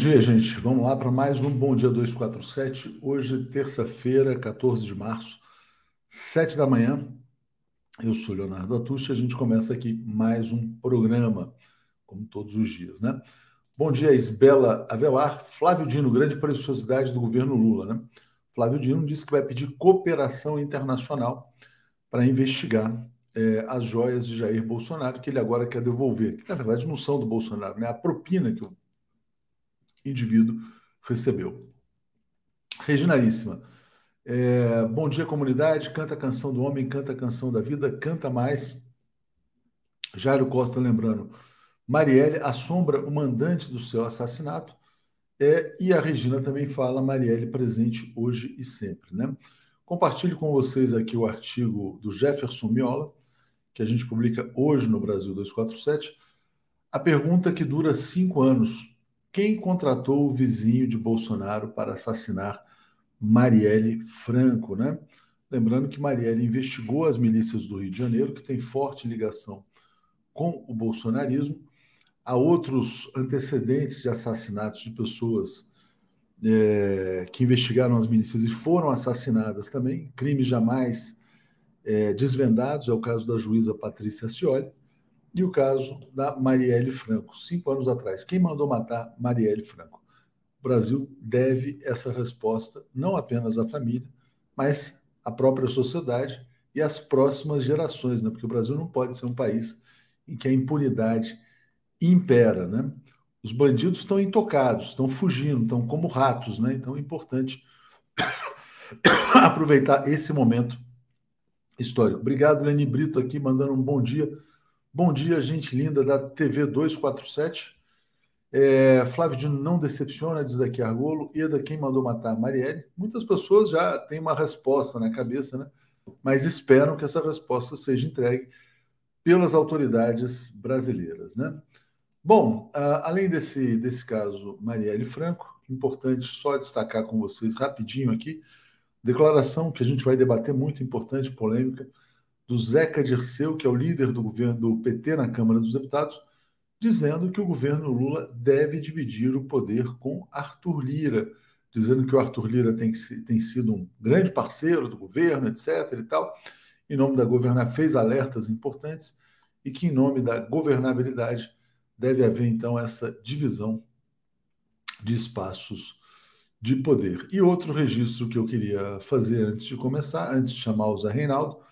Dia, gente. Vamos lá para mais um Bom Dia 247. Hoje, terça-feira, 14 de março, 7 da manhã. Eu sou Leonardo Atucha. A gente começa aqui mais um programa, como todos os dias, né? Bom dia, Isbela Avelar. Flávio Dino, grande preciosidade do governo Lula, né? Flávio Dino disse que vai pedir cooperação internacional para investigar é, as joias de Jair Bolsonaro, que ele agora quer devolver. Que, na verdade, não são do Bolsonaro, né? A propina que o indivíduo recebeu. Reginalíssima. É, bom dia, comunidade. Canta a canção do homem, canta a canção da vida, canta mais. Jairo Costa lembrando. Marielle assombra o mandante do seu assassinato. É, e a Regina também fala Marielle presente hoje e sempre. Né? Compartilho com vocês aqui o artigo do Jefferson Miola, que a gente publica hoje no Brasil 247. A pergunta que dura cinco anos quem contratou o vizinho de Bolsonaro para assassinar Marielle Franco, né? Lembrando que Marielle investigou as milícias do Rio de Janeiro, que tem forte ligação com o bolsonarismo. Há outros antecedentes de assassinatos de pessoas é, que investigaram as milícias e foram assassinadas também, crimes jamais é, desvendados, é o caso da juíza Patrícia Scioli e o caso da Marielle Franco, cinco anos atrás. Quem mandou matar Marielle Franco? O Brasil deve essa resposta não apenas à família, mas à própria sociedade e às próximas gerações, né? porque o Brasil não pode ser um país em que a impunidade impera. Né? Os bandidos estão intocados, estão fugindo, estão como ratos, né? então é importante aproveitar esse momento histórico. Obrigado, Leni Brito, aqui mandando um bom dia Bom dia, gente linda da TV 247. É, Flávio Dino não decepciona, diz aqui Argolo. Eda, quem mandou matar Marielle? Muitas pessoas já têm uma resposta na cabeça, né? Mas esperam que essa resposta seja entregue pelas autoridades brasileiras, né? Bom, além desse, desse caso Marielle Franco, importante só destacar com vocês rapidinho aqui, declaração que a gente vai debater muito importante, polêmica, do Zeca Dirceu, que é o líder do governo do PT na Câmara dos Deputados, dizendo que o governo Lula deve dividir o poder com Arthur Lira, dizendo que o Arthur Lira tem, tem sido um grande parceiro do governo, etc. e tal, em nome da governabilidade, fez alertas importantes e que, em nome da governabilidade, deve haver então essa divisão de espaços de poder. E outro registro que eu queria fazer antes de começar, antes de chamar o Zé Reinaldo,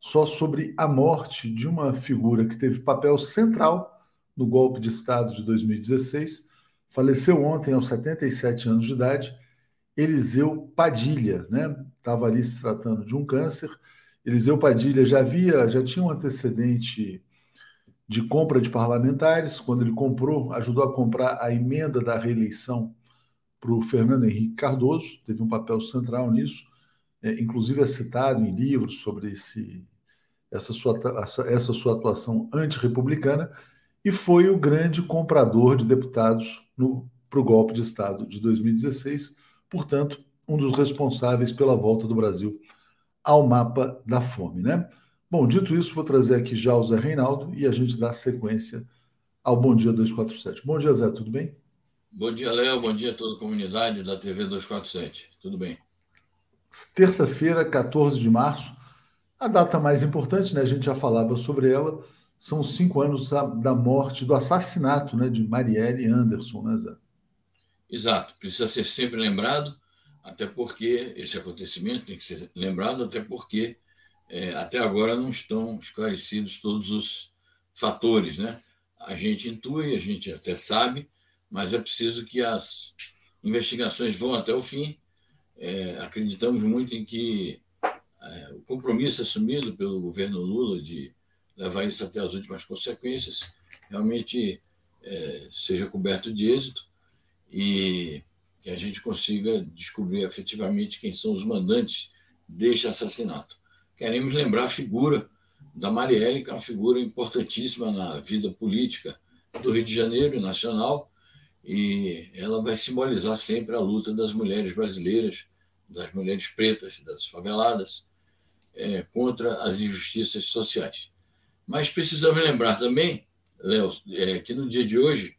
só sobre a morte de uma figura que teve papel central no golpe de Estado de 2016. Faleceu ontem, aos 77 anos de idade, Eliseu Padilha, né? Estava ali se tratando de um câncer. Eliseu Padilha já havia, já tinha um antecedente de compra de parlamentares, quando ele comprou, ajudou a comprar a emenda da reeleição para o Fernando Henrique Cardoso, teve um papel central nisso é, inclusive é citado em livros sobre esse, essa, sua, essa sua atuação antirrepublicana, e foi o grande comprador de deputados para o golpe de Estado de 2016, portanto, um dos responsáveis pela volta do Brasil ao mapa da fome. Né? Bom, dito isso, vou trazer aqui já o Zé Reinaldo e a gente dá sequência ao Bom Dia 247. Bom dia, Zé, tudo bem? Bom dia, Léo. Bom dia a toda a comunidade da TV 247. Tudo bem? Terça-feira, 14 de março. A data mais importante, né, a gente já falava sobre ela, são cinco anos da morte, do assassinato né, de Marielle Anderson, né, Zé? Exato, precisa ser sempre lembrado, até porque esse acontecimento tem que ser lembrado, até porque é, até agora não estão esclarecidos todos os fatores, né? A gente intui, a gente até sabe, mas é preciso que as investigações vão até o fim é, acreditamos muito em que é, o compromisso assumido pelo governo Lula de levar isso até as últimas consequências realmente é, seja coberto de êxito e que a gente consiga descobrir efetivamente quem são os mandantes deste assassinato. Queremos lembrar a figura da Marielle, que é uma figura importantíssima na vida política do Rio de Janeiro e nacional, e ela vai simbolizar sempre a luta das mulheres brasileiras, das mulheres pretas, das faveladas, é, contra as injustiças sociais. Mas precisamos lembrar também, Léo, é, que no dia de hoje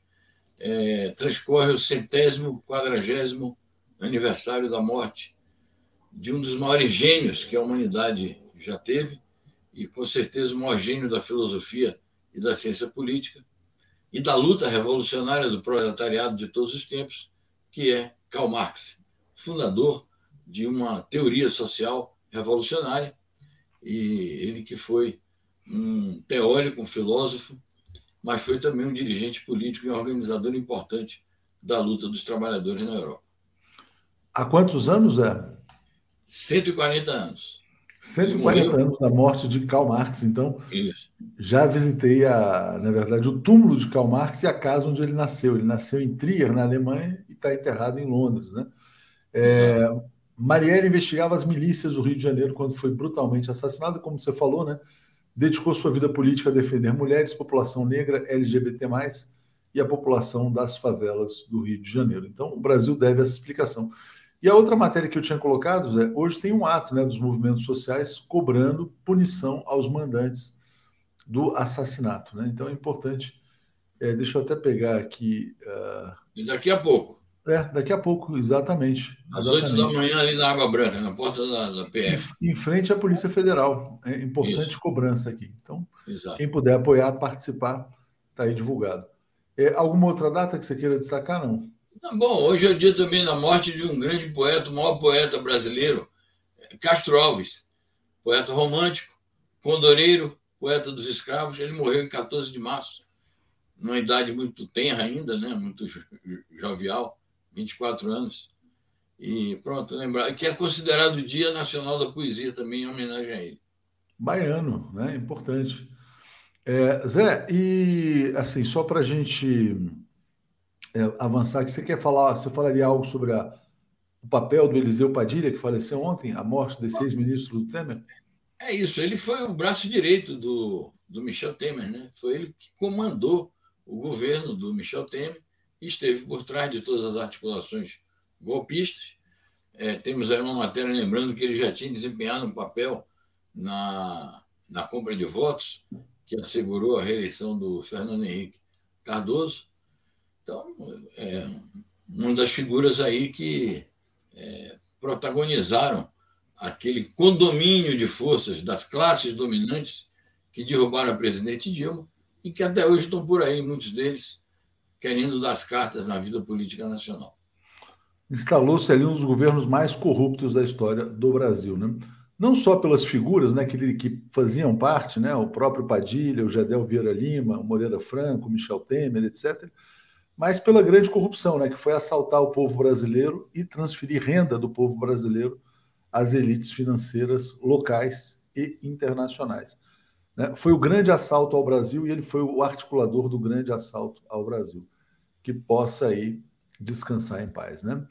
é, transcorre o centésimo, quadragésimo aniversário da morte de um dos maiores gênios que a humanidade já teve, e com certeza o maior gênio da filosofia e da ciência política, e da luta revolucionária do proletariado de todos os tempos, que é Karl Marx, fundador de uma teoria social revolucionária, e ele que foi um teórico, um filósofo, mas foi também um dirigente político e um organizador importante da luta dos trabalhadores na Europa. Há quantos anos é? 140 anos. 140 anos da morte de Karl Marx. Então, Isso. já visitei, a, na verdade, o túmulo de Karl Marx e a casa onde ele nasceu. Ele nasceu em Trier, na Alemanha, e está enterrado em Londres. Né? É, Marielle investigava as milícias do Rio de Janeiro quando foi brutalmente assassinada, como você falou, né? dedicou sua vida política a defender mulheres, população negra, LGBT+, e a população das favelas do Rio de Janeiro. Então, o Brasil deve essa explicação. E a outra matéria que eu tinha colocado, Zé, hoje tem um ato né, dos movimentos sociais cobrando punição aos mandantes do assassinato. Né? Então é importante. É, deixa eu até pegar aqui. Uh... E daqui a pouco. É, daqui a pouco, exatamente. Às oito da manhã, ali na Água Branca, na porta da, da PF. Em, em, frente à Polícia Federal. É importante Isso. cobrança aqui. Então, Exato. quem puder apoiar, participar, está aí divulgado. É, alguma outra data que você queira destacar, não? Bom, hoje é o dia também da morte de um grande poeta, o maior poeta brasileiro, Castro Alves, poeta romântico, condoreiro, poeta dos escravos. Ele morreu em 14 de março, numa idade muito tenra ainda, né? muito jovial. 24 anos. E pronto, lembrar que é considerado o Dia Nacional da Poesia também, em homenagem a ele. Baiano, né? Importante. É, Zé, e assim, só para a gente é, avançar, que você quer falar, você falaria algo sobre a, o papel do Eliseu Padilha, que faleceu ontem, a morte desse ex-ministro do Temer? É isso, ele foi o braço direito do, do Michel Temer, né? Foi ele que comandou o governo do Michel Temer esteve por trás de todas as articulações golpistas. É, temos aí uma matéria lembrando que ele já tinha desempenhado um papel na, na compra de votos que assegurou a reeleição do Fernando Henrique Cardoso. Então, é uma das figuras aí que é, protagonizaram aquele condomínio de forças das classes dominantes que derrubaram a presidente Dilma e que até hoje estão por aí, muitos deles querendo dar as cartas na vida política nacional. Instalou-se ali um dos governos mais corruptos da história do Brasil, né? Não só pelas figuras né, que, que faziam parte, né, o próprio Padilha, o Gedel Vieira Lima, o Moreira Franco, o Michel Temer, etc., mas pela grande corrupção, né, que foi assaltar o povo brasileiro e transferir renda do povo brasileiro às elites financeiras locais e internacionais. Né? Foi o grande assalto ao Brasil e ele foi o articulador do grande assalto ao Brasil. Que possa aí descansar em paz. Né?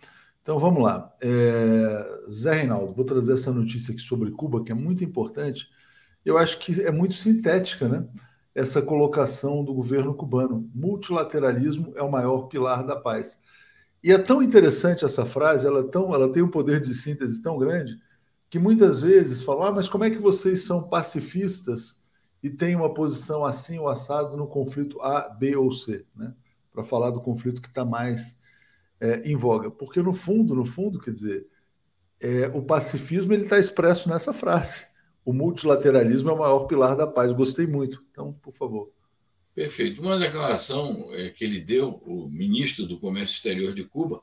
Então vamos lá. É... Zé Reinaldo, vou trazer essa notícia aqui sobre Cuba, que é muito importante. Eu acho que é muito sintética, né? Essa colocação do governo cubano. Multilateralismo é o maior pilar da paz. E é tão interessante essa frase, ela, é tão, ela tem um poder de síntese tão grande, que muitas vezes falam: ah, mas como é que vocês são pacifistas e tem uma posição assim ou assado no conflito A, B ou C, né? para falar do conflito que está mais é, em voga. Porque no fundo, no fundo, quer dizer, é, o pacifismo ele está expresso nessa frase. O multilateralismo é o maior pilar da paz. Gostei muito. Então, por favor. Perfeito. Uma declaração é, que ele deu, o ministro do Comércio Exterior de Cuba,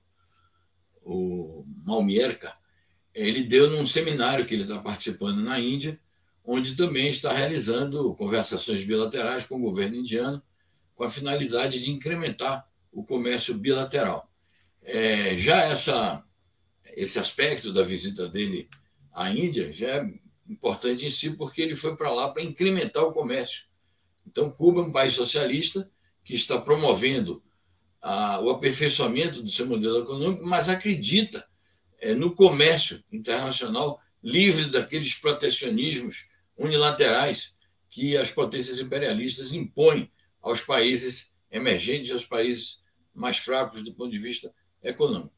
o Malmierca, ele deu num seminário que ele está participando na Índia, onde também está realizando conversações bilaterais com o governo indiano, com a finalidade de incrementar o comércio bilateral. É, já essa, esse aspecto da visita dele à Índia já é importante em si, porque ele foi para lá para incrementar o comércio. Então, Cuba é um país socialista que está promovendo a, o aperfeiçoamento do seu modelo econômico, mas acredita é, no comércio internacional livre daqueles protecionismos unilaterais que as potências imperialistas impõem aos países emergentes, aos países mais fracos do ponto de vista econômico.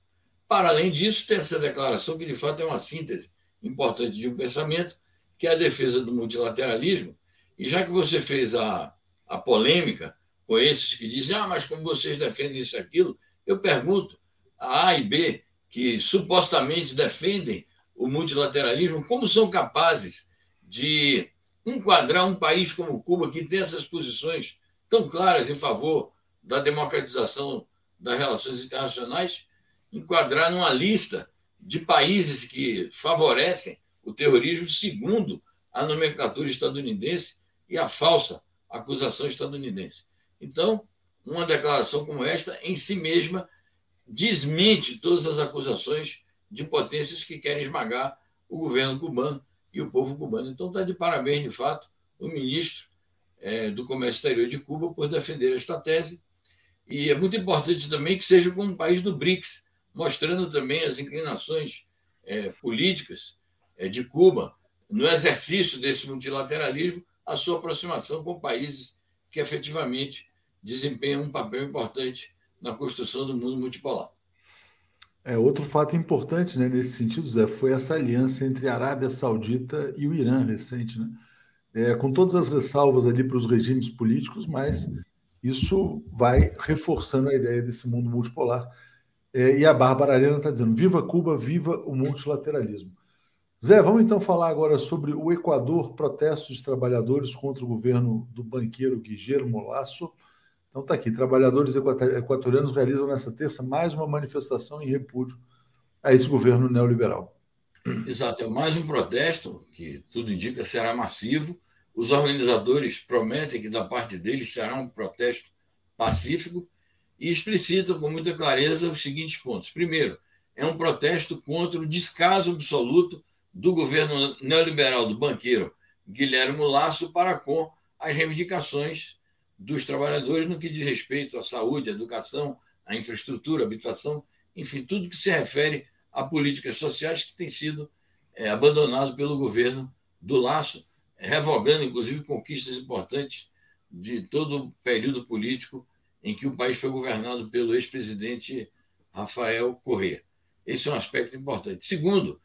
Para além disso, tem essa declaração que, de fato, é uma síntese importante de um pensamento, que é a defesa do multilateralismo. E já que você fez a, a polêmica com esses que dizem, ah, mas como vocês defendem isso e aquilo, eu pergunto, a A e B, que supostamente defendem o multilateralismo, como são capazes de enquadrar um país como Cuba, que tem essas posições tão claras em favor da democratização das relações internacionais, enquadrar numa lista de países que favorecem o terrorismo, segundo a nomenclatura estadunidense e a falsa acusação estadunidense. Então, uma declaração como esta, em si mesma, desmente todas as acusações de potências que querem esmagar o governo cubano e o povo cubano. Então, está de parabéns, de fato, o ministro é, do Comércio Exterior de Cuba por defender esta tese. E é muito importante também que seja como um país do BRICS, mostrando também as inclinações é, políticas é, de Cuba no exercício desse multilateralismo, a sua aproximação com países que efetivamente desempenham um papel importante na construção do mundo multipolar. É, outro fato importante né, nesse sentido, Zé, foi essa aliança entre a Arábia Saudita e o Irã recente, né? É, com todas as ressalvas ali para os regimes políticos, mas isso vai reforçando a ideia desse mundo multipolar. É, e a Bárbara Arena está dizendo: viva Cuba, viva o multilateralismo. Zé, vamos então falar agora sobre o Equador, protestos de trabalhadores contra o governo do banqueiro Guillermo Lasso. Então está aqui, trabalhadores equatorianos realizam nessa terça mais uma manifestação em repúdio a esse governo neoliberal. Exato, é mais um protesto que tudo indica será massivo. Os organizadores prometem que da parte deles será um protesto pacífico e explicitam com muita clareza os seguintes pontos. Primeiro, é um protesto contra o descaso absoluto do governo neoliberal do banqueiro Guilherme Lasso para com as reivindicações dos trabalhadores no que diz respeito à saúde, à educação, à infraestrutura, à habitação, enfim, tudo que se refere a políticas sociais que tem sido é, abandonado pelo governo do Laço, revogando, inclusive, conquistas importantes de todo o período político em que o país foi governado pelo ex-presidente Rafael Correa. Esse é um aspecto importante. Segundo,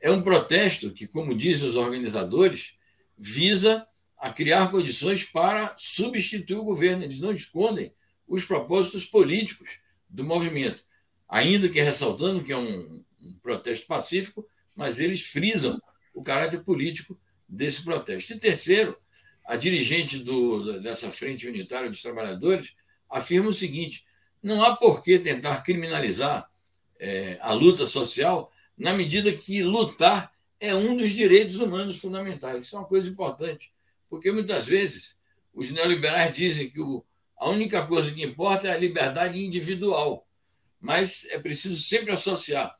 é um protesto que, como dizem os organizadores, visa a criar condições para substituir o governo. Eles não escondem os propósitos políticos do movimento, ainda que ressaltando que é um, um protesto pacífico, mas eles frisam o caráter político desse protesto. E terceiro, a dirigente do, dessa Frente Unitária dos Trabalhadores afirma o seguinte: não há por que tentar criminalizar é, a luta social na medida que lutar é um dos direitos humanos fundamentais. Isso é uma coisa importante, porque muitas vezes os neoliberais dizem que o, a única coisa que importa é a liberdade individual, mas é preciso sempre associar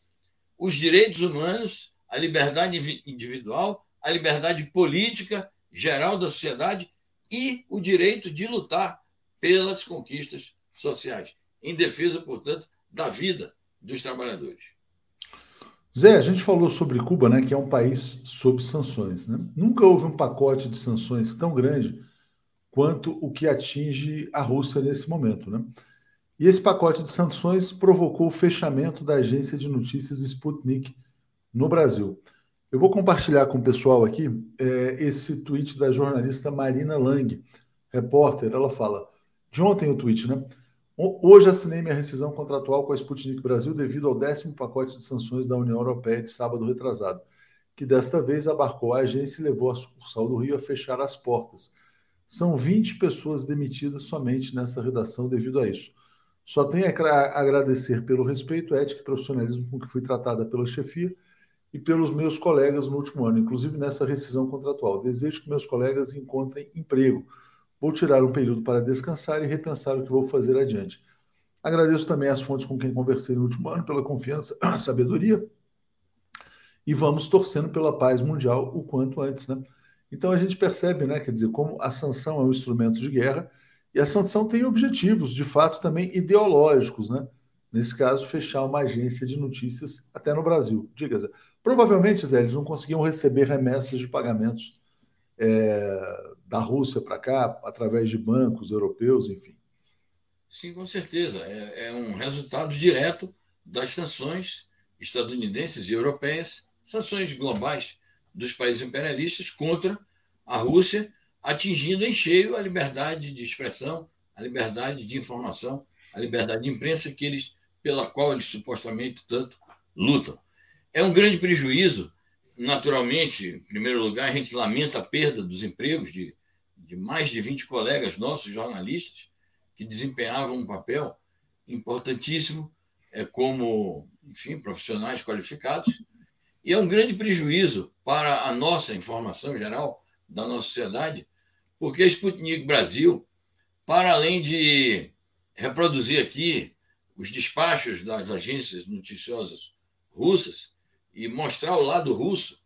os direitos humanos, a liberdade individual, a liberdade política geral da sociedade e o direito de lutar pelas conquistas sociais, em defesa, portanto, da vida dos trabalhadores. Zé, a gente falou sobre Cuba, né, que é um país sob sanções. Né? Nunca houve um pacote de sanções tão grande quanto o que atinge a Rússia nesse momento. Né? E esse pacote de sanções provocou o fechamento da agência de notícias Sputnik no Brasil. Eu vou compartilhar com o pessoal aqui é, esse tweet da jornalista Marina Lang, repórter. Ela fala: de ontem o tweet, né? Hoje assinei minha rescisão contratual com a Sputnik Brasil devido ao décimo pacote de sanções da União Europeia de sábado retrasado, que desta vez abarcou a agência e levou a sucursal do Rio a fechar as portas. São 20 pessoas demitidas somente nesta redação devido a isso. Só tenho a agradecer pelo respeito, ética e profissionalismo com que fui tratada pela chefia e pelos meus colegas no último ano, inclusive nessa rescisão contratual. Desejo que meus colegas encontrem emprego Vou tirar um período para descansar e repensar o que vou fazer adiante. Agradeço também às fontes com quem conversei no último ano pela confiança, sabedoria e vamos torcendo pela paz mundial o quanto antes, né? Então a gente percebe, né, quer dizer, como a sanção é um instrumento de guerra e a sanção tem objetivos, de fato, também ideológicos, né? Nesse caso, fechar uma agência de notícias até no Brasil. Diga, Zé. Provavelmente, Zé, eles não conseguiam receber remessas de pagamentos é, da Rússia para cá, através de bancos europeus, enfim. Sim, com certeza. É, é, um resultado direto das sanções estadunidenses e europeias, sanções globais dos países imperialistas contra a Rússia, atingindo em cheio a liberdade de expressão, a liberdade de informação, a liberdade de imprensa que eles, pela qual eles supostamente tanto lutam. É um grande prejuízo, naturalmente, em primeiro lugar, a gente lamenta a perda dos empregos de, de mais de 20 colegas nossos, jornalistas, que desempenhavam um papel importantíssimo é, como, enfim, profissionais qualificados. E é um grande prejuízo para a nossa informação geral da nossa sociedade, porque a Sputnik Brasil, para além de reproduzir aqui os despachos das agências noticiosas russas e mostrar o lado russo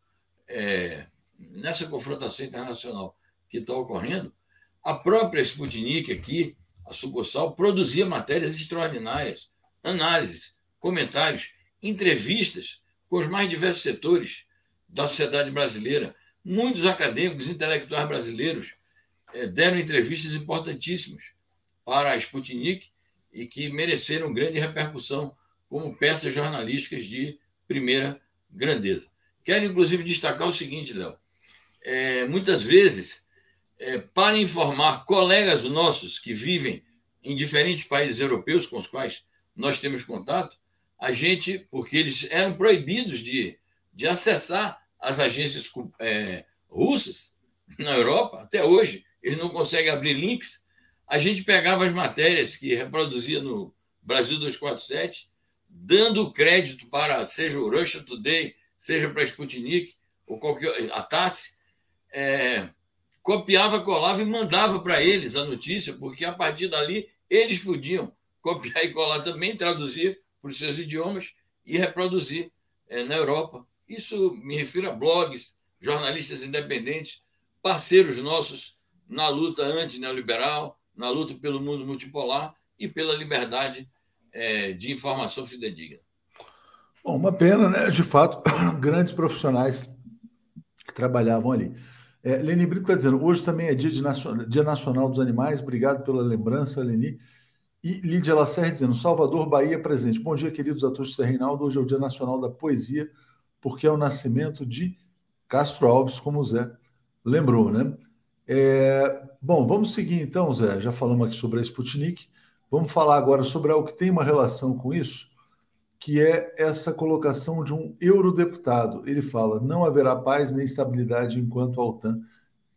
é, nessa confrontação internacional que está ocorrendo, a própria Sputnik aqui, a sucursal, produzia matérias extraordinárias, análises, comentários, entrevistas com os mais diversos setores da sociedade brasileira. Muitos acadêmicos, intelectuais brasileiros é, deram entrevistas importantíssimas para a Sputnik e que mereceram grande repercussão como peças jornalísticas de primeira grandeza. Quero, inclusive, destacar o seguinte, Léo. É, muitas vezes, é, para informar colegas nossos que vivem em diferentes países europeus com os quais nós temos contato, a gente, porque eles eram proibidos de, de acessar as agências é, russas na Europa, até hoje, eles não conseguem abrir links. A gente pegava as matérias que reproduzia no Brasil 247 dando crédito para, seja o Russia Today, seja para a Sputnik, ou qualquer, a TASS, é, copiava, colava e mandava para eles a notícia, porque a partir dali eles podiam copiar e colar também, traduzir para os seus idiomas e reproduzir é, na Europa. Isso me refiro a blogs, jornalistas independentes, parceiros nossos na luta anti-neoliberal, na luta pelo mundo multipolar e pela liberdade é, de informação fidedigna. Bom, uma pena, né? De fato, grandes profissionais que trabalhavam ali. É, Leni Brito está dizendo, hoje também é dia, nacional, dia Nacional dos Animais, obrigado pela lembrança, Leni. E Lídia Lacerre dizendo, Salvador, Bahia presente. Bom dia, queridos atores de Reinaldo. Hoje é o Dia Nacional da Poesia, porque é o nascimento de Castro Alves, como o Zé lembrou, né? É, bom, vamos seguir então, Zé. Já falamos aqui sobre a Sputnik. Vamos falar agora sobre algo que tem uma relação com isso, que é essa colocação de um eurodeputado. Ele fala: não haverá paz nem estabilidade enquanto a OTAN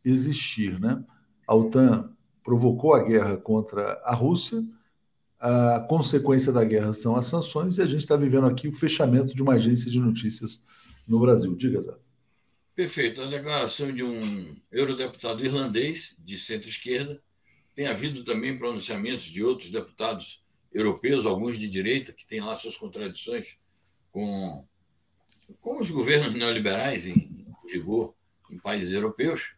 existir. Né? A OTAN provocou a guerra contra a Rússia, a consequência da guerra são as sanções, e a gente está vivendo aqui o fechamento de uma agência de notícias no Brasil. Diga, Zé. Perfeito. A declaração de um eurodeputado irlandês de centro-esquerda tem havido também pronunciamentos de outros deputados europeus, alguns de direita, que têm lá suas contradições com, com os governos neoliberais em vigor em países europeus.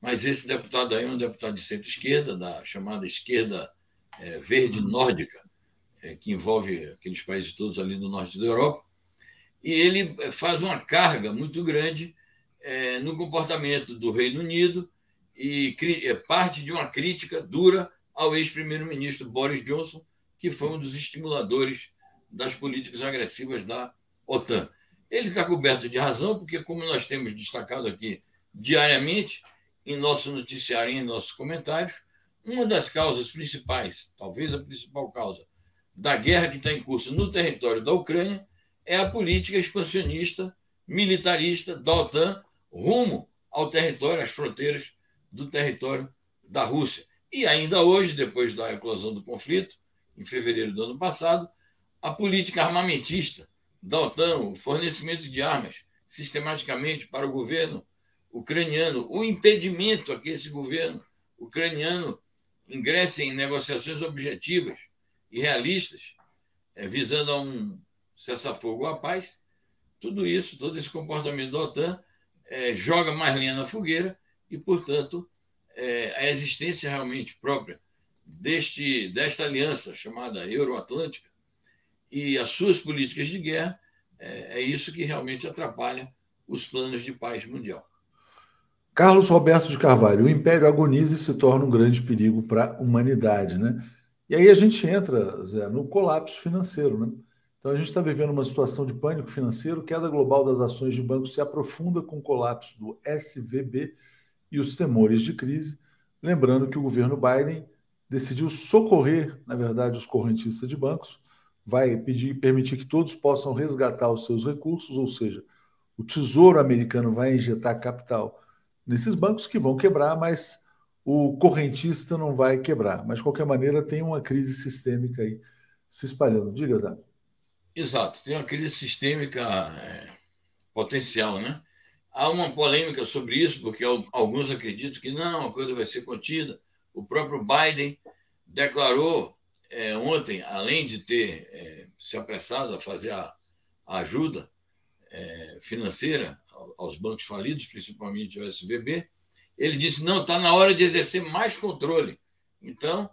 Mas esse deputado aí é um deputado de centro-esquerda, da chamada esquerda é, verde nórdica, é, que envolve aqueles países todos ali do norte da Europa. E ele faz uma carga muito grande é, no comportamento do Reino Unido e é parte de uma crítica dura ao ex-primeiro-ministro Boris Johnson, que foi um dos estimuladores das políticas agressivas da OTAN. Ele está coberto de razão, porque, como nós temos destacado aqui diariamente, em nosso noticiário e em nossos comentários, uma das causas principais, talvez a principal causa, da guerra que está em curso no território da Ucrânia é a política expansionista, militarista da OTAN rumo ao território, às fronteiras do território da Rússia. E ainda hoje, depois da eclosão do conflito, em fevereiro do ano passado, a política armamentista da OTAN, o fornecimento de armas sistematicamente para o governo ucraniano, o impedimento a que esse governo ucraniano ingresse em negociações objetivas e realistas, eh, visando a um cessar-fogo à paz, tudo isso, todo esse comportamento da OTAN é, joga mais lenha na fogueira e, portanto, é, a existência realmente própria deste, desta aliança chamada Euroatlântica e as suas políticas de guerra é, é isso que realmente atrapalha os planos de paz mundial. Carlos Roberto de Carvalho, o império agoniza e se torna um grande perigo para a humanidade, né? E aí a gente entra, Zé, no colapso financeiro, né? Então a gente está vivendo uma situação de pânico financeiro, queda global das ações de bancos se aprofunda com o colapso do SVB e os temores de crise. Lembrando que o governo Biden decidiu socorrer, na verdade, os correntistas de bancos, vai pedir permitir que todos possam resgatar os seus recursos, ou seja, o Tesouro americano vai injetar capital nesses bancos que vão quebrar, mas o correntista não vai quebrar. Mas, de qualquer maneira, tem uma crise sistêmica aí se espalhando. Diga, Zé. Exato, tem uma crise sistêmica é, potencial, né? Há uma polêmica sobre isso, porque alguns acreditam que não, a coisa vai ser contida. O próprio Biden declarou é, ontem, além de ter é, se apressado a fazer a, a ajuda é, financeira aos bancos falidos, principalmente o SVB, ele disse: não, está na hora de exercer mais controle. Então,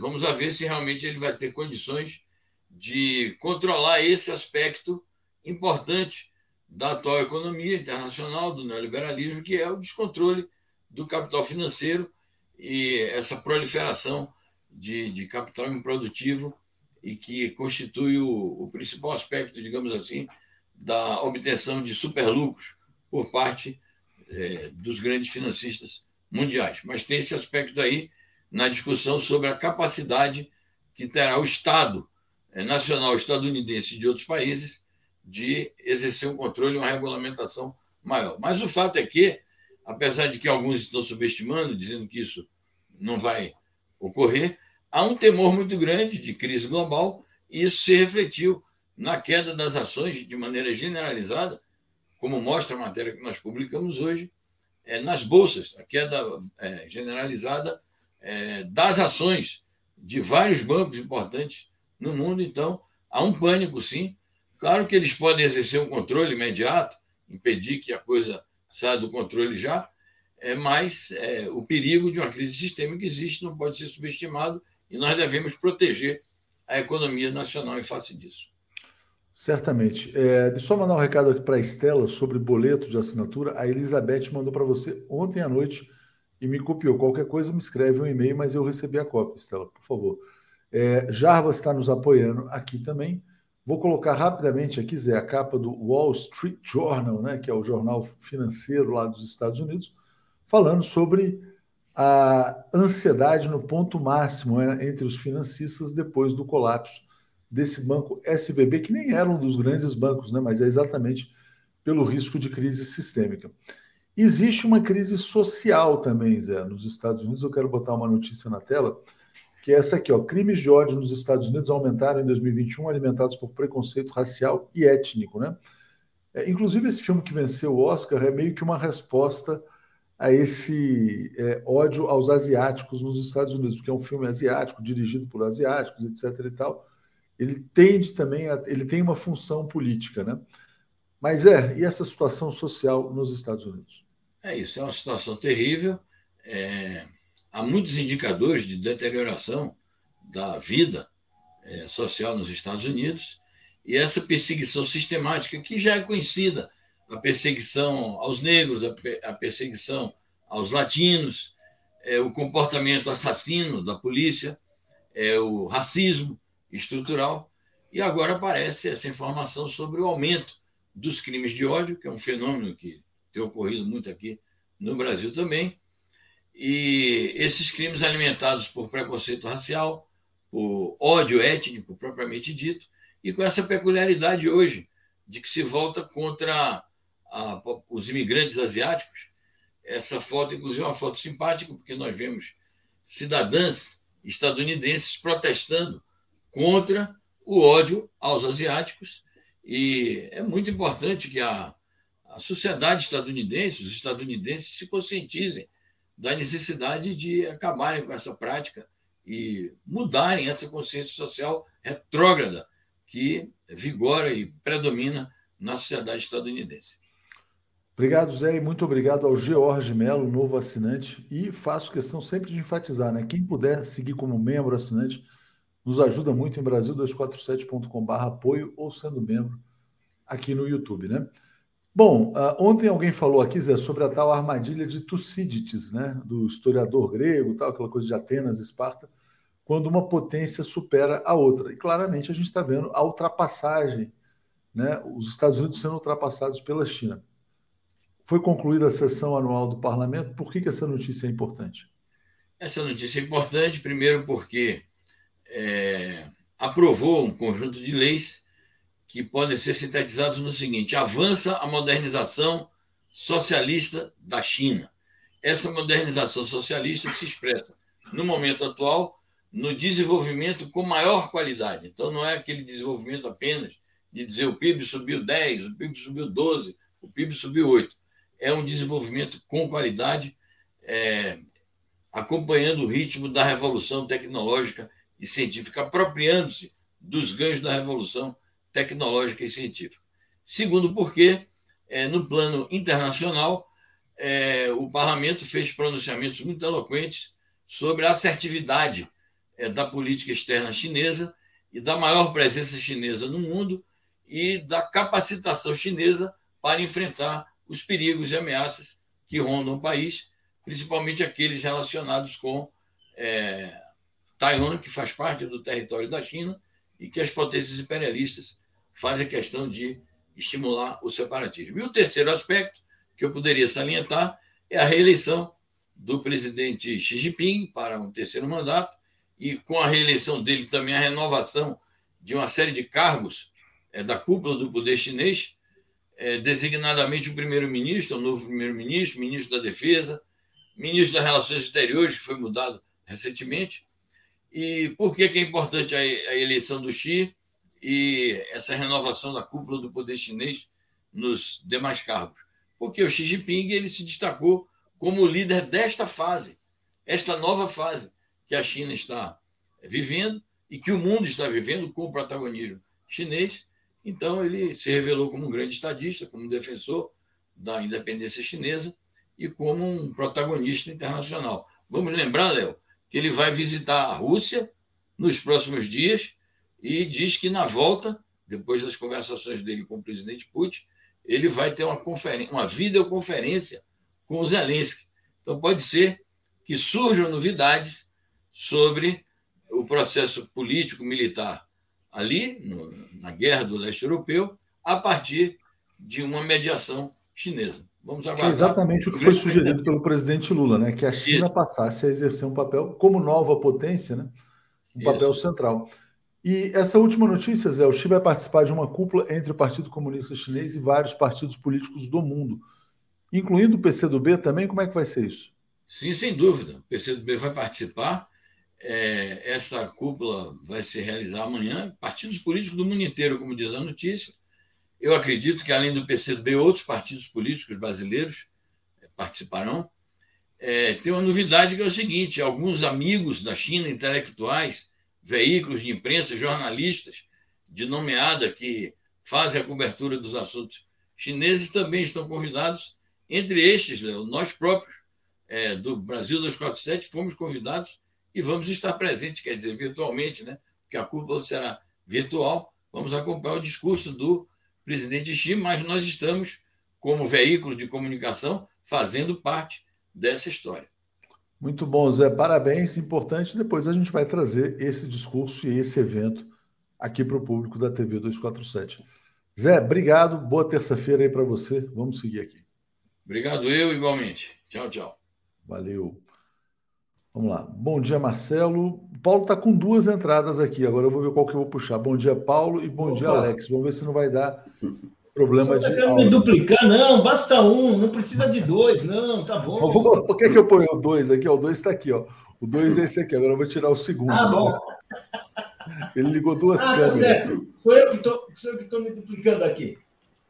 vamos ver se realmente ele vai ter condições de controlar esse aspecto importante da atual economia internacional, do neoliberalismo, que é o descontrole do capital financeiro e essa proliferação de, de capital improdutivo e que constitui o, o, principal aspecto, digamos assim, da obtenção de superlucros por parte é, dos grandes financistas mundiais. Mas tem esse aspecto aí na discussão sobre a capacidade que terá o Estado é, nacional estadunidense de outros países de exercer um controle e uma regulamentação maior. Mas o fato é que, apesar de que alguns estão subestimando, dizendo que isso não vai ocorrer, há um temor muito grande de crise global e isso se refletiu na queda das ações de maneira generalizada, como mostra a matéria que nós publicamos hoje, é, nas bolsas, a queda é, generalizada é, das ações de vários bancos importantes no mundo. Então, há um pânico, sim, Claro que eles podem exercer um controle imediato, impedir que a coisa saia do controle já, é, mas é, o perigo de uma crise sistêmica existe, não pode ser subestimado e nós devemos proteger a economia nacional em face disso. Certamente. É, deixa eu só mandar um recado aqui para a Estela sobre boleto de assinatura. A Elizabeth mandou para você ontem à noite e me copiou. Qualquer coisa me escreve um e-mail, mas eu recebi a cópia, Estela, por favor. É, Jarbas está nos apoiando aqui também. Vou colocar rapidamente aqui, Zé, a capa do Wall Street Journal, né, que é o jornal financeiro lá dos Estados Unidos, falando sobre a ansiedade no ponto máximo né, entre os financistas depois do colapso desse banco SVB, que nem era um dos grandes bancos, né, mas é exatamente pelo risco de crise sistêmica. Existe uma crise social também, Zé, nos Estados Unidos. Eu quero botar uma notícia na tela que é essa aqui, ó. Crimes de ódio nos Estados Unidos aumentaram em 2021, alimentados por preconceito racial e étnico, né? É, inclusive, esse filme que venceu o Oscar é meio que uma resposta a esse é, ódio aos asiáticos nos Estados Unidos, porque é um filme asiático, dirigido por asiáticos, etc. e tal. Ele tende também, a, ele tem uma função política, né? Mas é, e essa situação social nos Estados Unidos? É isso, é uma situação terrível. É há muitos indicadores de deterioração da vida é, social nos Estados Unidos e essa perseguição sistemática, que já é conhecida, a perseguição aos negros, a, perseguição aos latinos, é, o comportamento assassino da polícia, é, o racismo estrutural, e agora aparece essa informação sobre o aumento dos crimes de ódio, que é um fenômeno que tem ocorrido muito aqui no Brasil também, e esses crimes alimentados por preconceito racial, por ódio étnico propriamente dito, e com essa peculiaridade hoje de que se volta contra a, os imigrantes asiáticos. Essa foto, inclusive, é uma foto simpática, porque nós vemos cidadãs estadunidenses protestando contra o ódio aos asiáticos. E é muito importante que a, a sociedade estadunidense, os estadunidenses, se conscientizem da necessidade de acabarem com essa prática e mudarem essa consciência social retrógrada que vigora e predomina na sociedade estadunidense. Obrigado, Zé, e muito obrigado ao George Melo, novo assinante. E faço questão sempre de enfatizar, né? Quem puder seguir como membro assinante, nos ajuda muito em Brasil247.com.br apoio ou sendo membro aqui no YouTube, né? Bom, uh, ontem alguém falou aqui, Zé, sobre a tal armadilha de Tucídides, né, do historiador grego, tal, aquela coisa de Atenas, Esparta, quando uma potência supera a outra. E claramente a gente está vendo a ultrapassagem, né, os Estados Unidos sendo ultrapassados pela China. Foi concluída a sessão anual do parlamento, por que, que essa notícia é importante? Essa notícia é importante, primeiro porque é, aprovou um conjunto de leis que podem ser sintetizados no seguinte: avança a modernização socialista da China. Essa modernização socialista se expressa, no momento atual, no desenvolvimento com maior qualidade. Então, não é aquele desenvolvimento apenas de dizer o PIB subiu 10, o PIB subiu 12, o PIB subiu 8. É um desenvolvimento com qualidade, é, acompanhando o ritmo da revolução tecnológica e científica, apropriando-se dos ganhos da revolução tecnológica e científica. Segundo, porque, é, no plano internacional, é, o parlamento fez pronunciamentos muito eloquentes sobre a assertividade é, da política externa chinesa e da maior presença chinesa no mundo e da capacitação chinesa para enfrentar os perigos e ameaças que rondam o país, principalmente aqueles relacionados com é, Taiwan, que faz parte do território da China e que as potências imperialistas fazem questão de estimular o separatismo. E o terceiro aspecto que eu poderia salientar é a reeleição do presidente Xi Jinping para um terceiro mandato e com a reeleição dele também a renovação de uma série de cargos é, da cúpula do poder chinês, é, designadamente o primeiro-ministro, o novo primeiro-ministro, ministro da Defesa, ministro das Relações Exteriores, que foi mudado recentemente. E por que, que é importante a, a eleição do Xi e essa renovação da cúpula do poder chinês nos demais cargos? Porque o Xi Jinping ele se destacou como líder desta fase, esta nova fase que a China está vivendo e que o mundo está vivendo com o protagonismo chinês. Então, ele se revelou como um grande estadista, como defensor da independência chinesa e como um protagonista internacional. Vamos lembrar, Léo, que ele vai visitar a Rússia nos próximos dias e diz que na volta, depois das conversações dele com o presidente Putin, ele vai ter uma, conferência, uma videoconferência com o Zelensky. Então, pode ser que surjam novidades sobre o processo político-militar ali, no, na guerra do leste europeu, a partir de uma mediação chinesa. Vamos aguardar. É exatamente o que foi sugerido pelo presidente Lula, né? que a China passasse a exercer um papel como nova potência, né? um papel Isso. central. E essa última notícia, Zé, o Xi vai participar de uma cúpula entre o Partido Comunista Chinês e vários partidos políticos do mundo incluindo o PCdoB também? Como é que vai ser isso? Sim, sem dúvida. O PCdoB vai participar. É, essa cúpula vai se realizar amanhã. Partidos políticos do mundo inteiro, como diz a notícia. Eu acredito que, além do PCdoB, outros partidos políticos brasileiros é, participarão. É, tem uma novidade que é o seguinte: alguns amigos da China, intelectuais, veículos de imprensa, jornalistas de nomeada que fazem a cobertura dos assuntos chineses também estão convidados entre estes, nós próprios, é, do Brasil 247, fomos convidados e vamos estar presentes, quer dizer, virtualmente, né? porque a cúpula será virtual. Vamos acompanhar o discurso do presidente Xi, mas nós estamos, como veículo de comunicação, fazendo parte dessa história. Muito bom, Zé. Parabéns. Importante. Depois a gente vai trazer esse discurso e esse evento aqui para o público da TV 247. Zé, obrigado. Boa terça-feira aí para você. Vamos seguir aqui. Obrigado, eu igualmente. Tchau, tchau. Valeu. Vamos lá. Bom dia, Marcelo. O Paulo está com duas entradas aqui. Agora eu vou ver qual que eu vou puxar. Bom dia, Paulo, e bom Opa. dia, Alex. Vamos ver se não vai dar problema de. Não me duplicar, não. Basta um. Não precisa de dois, não. Tá bom. Vou... Por que, que eu ponho o dois aqui? O dois está aqui, ó. O dois é esse aqui. Agora eu vou tirar o segundo. Ah, bom. Ele ligou duas ah, câmeras. É. Sou eu que estou me duplicando aqui.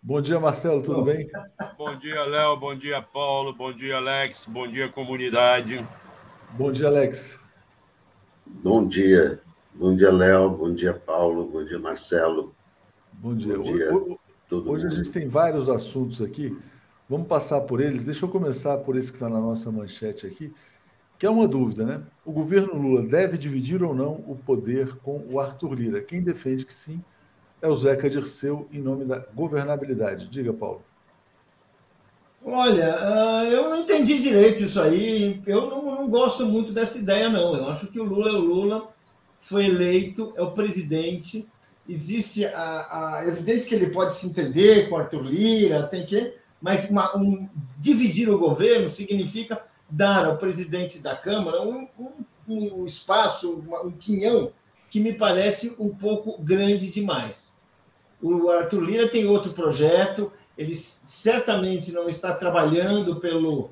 Bom dia, Marcelo, tudo bem? Bom dia, Léo, bom dia, Paulo, bom dia, Alex, bom dia, comunidade. Bom dia, Alex. Bom dia, bom dia, Léo, bom dia, Paulo, bom dia, Marcelo. Bom dia. Bom dia hoje, hoje a gente tem vários assuntos aqui, vamos passar por eles. Deixa eu começar por esse que está na nossa manchete aqui, que é uma dúvida, né? O governo Lula deve dividir ou não o poder com o Arthur Lira? Quem defende que sim, é o Zeca Dirceu em nome da governabilidade. Diga, Paulo. Olha, ah, eu não entendi direito isso aí. Eu não, não, gosto muito dessa ideia, não. Eu acho que o Lula é o Lula, foi eleito, é o presidente. Existe a, a evidência que ele pode se entender com Arthur Lira, tem que, mas uma, um, dividir o governo significa dar ao presidente da Câmara um, um, um espaço, um quinhão, que me parece um pouco grande demais. O Arthur Lira tem outro projeto, ele certamente não está trabalhando pelo,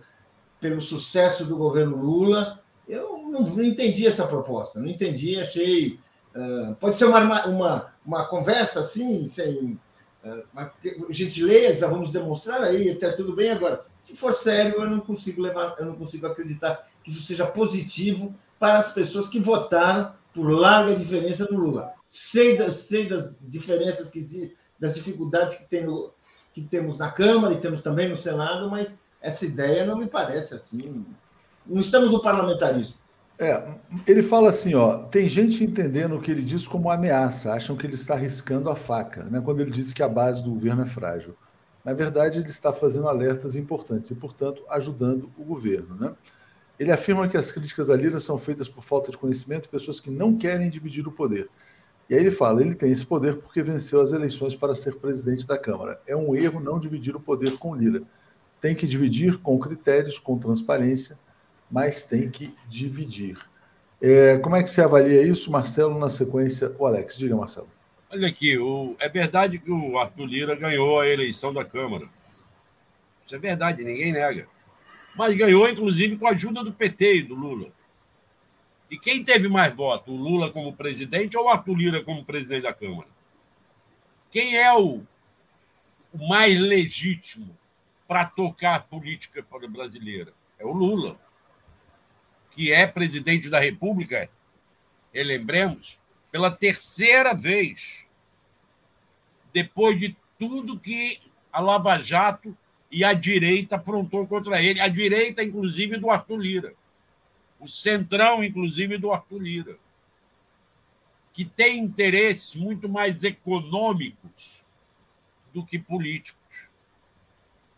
pelo sucesso do governo Lula. Eu não, não entendi essa proposta, não entendi, achei. Uh, pode ser uma, uma, uma conversa assim, sem uh, gentileza, vamos demonstrar aí, até tudo bem agora. Se for sério, eu não consigo levar, eu não consigo acreditar que isso seja positivo para as pessoas que votaram por larga diferença no Lula. Sei das, sei das diferenças que das dificuldades que, tem no, que temos na Câmara e temos também no Senado, mas essa ideia não me parece assim. Não estamos no parlamentarismo. É, ele fala assim, ó, tem gente entendendo o que ele diz como ameaça, acham que ele está arriscando a faca, né, quando ele disse que a base do governo é frágil. Na verdade, ele está fazendo alertas importantes e, portanto, ajudando o governo. Né? Ele afirma que as críticas à Lira são feitas por falta de conhecimento e pessoas que não querem dividir o poder. E aí ele fala: ele tem esse poder porque venceu as eleições para ser presidente da Câmara. É um erro não dividir o poder com Lira. Tem que dividir com critérios, com transparência, mas tem que dividir. É, como é que você avalia isso, Marcelo, na sequência? O Alex, diga, Marcelo. Olha aqui, o, é verdade que o Arthur Lira ganhou a eleição da Câmara. Isso é verdade, ninguém nega. Mas ganhou, inclusive, com a ajuda do PT e do Lula. E quem teve mais voto? O Lula como presidente ou o Arthur Lira como presidente da Câmara? Quem é o, o mais legítimo para tocar a política brasileira? É o Lula, que é presidente da República, lembremos, pela terceira vez, depois de tudo que a Lava Jato e a direita aprontou contra ele, a direita, inclusive, do Arthur Lira, o centrão, inclusive, do Arthur Lira, que tem interesses muito mais econômicos do que políticos.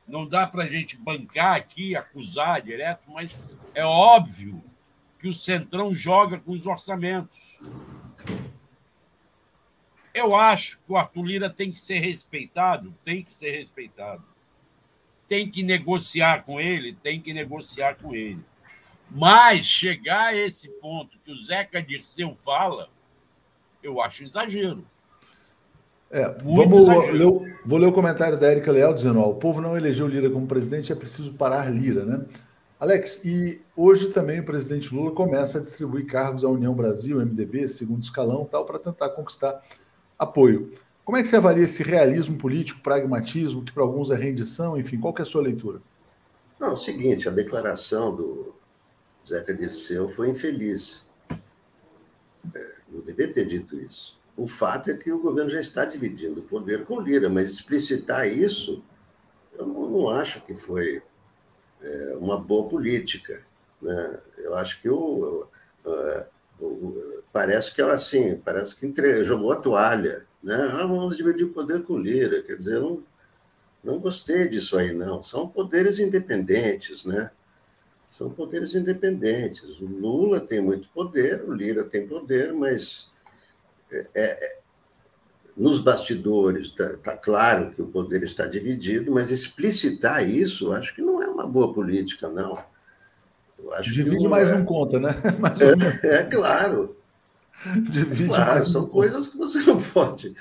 Não dá para a gente bancar aqui, acusar direto, mas é óbvio que o Centrão joga com os orçamentos. Eu acho que o Arthur Lira tem que ser respeitado, tem que ser respeitado. Tem que negociar com ele, tem que negociar com ele. Mas chegar a esse ponto que o Zeca Dirceu fala, eu acho exagero. É, vamos ler, vou ler o comentário da Érica Leal dizendo: ó, o povo não elegeu Lira como presidente, é preciso parar Lira, né? Alex, e hoje também o presidente Lula começa a distribuir cargos à União Brasil, MDB, segundo escalão, tal, para tentar conquistar apoio. Como é que você avalia esse realismo político, pragmatismo, que para alguns é rendição, enfim, qual é a sua leitura? Não, é o seguinte, a declaração do Zeca Dirceu foi infeliz. É, não devia ter dito isso. O fato é que o governo já está dividindo o poder com Lira, mas explicitar isso, eu não, não acho que foi é, uma boa política. Né? Eu acho que o, o, o parece que ela assim, parece que entre, jogou a toalha. Né? Ah, vamos dividir o poder com Lira. Quer dizer, não, não gostei disso aí, não. São poderes independentes, né? São poderes independentes. O Lula tem muito poder, o Lira tem poder, mas é, é, nos bastidores está tá claro que o poder está dividido, mas explicitar isso, acho que não uma boa política, não. Divide, mas é... não conta, né? É, é, claro. Divide, claro, são coisas que você não pode.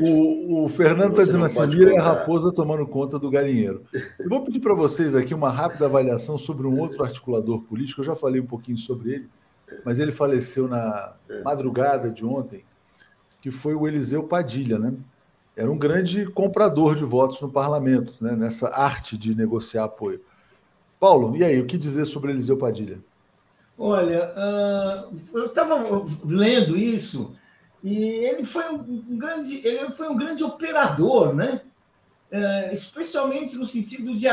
O, o Fernando está dizendo assim: Lira é a raposa tomando conta do galinheiro. Eu vou pedir para vocês aqui uma rápida avaliação sobre um outro articulador político. Eu já falei um pouquinho sobre ele, mas ele faleceu na madrugada de ontem, que foi o Eliseu Padilha, né? Era um grande comprador de votos no parlamento, né, nessa arte de negociar apoio. Paulo, e aí, o que dizer sobre Eliseu Padilha? Olha, uh, eu estava lendo isso e ele foi um, grande, ele foi um grande operador, né? Uh, especialmente no sentido de,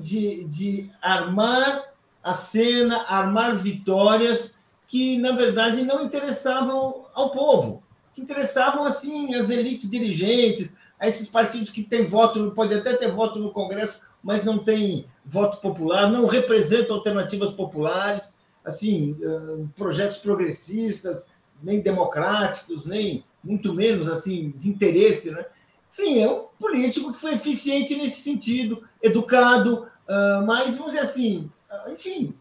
de, de armar a cena, armar vitórias que, na verdade, não interessavam ao povo que interessavam assim as elites dirigentes, a esses partidos que têm voto, pode até ter voto no Congresso, mas não tem voto popular, não representam alternativas populares, assim, projetos progressistas, nem democráticos, nem muito menos assim de interesse, né? Enfim, é um político que foi eficiente nesse sentido, educado, mas vamos dizer assim, enfim,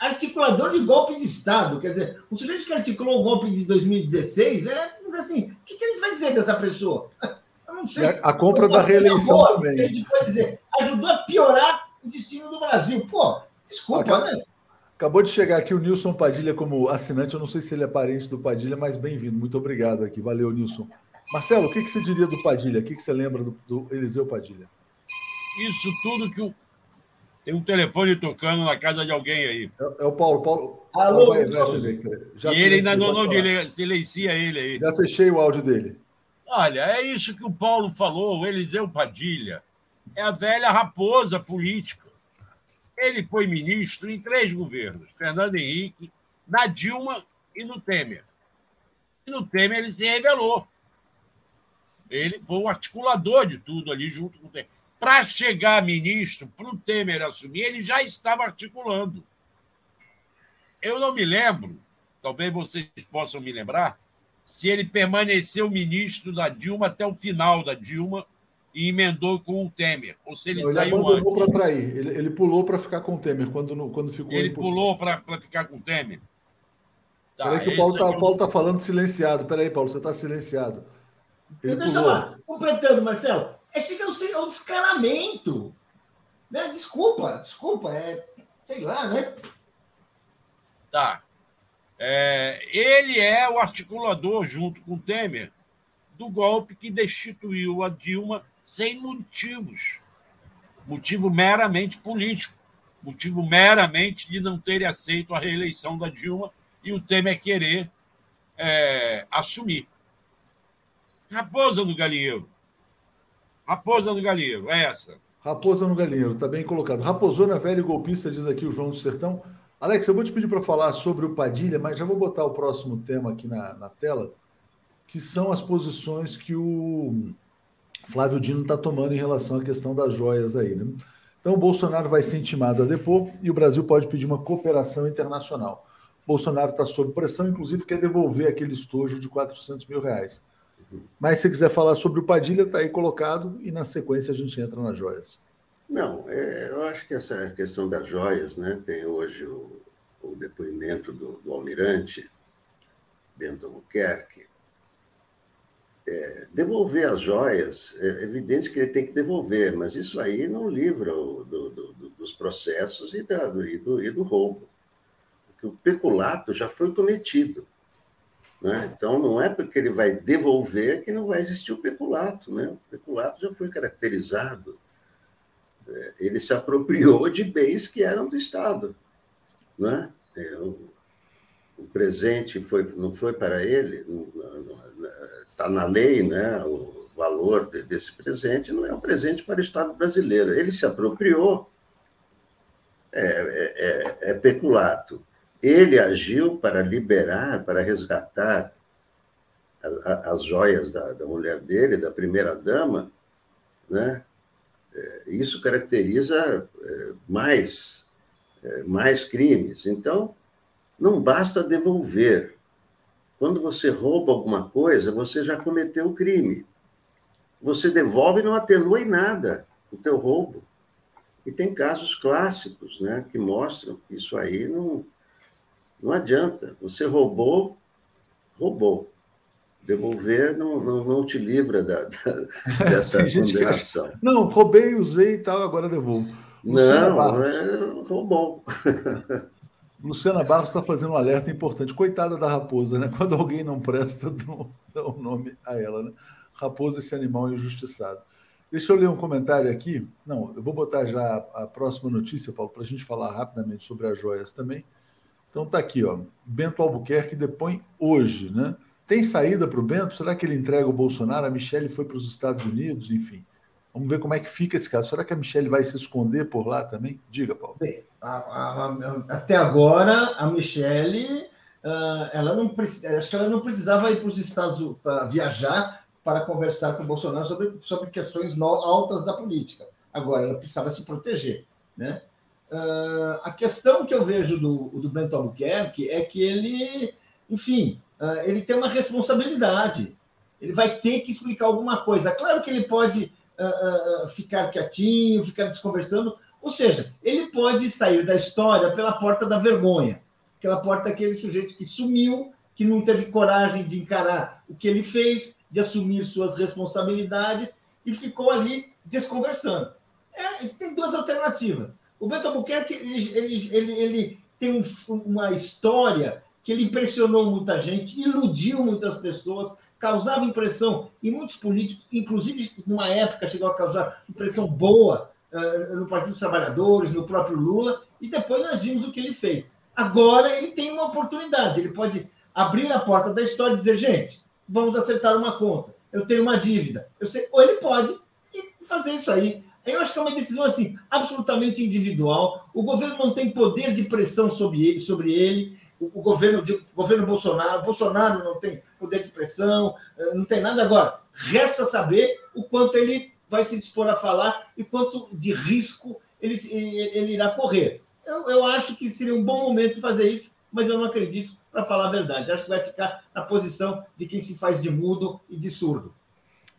articulador de golpe de Estado. Quer dizer, o sujeito que articulou o golpe de 2016, é assim, o que, que ele vai dizer dessa pessoa? Eu não sei. A, a compra da reeleição boa, também. A gente pode dizer, ajudou a piorar o destino do Brasil. Pô, desculpa, né? Acabou de chegar aqui o Nilson Padilha como assinante. Eu não sei se ele é parente do Padilha, mas bem-vindo. Muito obrigado aqui. Valeu, Nilson. Marcelo, o que, que você diria do Padilha? O que, que você lembra do, do Eliseu Padilha? Isso tudo que o. Tem um telefone tocando na casa de alguém aí. É, é o Paulo. Paulo, Alô, vai, vai, já e ele ainda não, não silencia ele aí. Já fechei o áudio dele. Olha, é isso que o Paulo falou, o Eliseu Padilha. É a velha raposa política. Ele foi ministro em três governos: Fernando Henrique, na Dilma e no Temer. E no Temer ele se revelou. Ele foi o articulador de tudo ali junto com o Temer. Para chegar ministro, para o Temer assumir, ele já estava articulando. Eu não me lembro, talvez vocês possam me lembrar, se ele permaneceu ministro da Dilma até o final da Dilma e emendou com o Temer, ou se ele não, saiu ele antes. para trair, ele, ele pulou para ficar com o Temer quando, quando ficou. Ele impossível. pulou para ficar com o Temer. Tá, Peraí que o Paulo está é tá falando silenciado. Peraí, Paulo, você está silenciado. Ele Deixa pulou. lá, completando, Marcelo. Esse é, é um descaramento. Né? Desculpa, desculpa. É, sei lá, né? Tá. É, ele é o articulador, junto com o Temer, do golpe que destituiu a Dilma sem motivos. Motivo meramente político. Motivo meramente de não ter aceito a reeleição da Dilma e o Temer querer é, assumir. Raposa no galinheiro. Raposa no galinheiro, é essa. Raposa no galinheiro, está bem colocado. Raposona velho golpista, diz aqui o João do Sertão. Alex, eu vou te pedir para falar sobre o Padilha, mas já vou botar o próximo tema aqui na, na tela, que são as posições que o Flávio Dino está tomando em relação à questão das joias aí. Né? Então, o Bolsonaro vai ser intimado a depor e o Brasil pode pedir uma cooperação internacional. Bolsonaro está sob pressão, inclusive quer devolver aquele estojo de 400 mil reais. Mas se quiser falar sobre o Padilha, está aí colocado e na sequência a gente entra nas joias. Não, é, eu acho que essa questão das joias, né, tem hoje o, o depoimento do, do, almirante Bento Albuquerque. É, devolver as joias, é evidente que ele tem que devolver, mas isso aí não livra o, do, do, dos processos e, da, e, e do roubo. Porque o peculato já foi cometido. Né? Então, não é porque ele vai devolver que não vai existir o peculato. Né? O peculato já foi caracterizado. É, ele se apropriou de bens que eram do Estado. Né? o, o presente foi, não foi para ele, está na lei né? o valor desse presente, não é um presente para o Estado brasileiro. Ele se apropriou, é, é, é, é peculato. Ele agiu para liberar, para resgatar as joias da, da mulher dele, da primeira dama, né? É, isso caracteriza é, mais, é, mais crimes. Então, não basta devolver. Quando você rouba alguma coisa, você já cometeu o crime. Você devolve e não atenua em nada o teu roubo. E tem casos clássicos né, que mostram que isso aí não, não adianta. Você roubou, roubou. Devolver não, não, não te livra da, da dessa condenação. Não, roubei, usei e tal, agora devolvo. Luciana não, Barros. é roubou. Luciana Barros está fazendo um alerta importante. Coitada da raposa, né? Quando alguém não presta, dá o um nome a ela, né? Raposa, esse animal injustiçado. Deixa eu ler um comentário aqui. Não, eu vou botar já a próxima notícia, Paulo, para a gente falar rapidamente sobre as joias também. Então tá aqui, ó. Bento Albuquerque depõe hoje, né? Tem saída para o Bento? Será que ele entrega o Bolsonaro? A Michelle foi para os Estados Unidos, enfim. Vamos ver como é que fica esse caso. Será que a Michelle vai se esconder por lá também? Diga, Paulo. Bem, a, a, a, até agora, a Michelle, uh, ela não acho que ela não precisava ir para os Estados para viajar para conversar com o Bolsonaro sobre, sobre questões no, altas da política. Agora, ela precisava se proteger, né? Uh, a questão que eu vejo do, do Bento Albuquerque é que ele, enfim, uh, ele tem uma responsabilidade. Ele vai ter que explicar alguma coisa. Claro que ele pode uh, ficar quietinho, ficar desconversando, Ou seja, ele pode sair da história pela porta da vergonha, aquela porta daquele sujeito que sumiu, que não teve coragem de encarar o que ele fez, de assumir suas responsabilidades e ficou ali desconversando. É, tem duas alternativas. O Beto Albuquerque ele, ele, ele, ele tem um, uma história que ele impressionou muita gente, iludiu muitas pessoas, causava impressão em muitos políticos, inclusive numa época chegou a causar impressão boa uh, no Partido dos Trabalhadores, no próprio Lula, e depois nós vimos o que ele fez. Agora ele tem uma oportunidade, ele pode abrir a porta da história e dizer, gente, vamos acertar uma conta, eu tenho uma dívida. Eu sei, ou ele pode fazer isso aí. Eu acho que é uma decisão assim absolutamente individual. O governo não tem poder de pressão sobre ele, sobre ele. O, o governo de, o governo Bolsonaro, Bolsonaro não tem poder de pressão, eh, não tem nada agora. Resta saber o quanto ele vai se dispor a falar e quanto de risco ele, ele, ele irá correr. Eu, eu acho que seria um bom momento fazer isso, mas eu não acredito para falar a verdade. Acho que vai ficar na posição de quem se faz de mudo e de surdo.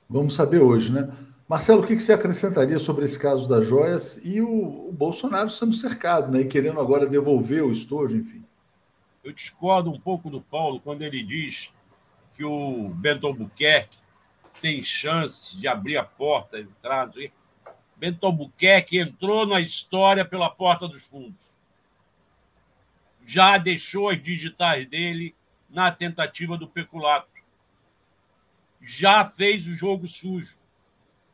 Vamos saber hoje, né? Marcelo, o que você acrescentaria sobre esse caso das joias e o, Bolsonaro sendo cercado, né? E querendo agora devolver o estojo, enfim? Eu discordo um pouco do Paulo quando ele diz que o Bento Albuquerque tem chance de abrir a porta, entrar. Bento Albuquerque entrou na história pela porta dos fundos. Já deixou as digitais dele na tentativa do peculato. Já fez o jogo sujo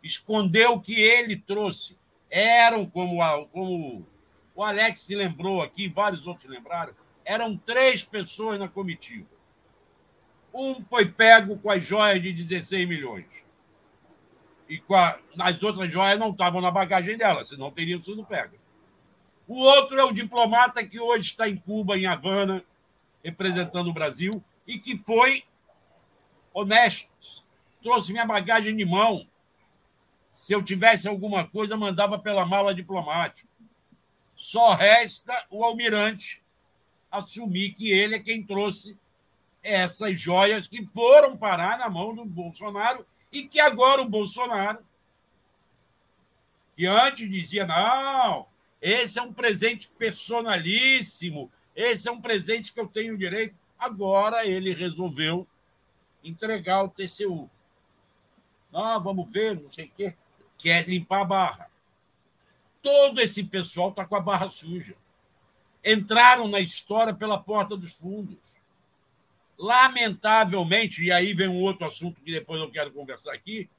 escondeu o que ele trouxe. Eram, como, a, como o Alex se lembrou aqui, vários outros lembraram, eram três pessoas na comitiva. Um foi pego com as joias de 16 milhões. E a, as outras joias não estavam na bagagem dela, senão teriam sido pegas. O outro é o diplomata que hoje está em Cuba, em Havana, representando o Brasil, e que foi honesto. Trouxe minha bagagem de mão, se eu tivesse alguma coisa, mandava pela mala diplomática. Só resta o almirante assumir que ele é quem trouxe essas joias que foram parar na mão do Bolsonaro e que agora o Bolsonaro, que antes dizia, não, esse é um presente personalíssimo, esse é um presente que eu tenho direito, agora ele resolveu entregar o TCU. Não, vamos ver, não sei o quê quer limpar a barra. Todo esse pessoal está com a barra suja. Entraram na história pela porta dos fundos. Lamentavelmente, e aí vem um outro assunto que depois eu quero conversar aqui,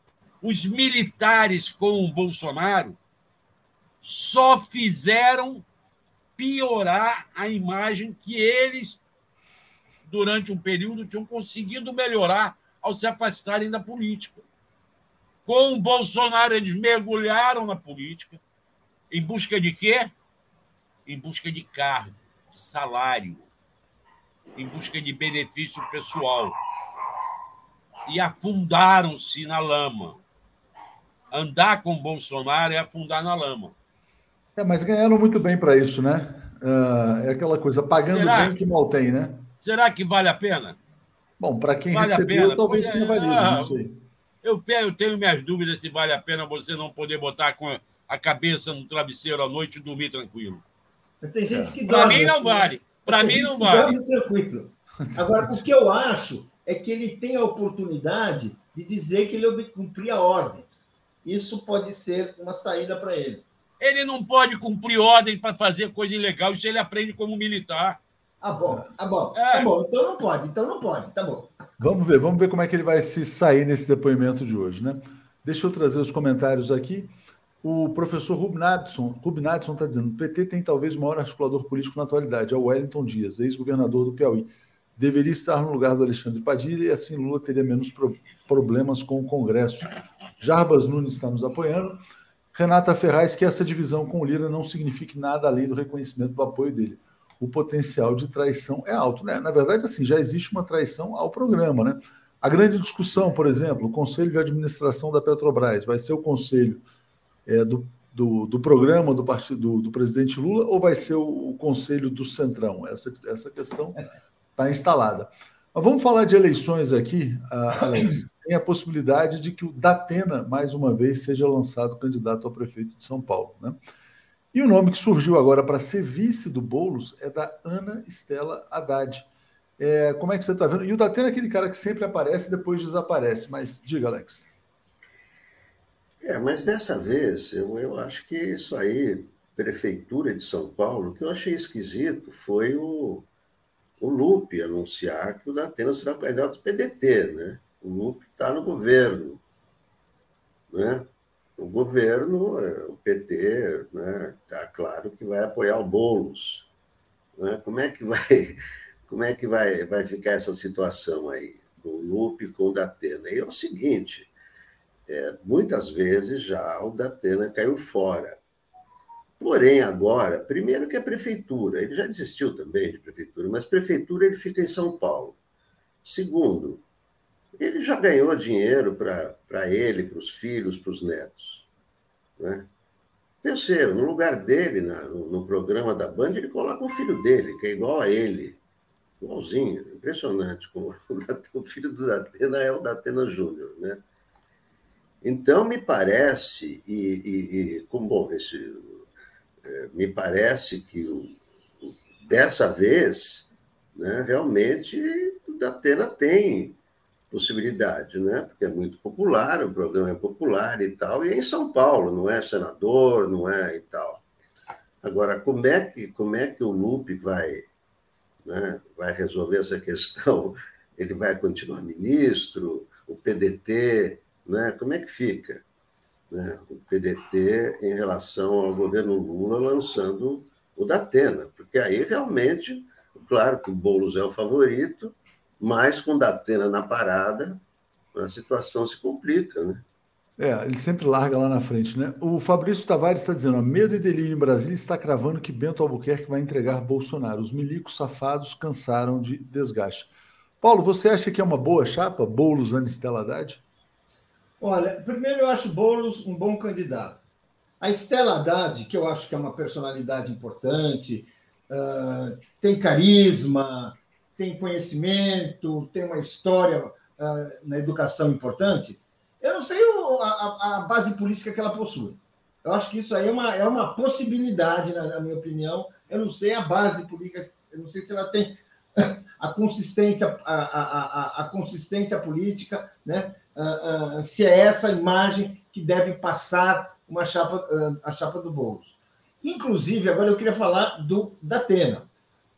os militares com o Bolsonaro só fizeram piorar a imagem que eles, durante um período, tinham conseguido melhorar ao se afastarem da política. Com o Bolsonaro, eles mergulharam na política. Em busca de quê? Em busca de cargo, de salário, em busca de benefício pessoal. E afundaram-se na lama. Andar com Bolsonaro é afundar na lama. É, mas ganharam muito bem para isso, né? Uh, é aquela coisa, pagando Será? bem que mal tem, né? Será que vale a pena? Bom, para quem vale recebeu, talvez valido, não ah, sei. Eu, eu tenho minhas dúvidas se vale a pena você não poder botar com a cabeça no travesseiro à noite e dormir tranquilo. Mas tem gente que Para mim não assim, vale. Para mim não vale. Tranquilo. Agora, o que eu acho é que ele tem a oportunidade de dizer que ele cumpria ordens. Isso pode ser uma saída para ele. Ele não pode cumprir ordem para fazer coisa ilegal, isso ele aprende como militar. Ah, bom, ah, bom, é. tá bom. Então não pode, então não pode, tá bom. Vamos ver, vamos ver como é que ele vai se sair nesse depoimento de hoje, né? Deixa eu trazer os comentários aqui. O professor Rubnadson está dizendo: o PT tem talvez o maior articulador político na atualidade, é o Wellington Dias, ex-governador do Piauí. Deveria estar no lugar do Alexandre Padilha e assim Lula teria menos pro problemas com o Congresso. Jarbas Nunes está nos apoiando. Renata Ferraz, que essa divisão com o Lira não signifique nada além do reconhecimento do apoio dele o potencial de traição é alto. Né? Na verdade, assim, já existe uma traição ao programa. Né? A grande discussão, por exemplo, o Conselho de Administração da Petrobras vai ser o conselho é, do, do, do, programa do partido do, presidente Lula ou vai ser o, o conselho do Centrão? Essa, essa questão está instalada. Mas vamos falar de eleições aqui, Alex. Tem a possibilidade de que o Datena, mais uma vez, seja lançado candidato a prefeito de São Paulo. Né? E o nome que surgiu agora para ser vice do Boulos é da Ana Estela Haddad. É, como é que você está vendo? E o Datena é aquele cara que sempre aparece e depois desaparece. Mas diga, Alex. É, mas dessa vez eu, eu acho que isso aí, Prefeitura de São Paulo, o que eu achei esquisito foi o, o Lupe anunciar que o Datena será candidato do PDT, né? O Lupe está no governo, né? O governo, é, o PT, né? Tá claro que vai apoiar o Bolos, né? Como é que vai, como é que vai, vai ficar essa situação aí com o Lupe, com o Datena? E é o seguinte, é, muitas vezes já o Datena caiu fora Porém, agora, primeiro que a prefeitura, ele já desistiu também de prefeitura, mas prefeitura ele fica em São Paulo. Segundo, ele já ganhou dinheiro para ele, para os filhos, para os netos. Né? Terceiro, no lugar dele, na, no, no, programa da Band, ele coloca o filho dele, que é igual a ele. Igualzinho, impressionante. Como o, o filho do Datena é o Datena Júnior, né? Então, me parece, e, e, e como, bom, esse, me parece que o, dessa vez, né, realmente, o Datena tem possibilidade, né? Porque é muito popular, o programa é popular e tal, e é em São Paulo, não é senador, não é e tal. Agora, como é que como é que o Lupe vai, né, vai resolver essa questão? Ele vai continuar ministro? O PDT, né? Como é que fica? né, o PDT em relação ao governo Lula lançando o Datena, porque aí realmente, claro que o Boulos é o favorito, mas com Datena na parada, a situação se complica, né? É, ele sempre larga lá na frente, né? O Fabrício Tavares está dizendo: ó, medo e delírio em Brasília está cravando que Bento Albuquerque vai entregar Bolsonaro. Os milicos safados cansaram de desgaste. Paulo, você acha que é uma boa chapa, Boulos Anistela Haddad? Olha, primeiro eu acho Boulos um bom candidato. A Estela Haddad, que eu acho que é uma personalidade importante, uh, tem carisma, tem conhecimento, tem uma história uh, na educação importante. Eu não sei o, a, a, base política que ela possui. Eu acho que isso aí é uma, é uma possibilidade, na, na minha opinião. Eu não sei a base política, eu não sei se ela tem a consistência, a, a, a, a consistência política, né? uh, uh, se é essa imagem que deve passar uma chapa, a chapa do Boulos. Inclusive, agora eu queria falar do Datena.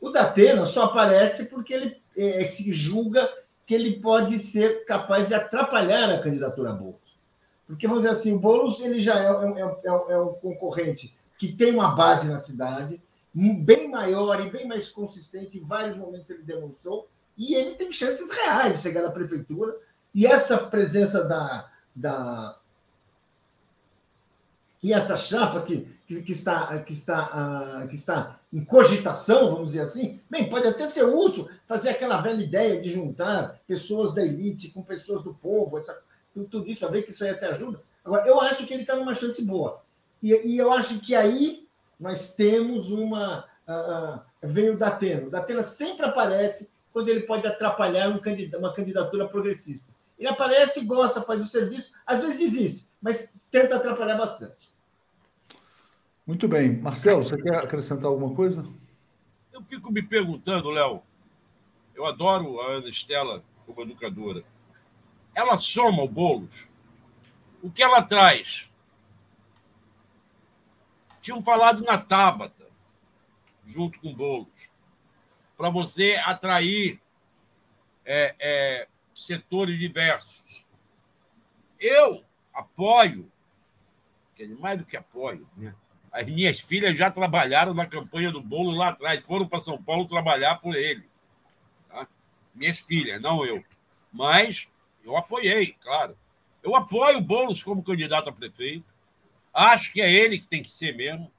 O Datena só aparece porque ele eh, se julga que ele pode ser capaz de atrapalhar a candidatura a Boulos. Porque, vamos dizer assim, o Boulos ele já é, é, é, é um concorrente que tem uma base na cidade, bem maior e bem mais consistente, em vários momentos ele demonstrou, e ele tem chances reais de chegar na prefeitura e essa presença da. da e essa chapa que, que, que está, que, está, uh, que está em cogitação, vamos dizer assim, bem, pode até ser útil fazer aquela velha ideia de juntar pessoas da elite com pessoas do povo, essa, tudo isso, a ver que isso aí até ajuda. Agora, eu acho que ele está numa chance boa. E, e, eu acho que aí nós temos uma. Uh, veio o Datena. O Datena sempre aparece quando ele pode atrapalhar um uma candidatura progressista. Ele aparece, gosta, faz o serviço, às vezes desiste, mas tenta atrapalhar bastante. Muito bem. Marcelo, você quer acrescentar alguma coisa? Eu fico me perguntando, Léo. Eu adoro a Ana Estela como educadora. Ela soma o Boulos. O que ela traz? Tinham falado na Tábata, junto com o Boulos, para você atrair é, é, setores diversos. Eu apoio, quer dizer, mais do que apoio, né? As minhas filhas já trabalharam na campanha do bolo lá atrás, foram para São Paulo trabalhar por ele. Tá? Minhas filhas, não eu. Mas eu apoiei, claro. Eu apoio o Boulos como candidato a prefeito. Acho que é ele que tem que ser mesmo.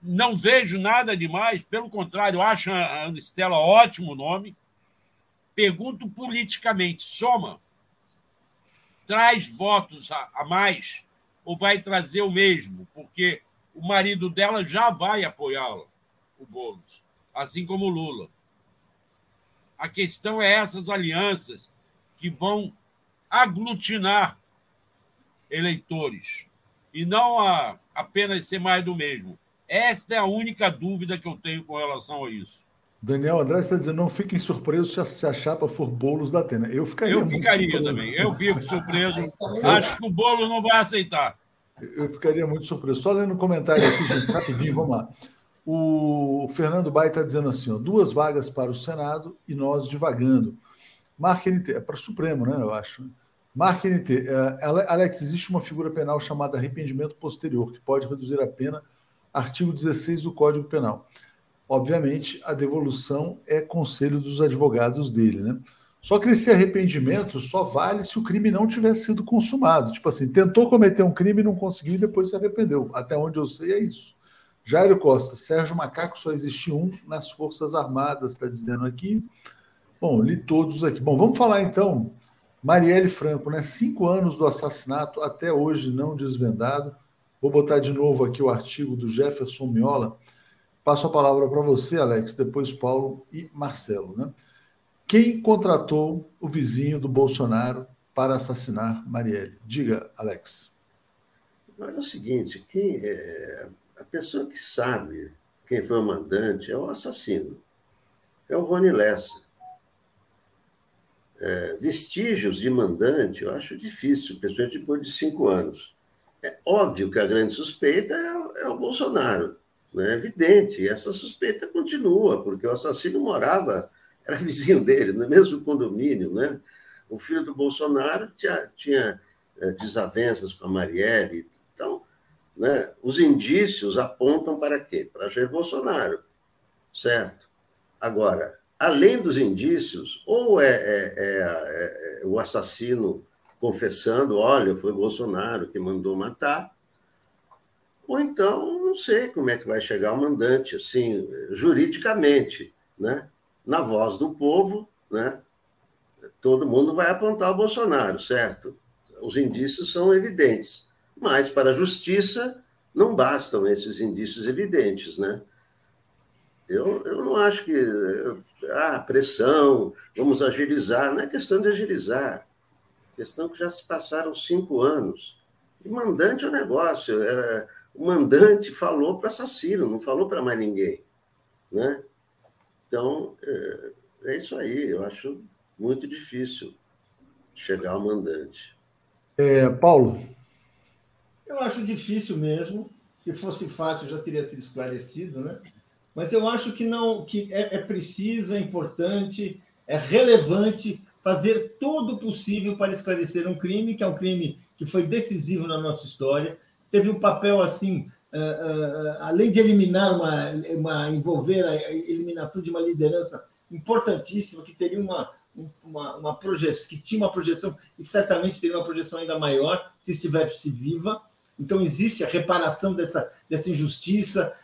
Não vejo nada demais, pelo contrário, acho a Anistela ótimo nome. Pergunto politicamente: soma? Traz votos a, a mais ou vai trazer o mesmo? Porque o marido dela já vai apoiá-la, o Boulos, assim como o Lula. A questão é essas alianças que vão aglutinar eleitores e não a apenas ser mais do mesmo? Esta é a única dúvida que eu tenho com relação a isso. Daniel Andrade está dizendo: não fiquem surpresos se a, chapa for bolos da Atena. Eu ficaria. Eu ficaria também. Eu fico surpreso. Acho que o bolo não vai aceitar. Eu ficaria muito surpreso. Só lendo o um comentário aqui, gente, rapidinho, vamos lá. O Fernando Bai está dizendo assim: ó, duas vagas para o Senado e nós divagando. Marca NT, é para o Supremo, né? Eu acho. Marca NT. É, Alex, existe uma figura penal chamada arrependimento posterior, que pode reduzir a pena. Artigo 16 do Código Penal. Obviamente, a devolução é conselho dos advogados dele, né? Só que esse arrependimento só vale se o crime não tiver sido consumado. Tipo assim, tentou cometer um crime, não conseguiu e depois se arrependeu. Até onde eu sei é isso. Jairo Costa, Sérgio Macaco só existe um nas Forças Armadas, está dizendo aqui. Bom, li todos aqui. Bom, vamos falar então. Marielle Franco, né? Cinco anos do assassinato, até hoje não desvendado. Vou botar de novo aqui o artigo do Jefferson Miola Passo a palavra para você, Alex, depois Paulo e Marcelo. Né? Quem contratou o vizinho do Bolsonaro para assassinar Marielle? Diga, Alex. É o seguinte, quem é, a pessoa que sabe quem foi o mandante é o assassino. É o Rony Lessa. É, vestígios de mandante eu acho difícil, principalmente depois de cinco anos. É óbvio que a grande suspeita é, é o Bolsonaro né? evidente. Essa suspeita continua, porque o assassino morava, era vizinho dele, no mesmo condomínio. Né? O filho do Bolsonaro tinha, tinha é, desavenças com a Marielle. Então, né, os indícios apontam para quê? Para Jair Bolsonaro, certo? Agora, além dos indícios, ou é, é, é, é o assassino confessando, olha, foi Bolsonaro que mandou matar, ou então não sei como é que vai chegar o mandante, assim, juridicamente, né? Na voz do povo, né? Todo mundo vai apontar o Bolsonaro, certo? Os indícios são evidentes, mas para a justiça não bastam esses indícios evidentes, né? Eu, eu não acho que ah, pressão, vamos agilizar. Não é questão de agilizar. Questão que já se passaram cinco anos. E mandante é um negócio. É, o mandante falou para o assassino, não falou para mais ninguém. Né? Então, é, é, isso aí. Eu acho muito difícil chegar ao mandante. É, Paulo? Eu acho difícil mesmo. Se fosse fácil, já teria sido esclarecido, né? Mas eu acho que não, que é, é preciso, é importante, é relevante fazer todo o possível para esclarecer um crime, que é um crime que foi decisivo na nossa história, teve um papel assim, uh, uh, além de eliminar uma, uma envolver a eliminação de uma liderança importantíssima que teria uma uma, uma projeção que tinha uma projeção e certamente teria uma projeção ainda maior se estivesse viva. Então existe a reparação dessa dessa injustiça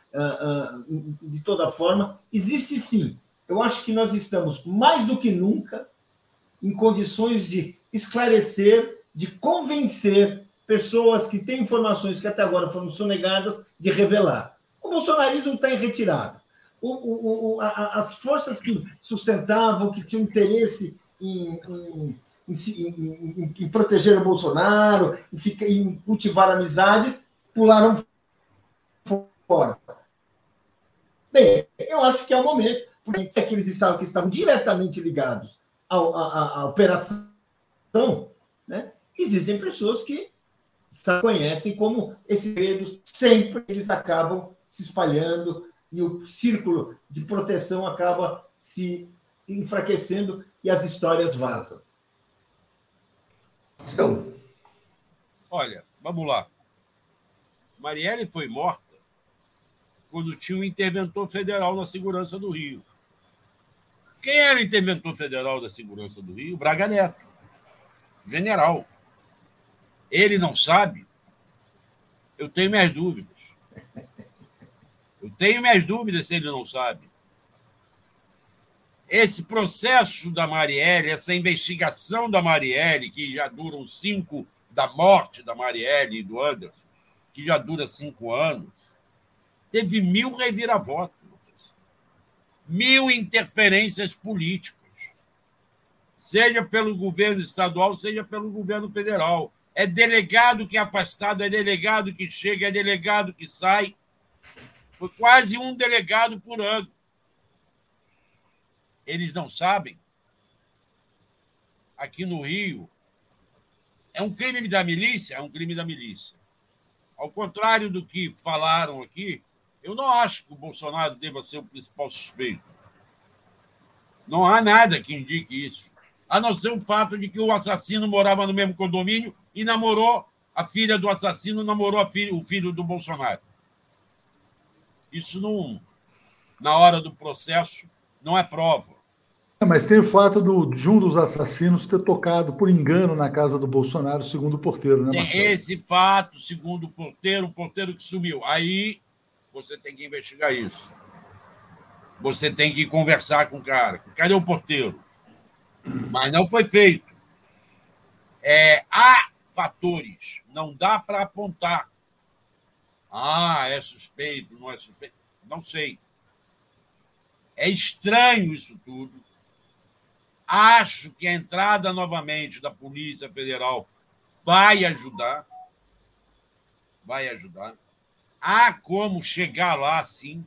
de toda forma. Existe sim. Eu acho que nós estamos mais do que nunca em condições de esclarecer, de convencer pessoas que têm informações que até agora foram sonegadas de revelar. O bolsonarismo está em retirada. O, o, o, a, as forças que sustentavam, que tinham interesse em, em, em, em proteger o Bolsonaro, em, cultivar amizades, pularam fora. Bem, eu acho que é o momento, porque aqueles estavam que estavam diretamente ligados à, à, à operação, né? existem pessoas que conhecem como esses segredos sempre eles acabam se espalhando e o círculo de proteção acaba se enfraquecendo e as histórias vazam. Então, olha, vamos lá. Marielle foi morta quando tinha um interventor federal na segurança do Rio. Quem era o interventor federal da segurança do Rio? Braga Neto, general. Ele não sabe? Eu tenho minhas dúvidas. Eu tenho minhas dúvidas se ele não sabe. Esse processo da Marielle, essa investigação da Marielle, que já duram cinco, da morte da Marielle e do Anderson, que já dura cinco anos, teve mil reviravoltas, mil interferências políticas, seja pelo governo estadual, seja pelo governo federal É delegado que é afastado, é delegado que chega, é delegado que sai. Foi quase um delegado por ano. Eles não sabem. Aqui no Rio, é um crime da milícia? É um crime da milícia. Ao contrário do que falaram aqui, eu não acho que o Bolsonaro deva ser o principal suspeito. Não há nada que indique isso. A não ser o fato de que o assassino morava no mesmo condomínio e namorou a filha do assassino, namorou filha, o filho do Bolsonaro. Isso não, na hora do processo, não é prova. É, mas tem o fato do, de um dos assassinos ter tocado por engano na casa do Bolsonaro, segundo o porteiro, né, Marcelo? Tem esse fato, segundo o porteiro, um porteiro que sumiu. Aí você tem que investigar isso. Você tem que conversar com o cara. Cadê o porteiro? Mas não foi feito. É, há fatores, não dá para apontar. Ah, é suspeito, não é suspeito. Não sei. É estranho isso tudo. Acho que a entrada novamente da Polícia Federal vai ajudar. Vai ajudar. Há como chegar lá, sim,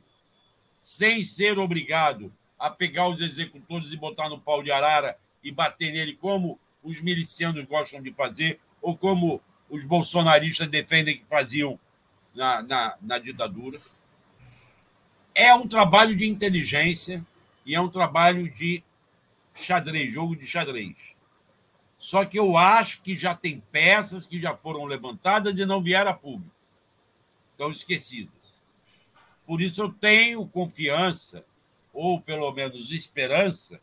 sem ser obrigado a pegar os executores e botar no pau de arara e bater nele, como os milicianos gostam de fazer, ou como os bolsonaristas defendem que faziam na, na, na ditadura. É um trabalho de inteligência e é um trabalho de xadrez, jogo de xadrez. Só que eu acho que já tem peças que já foram levantadas e não vieram a público estão esquecidas. Por isso eu tenho confiança, ou pelo menos esperança,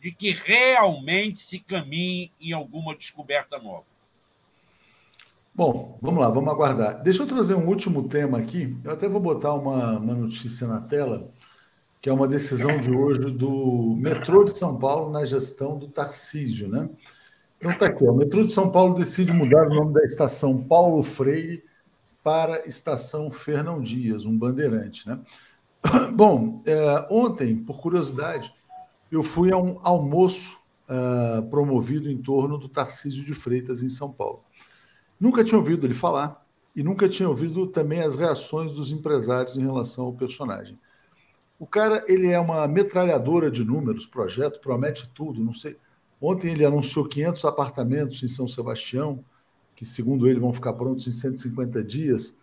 de que realmente se caminhe em alguma descoberta nova. Bom, vamos lá, vamos aguardar. Deixa eu trazer um último tema aqui. Eu até vou botar uma, uma notícia na tela, que é uma decisão de hoje do metrô de São Paulo na gestão do Tarcísio, né? Então tá aqui, ó. o metrô de São Paulo decide mudar o nome da estação Paulo Freire para Estação Fernão Dias, um bandeirante. Né? Bom, é, ontem, por curiosidade, eu fui a um almoço uh, promovido em torno do Tarcísio de Freitas, em São Paulo. Nunca tinha ouvido ele falar e nunca tinha ouvido também as reações dos empresários em relação ao personagem. O cara, ele é uma metralhadora de números, projeto, promete tudo, não sei. Ontem ele anunciou 500 apartamentos em São Sebastião, que, segundo ele, vão ficar prontos em 150 dias.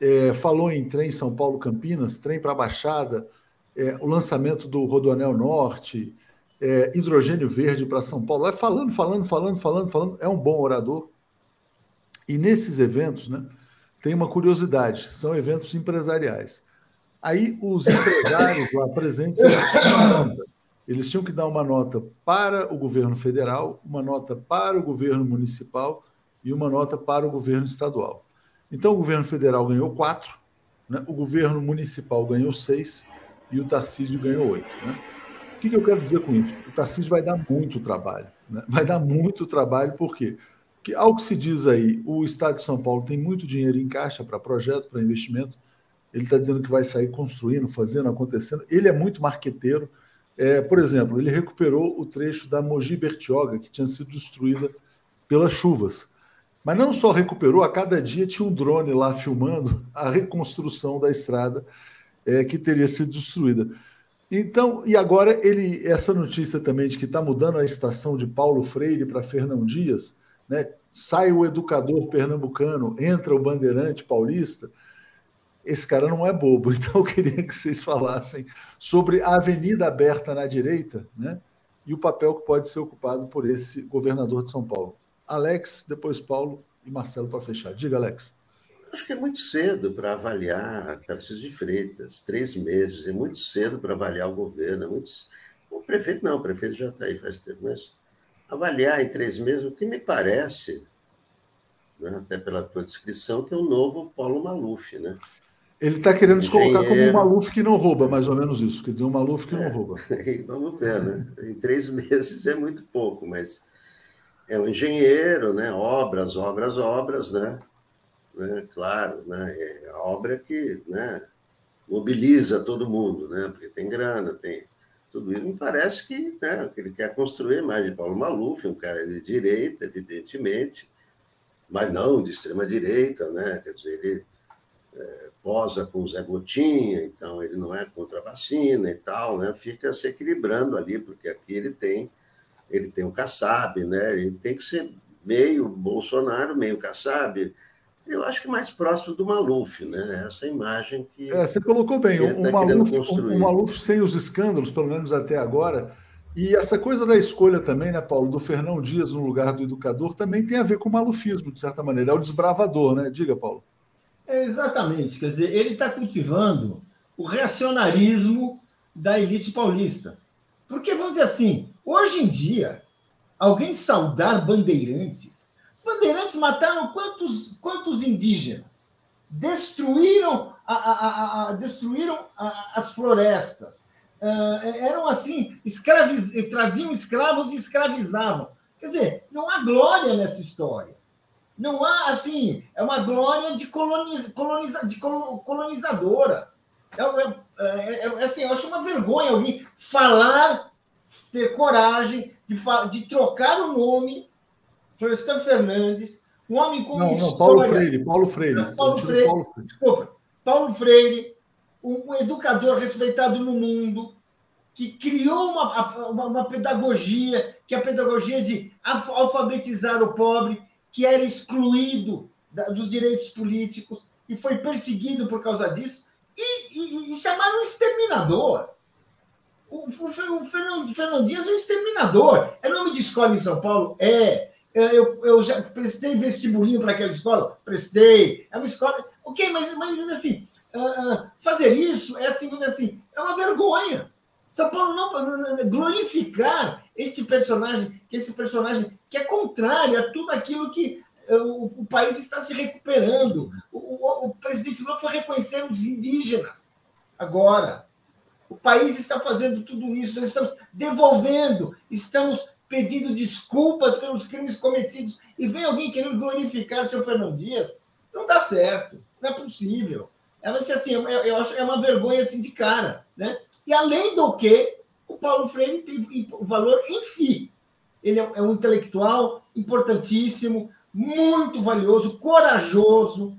É, falou em trem São Paulo-Campinas, trem para a Baixada, é, o lançamento do Rodoanel Norte, é, hidrogênio verde para São Paulo. Vai falando, falando, falando, falando, falando. É um bom orador. E nesses eventos, né, tem uma curiosidade: são eventos empresariais. Aí os empresários lá presentes eles tinham, nota, eles tinham que dar uma nota para o governo federal, uma nota para o governo municipal e uma nota para o governo estadual. Então, o governo federal ganhou quatro, né? o governo municipal ganhou seis e o Tarcísio ganhou oito. Né? O que, que, eu quero dizer com isso? O Tarcísio vai dar muito trabalho. Né? Vai dar muito trabalho, por quê? Porque, ao que se diz aí, o Estado de São Paulo tem muito dinheiro em caixa para projeto, para investimento. Ele está dizendo que vai sair construindo, fazendo, acontecendo. Ele é muito marqueteiro. É, por exemplo, ele recuperou o trecho da Mogi Bertioga, que tinha sido destruída pelas chuvas. Mas não só recuperou, a cada dia tinha um drone lá filmando a reconstrução da estrada é, que teria sido destruída. Então, e agora ele, essa notícia também de que está mudando a estação de Paulo Freire para Fernão Dias, né? sai o educador pernambucano, entra o bandeirante paulista. Esse cara não é bobo, então eu queria que vocês falassem sobre a avenida aberta na direita né? e o papel que pode ser ocupado por esse governador de São Paulo. Alex, depois Paulo e Marcelo para fechar. Diga, Alex. Acho que é muito cedo para avaliar Tarcísio de Freitas, três meses, é muito cedo para avaliar o governo. É muito... O prefeito não, o prefeito já está aí faz tempo, mas avaliar em três meses, o que me parece, né, até pela tua descrição, que é o novo Paulo Maluf, né? Ele está querendo se colocar como um Maluf que não rouba, mais ou menos isso. Quer dizer, um Maluf que é, não rouba. Vamos ver, né? Em três meses é muito pouco, mas é um engenheiro, né? Obras, obras, obras, né? né? Claro, né? É a obra que, né? Mobiliza todo mundo, né? Porque tem grana, tem tudo isso. Me parece que, né? Ele quer construir mais de Paulo Maluf, um cara de direita, evidentemente, mas não de extrema-direita, né? Quer dizer, ele é, posa com o Zé Gotinha, então ele não é contra a vacina e tal, né? Fica se equilibrando ali, porque aqui ele tem ele tem o Kassab, né? Ele tem que ser meio Bolsonaro, meio Kassab. Eu acho que mais próximo do Maluf, né? Essa imagem que. É, você colocou bem, o, tá Maluf, o, Maluf sem os escândalos, pelo menos até agora. E essa coisa da escolha também, né, Paulo, do Fernão Dias no lugar do educador, também tem a ver com o malufismo, de certa maneira. É o desbravador, né? Diga, Paulo. É exatamente. Quer dizer, ele está cultivando o reacionarismo da elite paulista. Porque, vamos dizer assim, hoje em dia, alguém saudar bandeirantes. Os bandeirantes mataram quantos, quantos indígenas? Destruíram, a, a, a, destruíram as florestas. Uh, eram assim, escraviz... traziam escravos e escravizavam. Quer dizer, não há glória nessa história. Não há, assim, é uma glória de, coloniz... Coloniza... de colonizadora. É, é, é, é, assim, eu acho uma vergonha alguém falar, ter coragem de, de trocar o nome Florestan Fernandes, um homem com não, não, Paulo Freire, Paulo Freire. Não, Paulo, Freire Paulo Freire. Desculpa, Paulo Freire, um, um, educador respeitado no mundo, que criou uma, uma, uma pedagogia, que é a pedagogia de alfabetizar o pobre, que era excluído da, dos direitos políticos e foi perseguido por causa disso, e, e, e chamaram um exterminador. O, o, o Fernando, Fernando Dias é um exterminador. É nome de escola em São Paulo? É. Eu, eu já prestei vestibulinho para aquela escola? Prestei. É uma escola. Ok, mas, mas assim, uh, fazer isso é assim, assim, é uma vergonha. São Paulo não glorificar este personagem, que esse personagem que é contrário a tudo aquilo que o, o país está se recuperando. O, o, o presidente Lula foi reconhecer os indígenas agora. O país está fazendo tudo isso, nós estamos devolvendo, estamos pedindo desculpas pelos crimes cometidos. E vem alguém querendo glorificar o seu Fernando Dias. Não dá certo, não é possível. É, assim, eu, eu acho é uma vergonha assim de cara. Né? E além do que, o Paulo Freire tem valor em si. Ele é, é um intelectual importantíssimo, muito valioso, corajoso,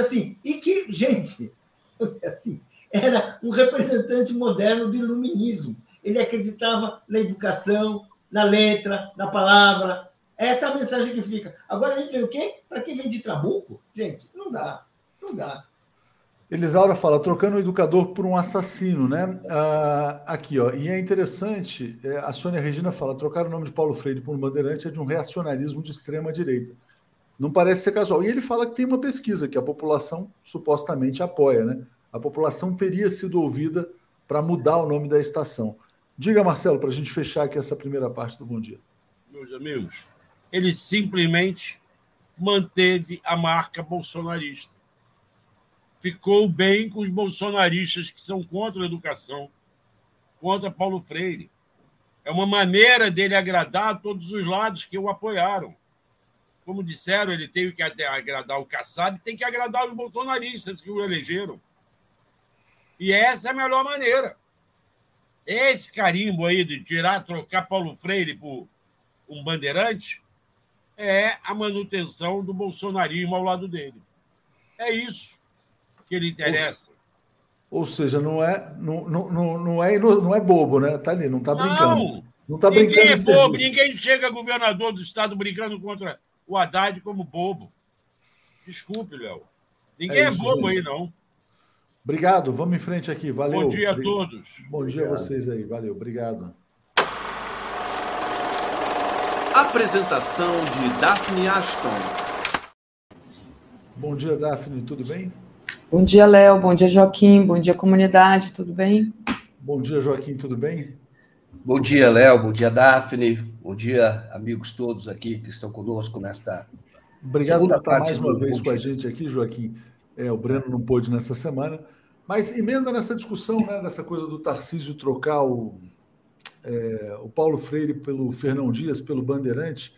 assim, e que, gente, assim, era um representante moderno do iluminismo. Ele acreditava na educação, na letra, na palavra. Essa é a mensagem que fica. Agora a gente vê o quê? Para quem vem de Trabuco, gente, não dá. Não dá. Elisaura fala, trocando o educador por um assassino, né? Ah, aqui, ó. E é interessante, é, a Sônia Regina fala, trocar o nome de Paulo Freire por um bandeirante é de um reacionarismo de extrema direita. Não parece ser casual. E ele fala que tem uma pesquisa que a população supostamente apoia, né? a população teria sido ouvida para mudar o nome da estação. Diga, Marcelo, para a gente fechar aqui essa primeira parte do Bom Dia. Meus amigos, ele simplesmente manteve a marca bolsonarista. Ficou bem com os bolsonaristas que são contra a educação, contra Paulo Freire. É uma maneira dele agradar todos os lados que o apoiaram. Como disseram, ele tem que agradar o Kassab, tem que agradar os bolsonaristas que o elegeram. E essa é a melhor maneira. Esse carimbo aí de tirar, trocar Paulo Freire por um bandeirante é a manutenção do bolsonarismo ao lado dele. É isso que ele interessa. Ou seja, não é, não, não, não, é, não é bobo, né? Tá ali, não tá brincando. Não, não tá ninguém brincando é bobo, ninguém chega governador do estado brincando contra o Haddad como bobo. Desculpe, Léo. Ninguém é, é bobo gente. aí, não. Obrigado, vamos em frente aqui. Valeu. Bom dia a todos. Bom Obrigado. dia a vocês aí. Valeu, obrigado. Apresentação de Daphne Ashton. Bom dia, Daphne, tudo bem? Bom dia, Léo. Bom dia, Joaquim. Bom dia, comunidade. Tudo bem? Bom dia, Joaquim. Tudo bem? Bom dia, Léo. Bom dia, Daphne. Bom dia, amigos todos aqui que estão conosco nesta. Obrigado por estar mais uma vez com a gente aqui, Joaquim. É, o Breno não pôde nessa semana. Mas emenda nessa discussão, né, dessa coisa do Tarcísio trocar o, é, o Paulo Freire pelo Fernão Dias, pelo Bandeirante,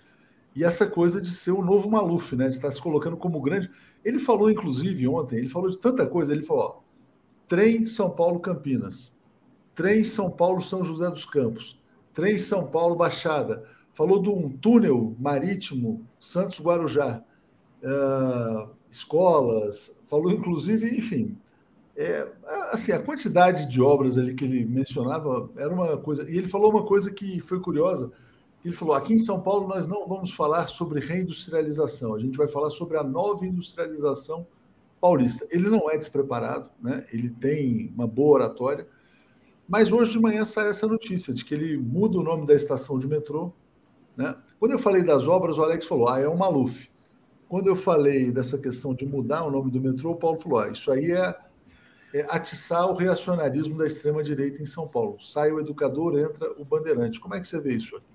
e essa coisa de ser o novo Maluf, né, de estar se colocando como grande. Ele falou, inclusive, ontem, ele falou de tanta coisa, ele falou, ó, trem São Paulo Campinas, trem São Paulo São José dos Campos, trem São Paulo Baixada, falou de um túnel marítimo Santos Guarujá, uh, escolas, falou inclusive, enfim, é, assim, a quantidade de obras ali que ele mencionava era uma coisa. E ele falou uma coisa que foi curiosa. Ele falou: aqui em São Paulo nós não vamos falar sobre reindustrialização, a gente vai falar sobre a nova industrialização paulista. Ele não é despreparado, né? ele tem uma boa oratória, mas hoje de manhã sai essa notícia de que ele muda o nome da estação de metrô. Né? Quando eu falei das obras, o Alex falou: ah, é o Maluf. Quando eu falei dessa questão de mudar o nome do metrô, o Paulo falou: ah, isso aí é é, atiçar o reacionarismo da extrema-direita em São Paulo. Sai o educador, entra o bandeirante. Como é que você vê isso aqui?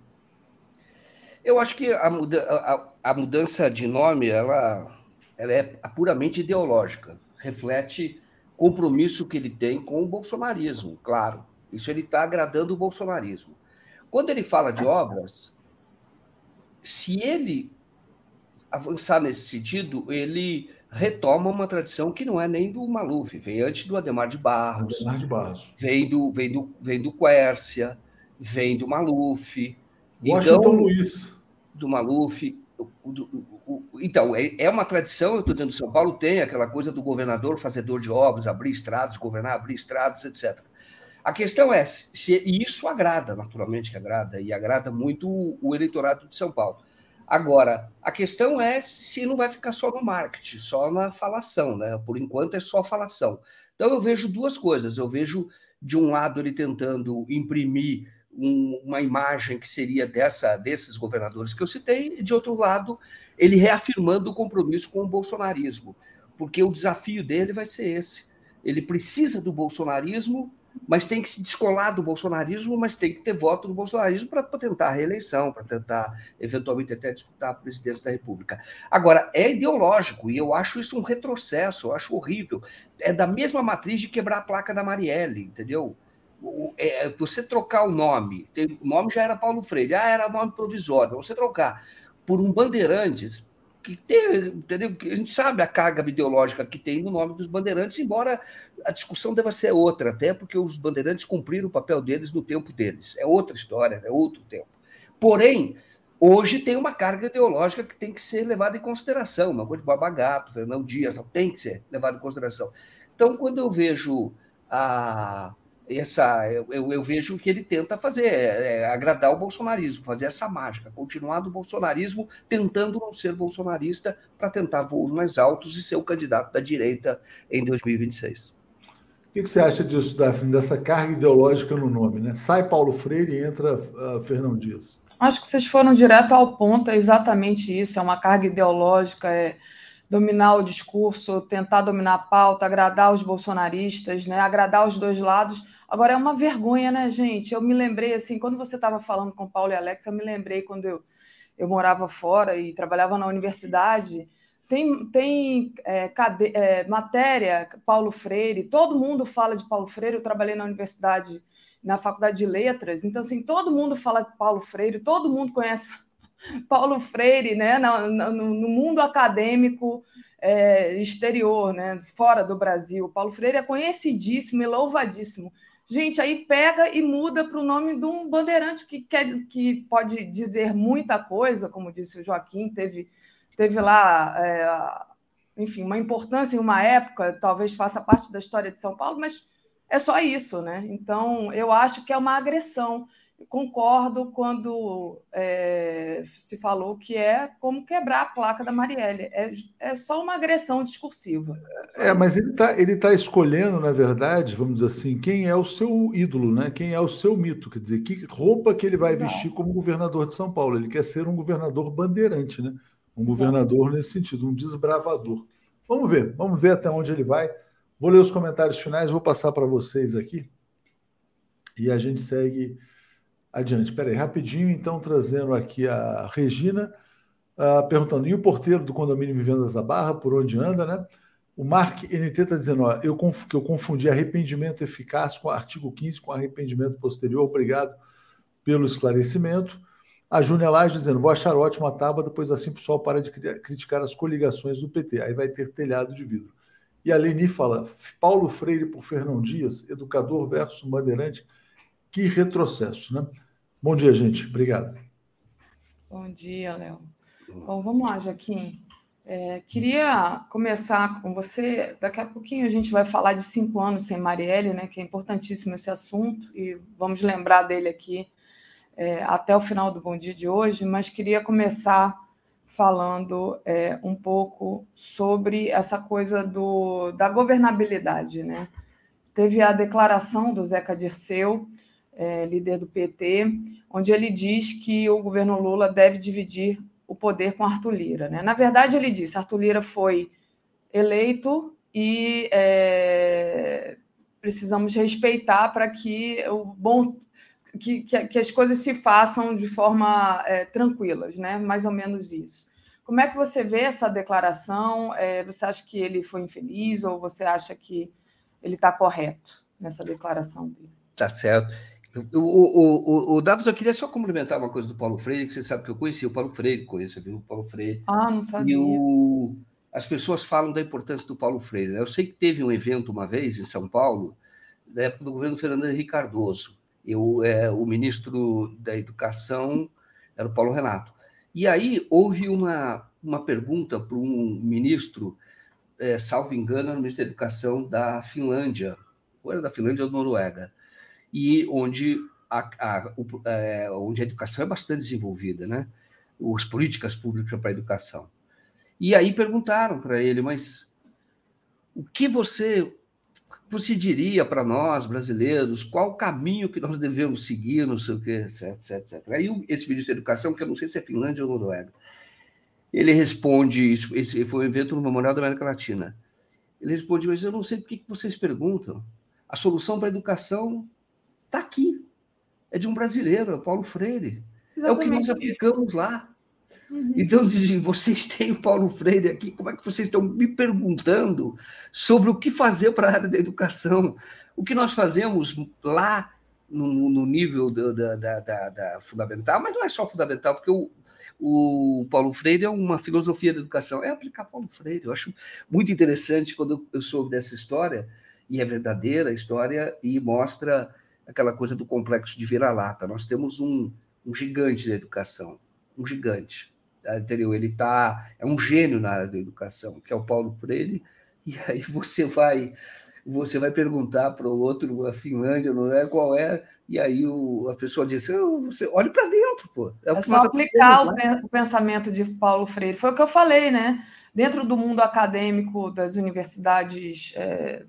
Eu acho que a, muda, a, a mudança de nome ela, ela é puramente ideológica. Reflete compromisso que ele tem com o bolsonarismo, claro. Isso ele está agradando o bolsonarismo. Quando ele fala de obras, se ele avançar nesse sentido, ele retoma uma tradição que não é nem do Maluf, vem antes do Ademar de Barros, Ademar de Barros. Vem, do, vem, do, vem do Quércia, vem do Maluf. Washington então, Luiz. Do Maluf. então, é, é uma tradição, eu estou dentro de São Paulo, tem aquela coisa do governador, fazedor de obras, abrir estradas, governar, abrir estradas, etc. A questão é se isso agrada, naturalmente que agrada, e agrada muito o eleitorado de São Paulo. Agora, a questão é se não vai ficar só no marketing, só na falação, né? Por enquanto é só falação. Então eu vejo duas coisas. Eu vejo, de um lado, ele tentando imprimir um, uma imagem que seria dessa desses governadores que eu citei, e de outro lado, ele reafirmando o compromisso com o bolsonarismo, porque o desafio dele vai ser esse. Ele precisa do bolsonarismo mas tem que se descolar do bolsonarismo, mas tem que ter voto do bolsonarismo para tentar a reeleição, para tentar, eventualmente, até disputar a presidência da República. Agora, é ideológico, e eu acho isso um retrocesso, eu acho horrível. É da mesma matriz de quebrar a placa da Marielle, entendeu? É, você trocar o nome, o nome já era Paulo Freire, ah, era nome provisório, você trocar por um Bandeirantes, que tem, entendeu? A gente sabe a carga ideológica que tem no nome dos bandeirantes, embora a discussão deva ser outra, até porque os bandeirantes cumpriram o papel deles no tempo deles. É outra história, é outro tempo. Porém, hoje tem uma carga ideológica que tem que ser levada em consideração, uma coisa de Babagato, Fernão Dias, tem que ser levada em consideração. Então, quando eu vejo a, essa eu, eu, vejo que ele tenta fazer, é, é, agradar o bolsonarismo, fazer essa mágica, continuar do bolsonarismo, tentando não ser bolsonarista para tentar voos mais altos e ser o candidato da direita em 2026. O que, que você acha disso, Daphne, dessa carga ideológica no nome? Né? Sai Paulo Freire e entra uh, Fernão Dias. Acho que vocês foram direto ao ponto, é exatamente isso, é uma carga ideológica, é dominar o discurso, tentar dominar a pauta, agradar os bolsonaristas, né? agradar os dois lados. Agora é uma vergonha, né, gente? Eu me lembrei, assim, quando você estava falando com Paulo e Alex, eu me lembrei quando eu, eu morava fora e trabalhava na universidade. Tem, tem é, cade... é, matéria, Paulo Freire, todo mundo fala de Paulo Freire. Eu trabalhei na universidade, na faculdade de letras, então, assim, todo mundo fala de Paulo Freire, todo mundo conhece Paulo Freire, né, no, no, no mundo acadêmico é, exterior, né, fora do Brasil. Paulo Freire é conhecidíssimo e louvadíssimo. Gente, aí pega e muda para o nome de um bandeirante que, quer, que pode dizer muita coisa, como disse o Joaquim, teve, teve lá, é, enfim, uma importância em uma época, talvez faça parte da história de São Paulo, mas é só isso, né? Então, eu acho que é uma agressão concordo quando é, se falou que é como quebrar a placa da Marielle. É, é só uma agressão discursiva. É, mas ele está ele tá escolhendo, na verdade, vamos dizer assim, quem é o seu ídolo, né? quem é o seu mito. Quer dizer, que roupa que ele vai vestir como governador de São Paulo. Ele quer ser um governador bandeirante, né? um governador nesse sentido, um desbravador. Vamos ver, vamos ver até onde ele vai. Vou ler os comentários finais, vou passar para vocês aqui. E a gente segue adiante. Peraí, rapidinho, então, trazendo aqui a Regina, uh, perguntando: e o porteiro do condomínio Vivendas da Barra, por onde anda, né? O Mark NT está dizendo ó, eu, que eu confundi arrependimento eficaz com o artigo 15 com arrependimento posterior. Obrigado pelo esclarecimento. A Júnia Lage dizendo: vou achar ótima a tábua, depois assim o pessoal para de criticar as coligações do PT. Aí vai ter telhado de vidro. E a Leni fala: Paulo Freire por Fernão Dias, educador versus bandeirante que retrocesso, né? Bom dia, gente. Obrigado. Bom dia, Léo. Bom, vamos lá, Joaquim. É, queria começar com você. Daqui a pouquinho a gente vai falar de cinco anos sem Marielle, né, que é importantíssimo esse assunto, e vamos lembrar dele aqui é, até o final do Bom Dia de hoje, mas queria começar falando é, um pouco sobre essa coisa do, da governabilidade. Né? Teve a declaração do Zeca Dirceu, é, líder do PT, onde ele diz que o governo Lula deve dividir o poder com Arthur Lira. Né? Na verdade, ele disse: Arthur Lira foi eleito e é, precisamos respeitar para que o bom que, que, que, as coisas se façam de forma é, tranquilas, né? Mais ou menos isso. Como é que você vê essa declaração? É, você acha que ele foi infeliz ou você acha que ele está correto nessa declaração dele? Tá certo. O, o, o, o Davis, eu queria só complementar uma coisa do Paulo Freire, que você sabe que eu conheci o Paulo Freire, conheço viu, o Paulo Freire. Ah, não sabia. E o, as pessoas falam da importância do Paulo Freire. Né? Eu sei que teve um evento uma vez em São Paulo, na época do governo Fernando Henrique Cardoso. Eu, é, o ministro da Educação era o Paulo Renato. E aí houve uma, uma pergunta para um ministro, é, salvo engano, no ministro da Educação da Finlândia, ou era da Finlândia ou da Noruega, e onde a, a, o, é, onde a educação é bastante desenvolvida, né? As políticas públicas para a educação. E aí perguntaram para ele, mas o que você você diria para nós, brasileiros, qual o caminho que nós devemos seguir, não sei o quê, etc, etc, etc. Aí esse ministro da Educação, que eu não sei se é Finlândia ou Noruega, ele responde, isso, esse foi um evento no Memorial da América Latina, ele responde, mas eu não sei por que vocês perguntam. A solução para a educação Está aqui. É de um brasileiro, é o Paulo Freire. Exatamente é o que nós aplicamos isso. lá. Uhum. Então, vocês têm o Paulo Freire aqui, como é que vocês estão me perguntando sobre o que fazer para a área da educação? O que nós fazemos lá no, no nível da, da, da, da, fundamental, mas não é só fundamental, porque o, o Paulo Freire é uma filosofia da educação, é aplicar Paulo Freire. Eu acho muito interessante quando eu soube dessa história, e é verdadeira a história, e mostra aquela coisa do complexo de vira-lata. Nós temos um, um gigante da educação, um gigante, tá? entendeu? Ele tá, é um gênio na área da educação, que é o Paulo Freire, e aí você vai você vai perguntar para o outro, a Finlândia, não é qual é, e aí o, a pessoa diz, você olhe para dentro, pô. É, é só aplicar o, o pensamento de Paulo Freire. Foi o que eu falei, né? Dentro do mundo acadêmico das universidades é,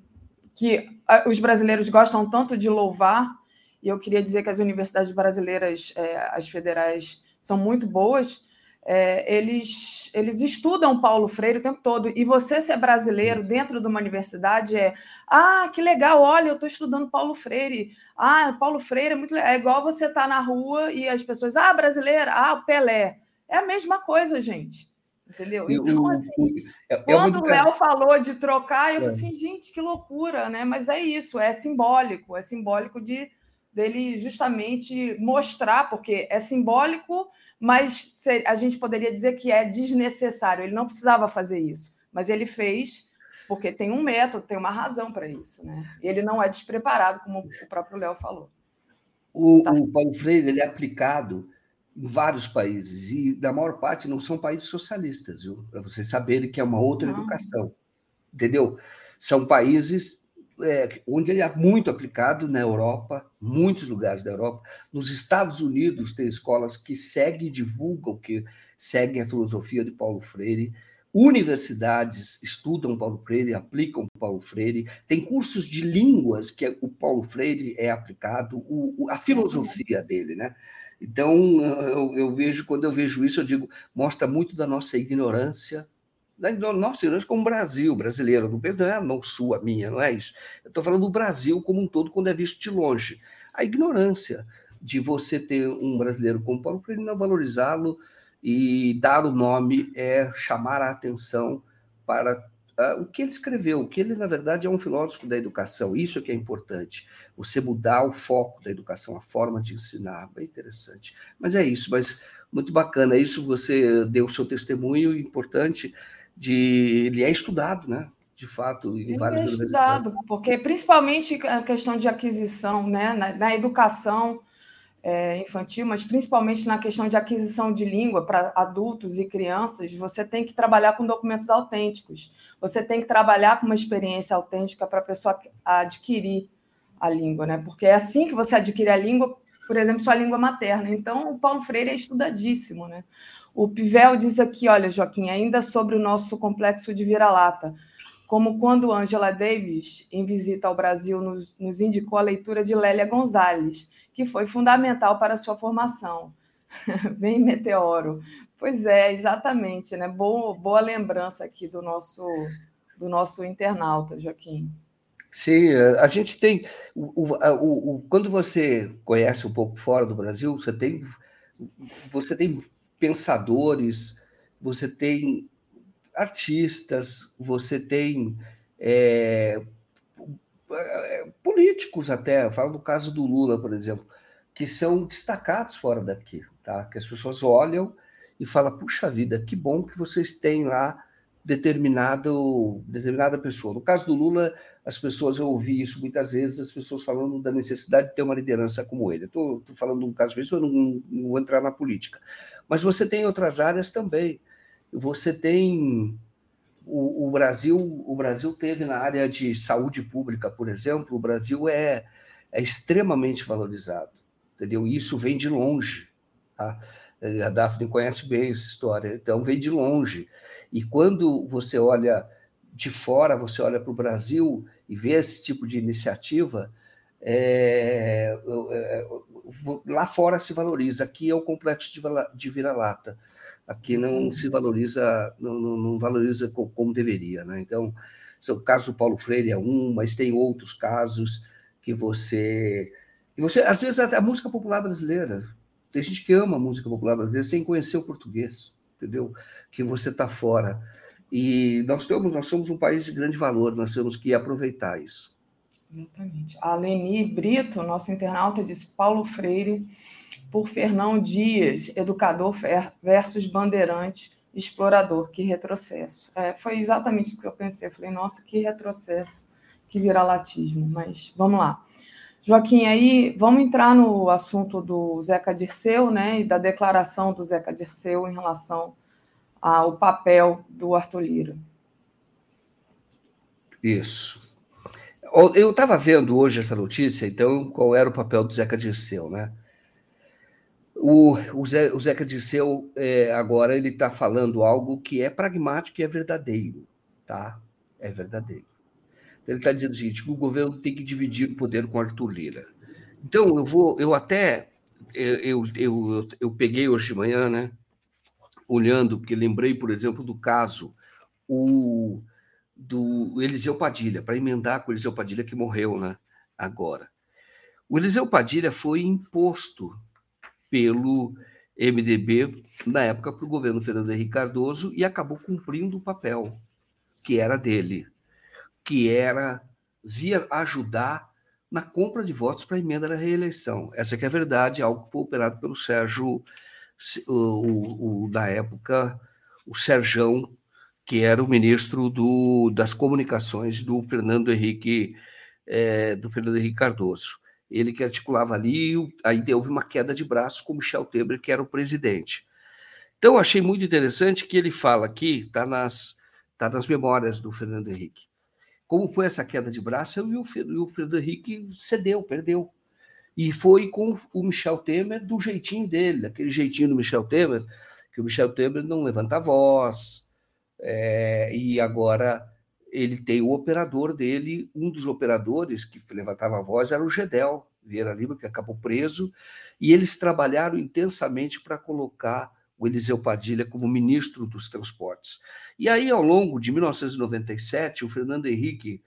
que os brasileiros gostam tanto de louvar, e eu queria dizer que as universidades brasileiras, é, as federais, são muito boas. É, eles, eles estudam Paulo Freire o tempo todo. E você ser brasileiro dentro de uma universidade é ah, que legal, olha, eu estou estudando Paulo Freire. Ah, Paulo Freire é muito legal. É igual você estar tá na rua e as pessoas, ah, brasileira, ah, Pelé. É a mesma coisa, gente. Entendeu? Então, assim, é, é quando o Léo falou de trocar, eu falei é. assim, gente, que loucura, né? Mas é isso, é simbólico, é simbólico de dele justamente mostrar, porque é simbólico, mas a gente poderia dizer que é desnecessário. Ele não precisava fazer isso, mas ele fez porque tem um método, tem uma razão para isso, né? Ele não é despreparado, como o próprio Léo falou. O, tá. o Paulo Freire ele é aplicado em vários países, e da maior parte não são países socialistas, viu? Para vocês saberem que é uma outra ah. educação, entendeu? São países é, onde ele é muito aplicado na Europa, muitos lugares da Europa. Nos Estados Unidos tem escolas que seguem e divulgam, que seguem a filosofia de Paulo Freire. Universidades estudam Paulo Freire, aplicam Paulo Freire. Tem cursos de línguas que o Paulo Freire é aplicado, o, a filosofia dele, né? Então, eu, eu, vejo, quando eu vejo isso, eu digo, mostra muito da nossa ignorância, da nossa ignorância como Brasil, brasileiro. Não penso, não é não sua, minha, não é isso. Eu estou falando do Brasil como um todo, quando é visto de longe. A ignorância de você ter um brasileiro como Paulo para ele não valorizá-lo e dar o nome é chamar a atenção para uh, o que ele escreveu, o que ele, na verdade, é um filósofo da educação. Isso é que é importante. Você mudar o foco da educação, a forma de ensinar. Bem interessante. Mas é isso, mas muito bacana. Isso você deu o seu testemunho importante de. Ele é estudado, né? De fato, em ele é estudado, porque principalmente a questão de aquisição, né? na, na educação é, infantil, mas principalmente na questão de aquisição de língua para adultos e crianças, você tem que trabalhar com documentos autênticos. Você tem que trabalhar com uma experiência autêntica para a pessoa adquirir a língua, né? Porque é assim que você adquire a língua, por exemplo, sua língua materna. Então, o Paulo Freire é estudadíssimo, né? O Pivel diz aqui, olha, Joaquim, ainda sobre o nosso complexo de vira-lata, como quando Angela Davis, em visita ao Brasil, nos, nos indicou a leitura de Lélia Gonzalez, que foi fundamental para a sua formação. Vem Meteoro. Pois é, exatamente, né? Boa, boa lembrança aqui do nosso do nosso internauta, Joaquim. Sim, a gente tem. O, o, o, quando você conhece um pouco fora do Brasil, você tem, você tem pensadores, você tem artistas, você tem é, políticos até, eu falo do caso do Lula, por exemplo, que são destacados fora daqui, tá? Que as pessoas olham e falam, puxa vida, que bom que vocês têm lá determinado determinada pessoa. No caso do Lula, as pessoas eu ouvi isso muitas vezes, as pessoas falando da necessidade de ter uma liderança como ele. Estou falando de um caso mesmo, eu não, não vou entrar na política. Mas você tem outras áreas também. Você tem o, o, Brasil, o Brasil teve na área de saúde pública, por exemplo, o Brasil é, é extremamente valorizado, entendeu? Isso vem de longe, tá? A Daphne conhece bem essa história, então vem de longe. E quando você olha de fora, você olha para o Brasil e vê esse tipo de iniciativa, é, é, lá fora se valoriza, aqui é o complexo de vira-lata. Aqui não se valoriza, não, não, não valoriza como deveria, né? Então, o caso do Paulo Freire é um, mas tem outros casos que você, você às vezes a, a música popular brasileira, tem gente que ama a música popular brasileira sem conhecer o português, entendeu? Que você está fora. E nós temos, nós somos um país de grande valor, nós temos que aproveitar isso. Exatamente. A Leni Brito, nosso internauta, disse Paulo Freire por Fernão Dias, educador versus bandeirante, explorador, que retrocesso. É, foi exatamente o que eu pensei. Falei, nossa, que retrocesso, que viralatismo. Mas vamos lá. Joaquim, aí vamos entrar no assunto do Zeca Dirceu, né, e da declaração do Zeca Dirceu em relação ao papel do Arthur Lira. Isso. Eu estava vendo hoje essa notícia, então, qual era o papel do Zeca Dirceu, né? O, o, Zé, o Zeca Dirceu, é, agora, ele está falando algo que é pragmático e é verdadeiro, tá? É verdadeiro. Ele está dizendo o seguinte, que o governo tem que dividir o poder com Arthur Lira. Então, eu vou, eu até, eu, eu, eu, eu peguei hoje de manhã, né? Olhando, porque lembrei, por exemplo, do caso o, do Eliseu Padilha, para emendar com o Eliseu Padilha, que morreu, né? Agora. O Eliseu Padilha foi imposto pelo MDB, na época, para o governo Fernando Henrique Cardoso, e acabou cumprindo o papel que era dele, que era via ajudar na compra de votos para a emenda da reeleição. Essa que é a verdade, algo que foi operado pelo Sérgio, o, o, da época, o Serjão, que era o ministro do, das comunicações do Fernando Henrique é, do Fernando Henrique Cardoso ele que articulava ali, aí houve uma queda de braço com Michel Temer, que era o presidente. Então, achei muito interessante que ele fala aqui, está nas, tá nas memórias do Fernando Henrique. Como foi essa queda de braço, e o, o Fernando Henrique cedeu, perdeu. E foi com o Michel Temer do jeitinho dele, aquele jeitinho do Michel Temer, que o Michel Temer não levanta a voz, é, e agora ele tem o operador dele, um dos operadores que levantava a voz era o Gedel Vieira Lima, que acabou preso, e eles trabalharam intensamente para colocar o Eliseu Padilha como ministro dos transportes. E aí, ao longo de 1997, o Fernando Henrique,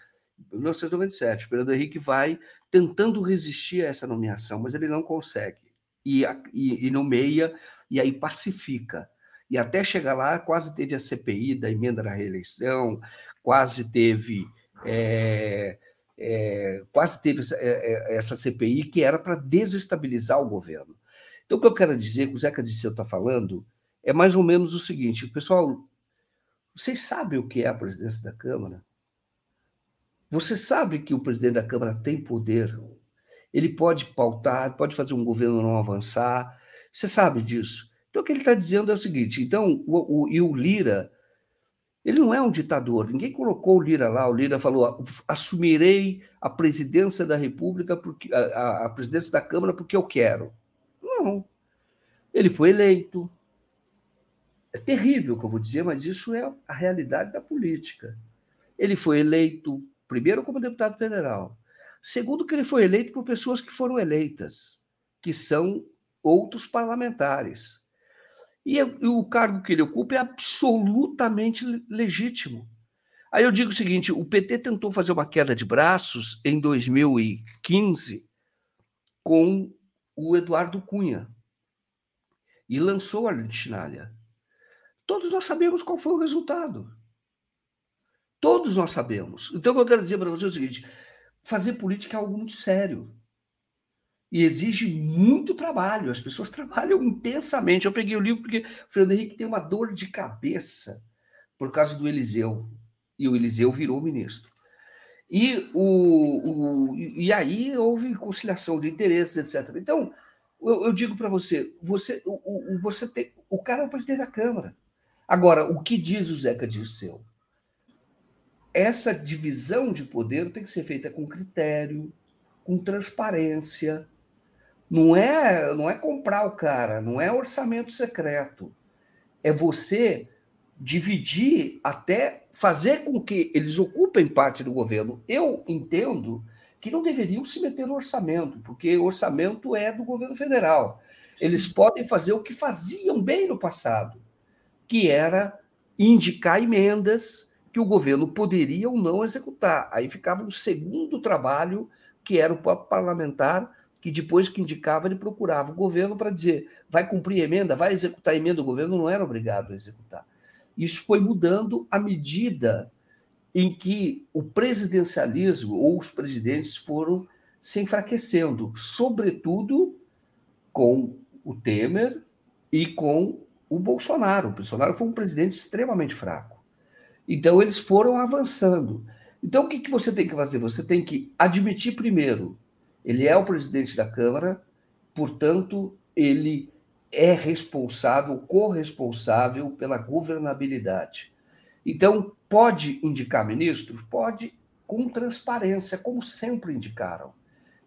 1997, o Fernando Henrique vai tentando resistir a essa nomeação, mas ele não consegue. E, e, e nomeia, e aí pacifica. E até chegar lá, quase teve a CPI da emenda da reeleição, quase teve é, é, quase teve essa, é, é CPI que era para desestabilizar o governo. Então, o que eu quero dizer, que o Zeca Disseu está falando, é mais ou menos o seguinte: pessoal, vocês sabem o que é a presidência da Câmara? Você sabe que o presidente da Câmara tem poder? ele pode pautar, pode fazer um governo não avançar. Você sabe disso. Então, o que ele está dizendo é o seguinte: então, o, o, e o Lira, ele não é um ditador. Ninguém colocou o Lira lá. O Lira falou: assumirei a presidência da República, porque, a, a presidência da Câmara, porque eu quero. Não. Ele foi eleito. É terrível o que eu vou dizer, mas isso é a realidade da política. Ele foi eleito, primeiro, como deputado federal. Segundo, que ele foi eleito por pessoas que foram eleitas, que são outros parlamentares. E o cargo que ele ocupa é absolutamente legítimo. Aí eu digo o seguinte: o PT tentou fazer uma queda de braços em 2015 com o Eduardo Cunha e lançou a Lentinalha. Todos nós sabemos qual foi o resultado. Todos nós sabemos. Então, o que eu quero dizer para você é o seguinte: fazer política é algo muito sério. E exige muito trabalho. As pessoas trabalham intensamente. Eu peguei o livro porque o Fernando Henrique tem uma dor de cabeça por causa do Eliseu. E o Eliseu virou ministro. E, o, o e aí houve conciliação de interesses, etc. Então, eu, eu digo para você, você, o, o, você tem, o cara é o presidente da Câmara. Agora, o que diz o Zeca Dirceu? Essa divisão de poder tem que ser feita com critério, com transparência. Não é, não é comprar o cara, não é orçamento secreto. É você dividir até fazer com que eles ocupem parte do governo. Eu entendo que não deveriam se meter no orçamento, porque o orçamento é do governo federal. Eles podem fazer o que faziam bem no passado que era indicar emendas que o governo poderia ou não executar. Aí ficava um segundo trabalho, que era o parlamentar, que depois que indicava, ele procurava o governo para dizer: vai cumprir emenda, vai executar emenda, o governo não era obrigado a executar. Isso foi mudando à medida em que o presidencialismo ou os presidentes foram se enfraquecendo, sobretudo com o Temer e com o Bolsonaro. O Bolsonaro foi um presidente extremamente fraco. Então, eles foram avançando. Então, o que, que você tem que fazer? Você tem que admitir primeiro, ele é o presidente da Câmara, portanto, ele é responsável, corresponsável pela governabilidade. Então, pode indicar ministros? Pode, com transparência, como sempre indicaram.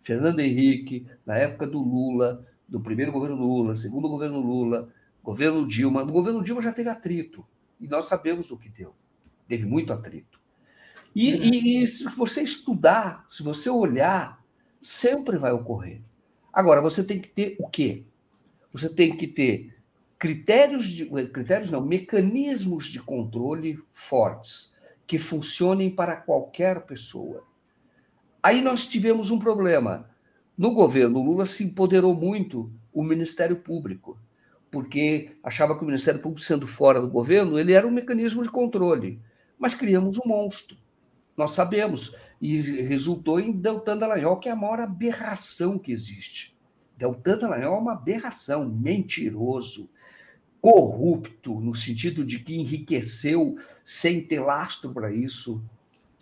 Fernando Henrique, na época do Lula, do primeiro governo Lula, segundo governo Lula, Governo Dilma. No governo Dilma já teve atrito. E nós sabemos o que deu. Teve muito atrito. E, e, e se você estudar, se você olhar, sempre vai ocorrer. Agora, você tem que ter o quê? Você tem que ter critérios de critérios não, mecanismos de controle fortes que funcionem para qualquer pessoa. Aí nós tivemos um problema. No governo Lula se empoderou muito o Ministério Público porque achava que o Ministério Público, sendo fora do governo, ele era um mecanismo de controle. Mas criamos um monstro. Nós sabemos. E resultou em Deltan Dallagnol, que é a maior aberração que existe. Deltan Dallagnol é uma aberração, mentiroso, corrupto, no sentido de que enriqueceu sem ter lastro para isso.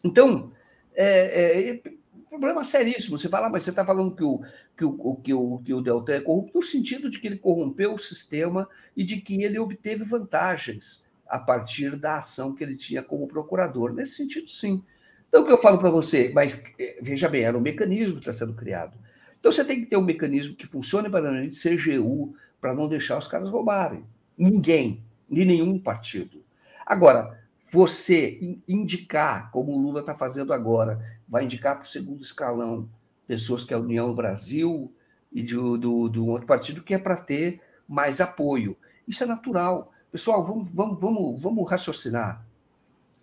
Então, é, é, problema seríssimo. Você fala, mas você está falando que o, que, o, que, o, que o Deltan é corrupto no sentido de que ele corrompeu o sistema e de que ele obteve vantagens a partir da ação que ele tinha como procurador. Nesse sentido, sim. Então, o que eu falo para você, mas eh, veja bem, era um mecanismo que está sendo criado. Então, você tem que ter um mecanismo que funcione para a CGU, para não deixar os caras roubarem. Ninguém, de nenhum partido. Agora, você indicar, como o Lula está fazendo agora, vai indicar para o segundo escalão pessoas que é a União Brasil e do, do, do outro partido que é para ter mais apoio. Isso é natural. Pessoal, vamos, vamos, vamos, vamos raciocinar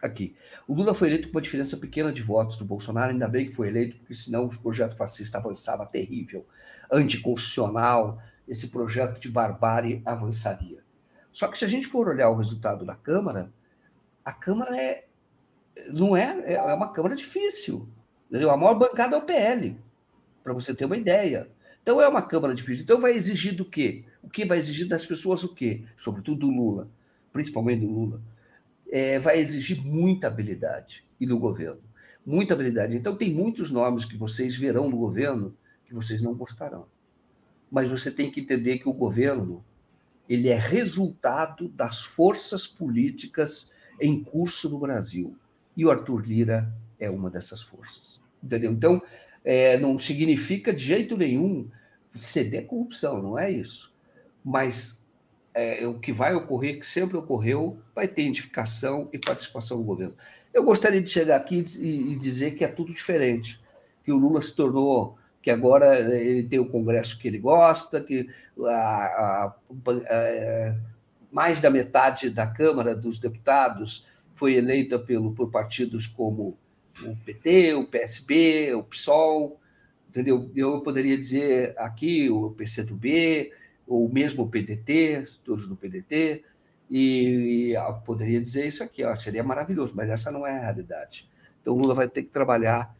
aqui. O Lula foi eleito com uma diferença pequena de votos do Bolsonaro, ainda bem que foi eleito, porque senão o projeto fascista avançava terrível, anticonstitucional, esse projeto de barbárie avançaria. Só que se a gente for olhar o resultado da Câmara, a Câmara é não é, é uma Câmara difícil. Entendeu? A maior bancada é o PL, para você ter uma ideia. Então é uma Câmara difícil. Então vai exigir do quê? O que vai exigir das pessoas o quê? Sobretudo do Lula, principalmente do Lula. É, vai exigir muita habilidade e do governo. Muita habilidade. Então tem muitos nomes que vocês verão no governo, que vocês não gostarão. Mas você tem que entender que o governo ele é resultado das forças políticas em curso no Brasil. E o Arthur Lira é uma dessas forças. Entendeu? Então, é, não significa de jeito nenhum ceder corrupção, não é isso. Mas é, o que vai ocorrer, que sempre ocorreu, vai ter identificação e participação do governo. Eu gostaria de chegar aqui e, e dizer que é tudo diferente, que o Lula se tornou que agora ele tem o Congresso que ele gosta, que a, a, a, mais da metade da Câmara dos Deputados foi eleita pelo, por partidos como o PT, o PSB, o PSOL, entendeu? Eu poderia dizer aqui o PCdoB, ou mesmo o PDT, todos do PDT, e, e poderia dizer isso aqui, ó, seria maravilhoso, mas essa não é a realidade. Então, o Lula vai ter que trabalhar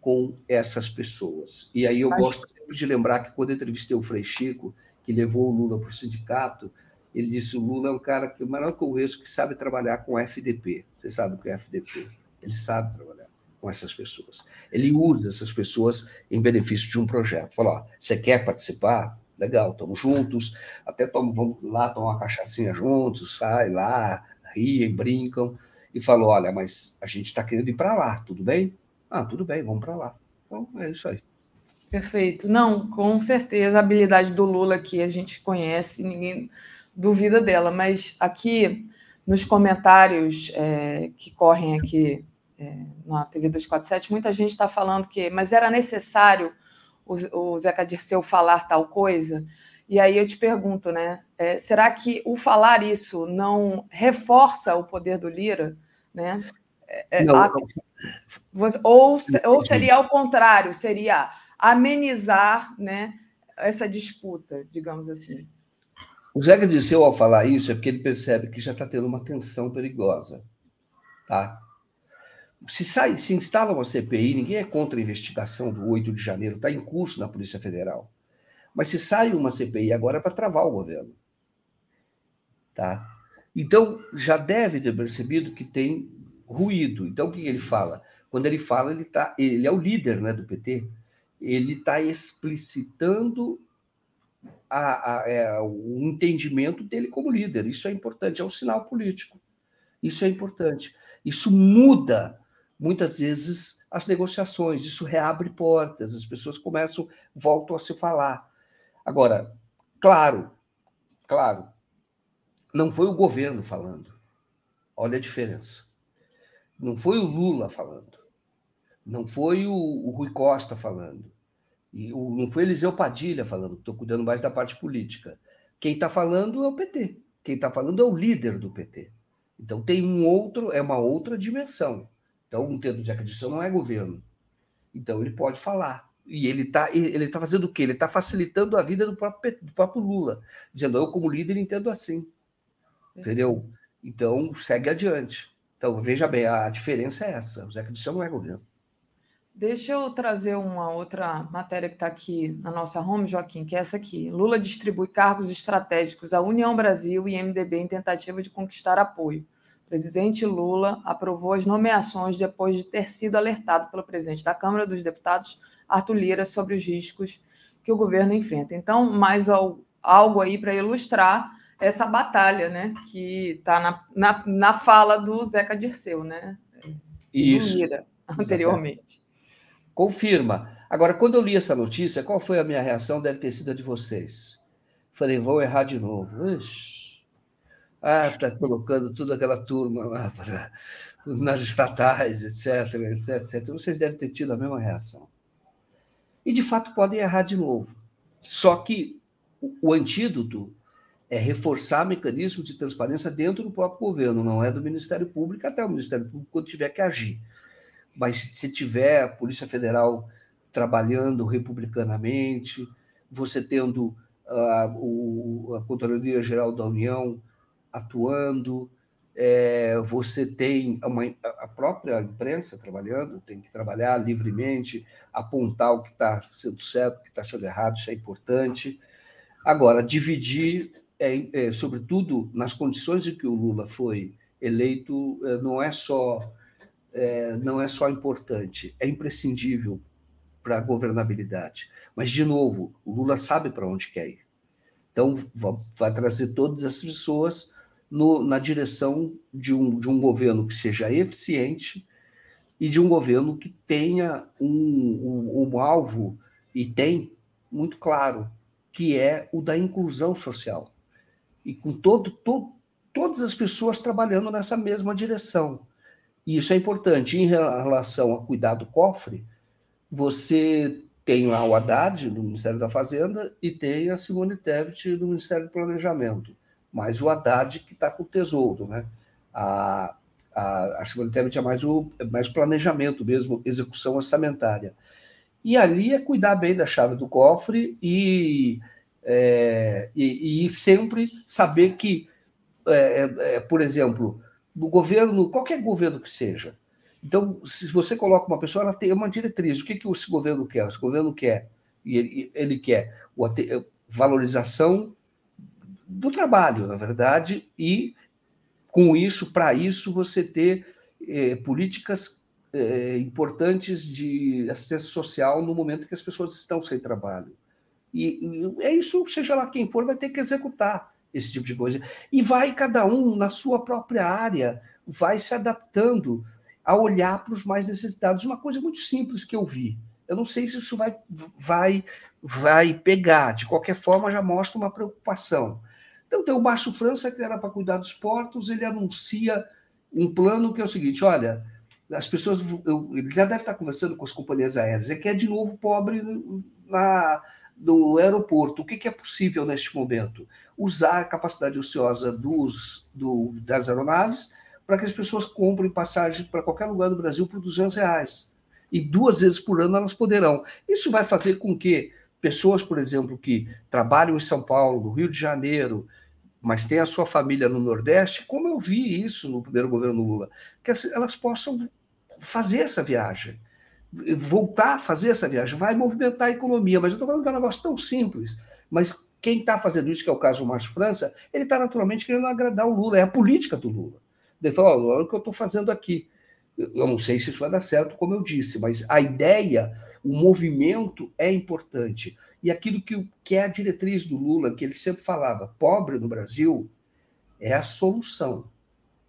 com essas pessoas. E aí eu mas... gosto sempre de lembrar que quando eu entrevistei o Frei Chico, que levou o Lula para o sindicato, ele disse o Lula é um cara que o maior que eu conheço que sabe trabalhar com FDP. Você sabe o que é FDP? Ele sabe trabalhar com essas pessoas. Ele usa essas pessoas em benefício de um projeto. Fala, ó, você quer participar? Legal, estamos juntos, até tomam, vamos lá tomar uma cachaçinha juntos, sai lá, riem, brincam, e falou, olha, mas a gente está querendo ir para lá, tudo bem? Ah, tudo bem, vamos para lá. Então, é isso aí. Perfeito. Não, com certeza a habilidade do Lula aqui a gente conhece, ninguém duvida dela, mas aqui nos comentários é, que correm aqui é, na TV 247, muita gente está falando que, mas era necessário o, o Zeca Dirceu falar tal coisa? E aí eu te pergunto, né? É, será que o falar isso não reforça o poder do Lira? Né? É, é não, a, ou, ou seria ao contrário, seria amenizar né, essa disputa, digamos assim. O Zeca Dirceu, ao falar isso, é porque ele percebe que já está tendo uma tensão perigosa. Tá? Se, sai, se instala uma CPI, ninguém é contra a investigação do 8 de janeiro, está em curso na Polícia Federal. Mas se sai uma CPI agora é para travar o governo. Tá? Então, já deve ter percebido que tem ruído. Então, o que ele fala? Quando ele fala, ele, tá, ele é o líder né, do PT, ele está explicitando a, a, é, o entendimento dele como líder. Isso é importante, é um sinal político. Isso é importante. Isso muda muitas vezes as negociações, isso reabre portas, as pessoas começam, voltam a se falar. Agora, claro, claro, não foi o governo falando. Olha a diferença. Não foi o Lula falando. Não foi o, o Rui Costa falando. E o, não foi Eliseu Padilha falando, estou cuidando mais da parte política. Quem está falando é o PT. Quem está falando é o líder do PT. Então tem um outro, é uma outra dimensão. Então, um termo de acreditação não é governo. Então, ele pode falar. E ele está ele tá fazendo o quê? Ele está facilitando a vida do próprio, do próprio Lula, dizendo, eu, como líder, entendo assim. Entendeu? Então, segue adiante. Então, veja bem, a diferença é essa. O Zé Cristiano não é governo. Deixa eu trazer uma outra matéria que está aqui na nossa home, Joaquim, que é essa aqui. Lula distribui cargos estratégicos à União Brasil e MDB em tentativa de conquistar apoio presidente Lula aprovou as nomeações depois de ter sido alertado pelo presidente da Câmara dos Deputados, Arthur Lira, sobre os riscos que o governo enfrenta. Então, mais algo aí para ilustrar essa batalha, né, que está na, na, na, fala do Zeca Dirceu, né? Isso. Do Lira, anteriormente. Confirma. Agora, quando eu li essa notícia, qual foi a minha reação? Deve ter sido a de vocês. Falei, vou errar de novo. Ixi ah, está colocando toda aquela turma lá para, nas estatais, etc, etc, etc. Vocês devem ter tido a mesma reação. E, de fato, podem errar de novo. Só que o antídoto é reforçar mecanismos de transparência dentro do próprio governo, não é do Ministério Público, até o Ministério Público quando tiver que agir. Mas se tiver a Polícia Federal trabalhando republicanamente, você tendo uh, o, a Controladoria Geral da União atuando, é, você tem uma, a própria imprensa trabalhando, tem que trabalhar livremente, apontar o que está sendo certo, o que está sendo errado, isso é importante. Agora, dividir, é, é, sobretudo nas condições em que o Lula foi eleito, é, não é só é, não é só importante, é imprescindível para a governabilidade. Mas, de novo, o Lula sabe para onde quer ir. Então, vai trazer todas as pessoas no, na direção de um, de um governo que seja eficiente e de um governo que tenha um, um, um alvo, e tem muito claro, que é o da inclusão social. E com todo, to, todas as pessoas trabalhando nessa mesma direção. E isso é importante. Em relação a cuidar do cofre, você tem lá o Haddad, do Ministério da Fazenda, e tem a Simone Tebet, do Ministério do Planejamento. Mas o Haddad que está com o Tesouro. Né? A, a, a é mais o é mais planejamento mesmo, execução orçamentária. E ali é cuidar bem da chave do cofre e, é, e, e sempre saber que, é, é, é por exemplo, no governo, qualquer governo que seja, então, se você coloca uma pessoa, ela tem uma diretriz. O que, que esse governo quer? Esse governo quer, e ele, ele quer a valorização do trabalho, na verdade, e com isso, para isso, você ter eh, políticas eh, importantes de assistência social no momento que as pessoas estão sem trabalho. E, e é isso, seja lá quem for, vai ter que executar esse tipo de coisa. E vai cada um na sua própria área, vai se adaptando a olhar para os mais necessitados. Uma coisa muito simples que eu vi. Eu não sei se isso vai, vai, vai pegar. De qualquer forma, já mostra uma preocupação. Então, tem o Márcio França, que era para cuidar dos portos, ele anuncia um plano que é o seguinte: olha, as pessoas. Eu, ele já deve estar conversando com as companhias aéreas, é que é de novo pobre na, no aeroporto. O que, que é possível neste momento? Usar a capacidade ociosa dos, do, das aeronaves para que as pessoas comprem passagem para qualquer lugar do Brasil por 200 reais. E duas vezes por ano elas poderão. Isso vai fazer com que pessoas, por exemplo, que trabalham em São Paulo, no Rio de Janeiro, mas têm a sua família no Nordeste, como eu vi isso no primeiro governo Lula, que elas possam fazer essa viagem, voltar a fazer essa viagem, vai movimentar a economia. Mas eu estou falando é um negócio tão simples. Mas quem está fazendo isso, que é o caso do Márcio França, ele está naturalmente querendo agradar o Lula, é a política do Lula. Ele falou: olha o que eu estou fazendo aqui. Eu não sei se isso vai dar certo, como eu disse, mas a ideia, o movimento é importante. E aquilo que, que é a diretriz do Lula, que ele sempre falava: pobre no Brasil é a solução.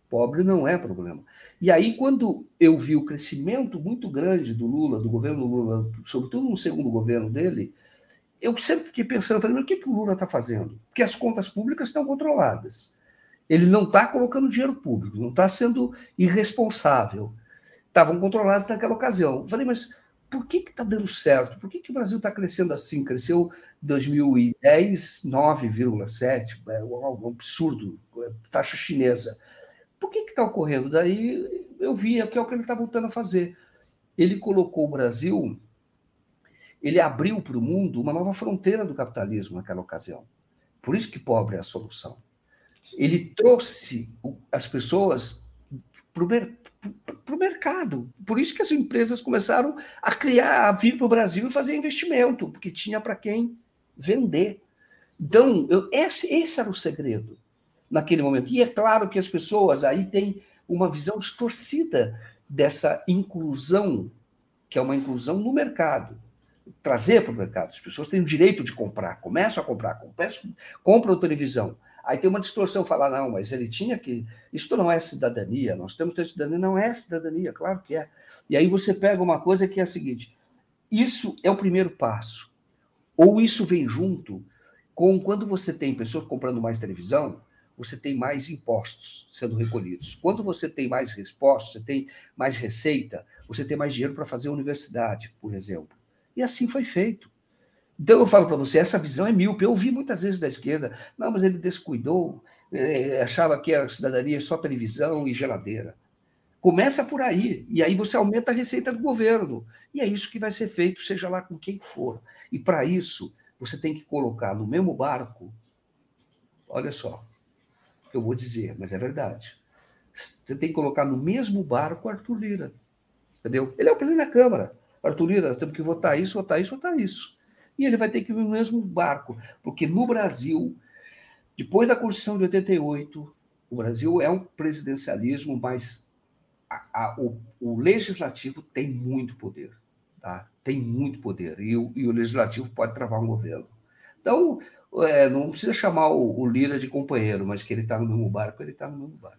Pobre não é problema. E aí, quando eu vi o crescimento muito grande do Lula, do governo Lula, sobretudo no segundo governo dele, eu sempre fiquei pensando, falei, mas o que, que o Lula está fazendo? Porque as contas públicas estão controladas. Ele não está colocando dinheiro público, não está sendo irresponsável. Estavam controlados naquela ocasião. Eu falei, mas por que está dando certo? Por que, que o Brasil está crescendo assim? Cresceu em 2010, 9,7%, é um absurdo, é, taxa chinesa. Por que está ocorrendo? Daí eu vi que é o que ele está voltando a fazer. Ele colocou o Brasil, ele abriu para o mundo uma nova fronteira do capitalismo naquela ocasião. Por isso que pobre é a solução ele trouxe as pessoas para o mercado. Por isso que as empresas começaram a criar, a vir para o Brasil e fazer investimento, porque tinha para quem vender. Então, eu, esse, esse era o segredo naquele momento. E é claro que as pessoas aí têm uma visão distorcida dessa inclusão, que é uma inclusão no mercado. Trazer para o mercado. As pessoas têm o direito de comprar, começam a comprar, compram, televisão. Aí tem uma distorção, falar, não, mas ele tinha que. Isso não é cidadania, nós temos que ter cidadania. Não é cidadania, claro que é. E aí você pega uma coisa que é a seguinte: isso é o primeiro passo. Ou isso vem junto com quando você tem pessoas comprando mais televisão, você tem mais impostos sendo recolhidos. Quando você tem mais respostas, você tem mais receita, você tem mais dinheiro para fazer universidade, por exemplo. E assim foi feito. Então eu falo para você, essa visão é míope. Eu ouvi muitas vezes da esquerda, não, mas ele descuidou, é, achava que a cidadania é só televisão e geladeira. Começa por aí, e aí você aumenta a receita do governo. E é isso que vai ser feito, seja lá com quem for. E para isso, você tem que colocar no mesmo barco, olha só, eu vou dizer, mas é verdade. Você tem que colocar no mesmo barco Arthur Lira. Entendeu? Ele é o presidente da Câmara. Arthur Lira, temos que votar isso, votar isso, votar isso e ele vai ter que vir no mesmo barco, porque no Brasil, depois da Constituição de 88, o Brasil é um presidencialismo, mas a, a, o, o legislativo tem muito poder. Tá? Tem muito poder e o, e o legislativo pode travar um governo. Então, é, não precisa chamar o, o, Lira de companheiro, mas que ele está no mesmo barco, ele está no mesmo barco.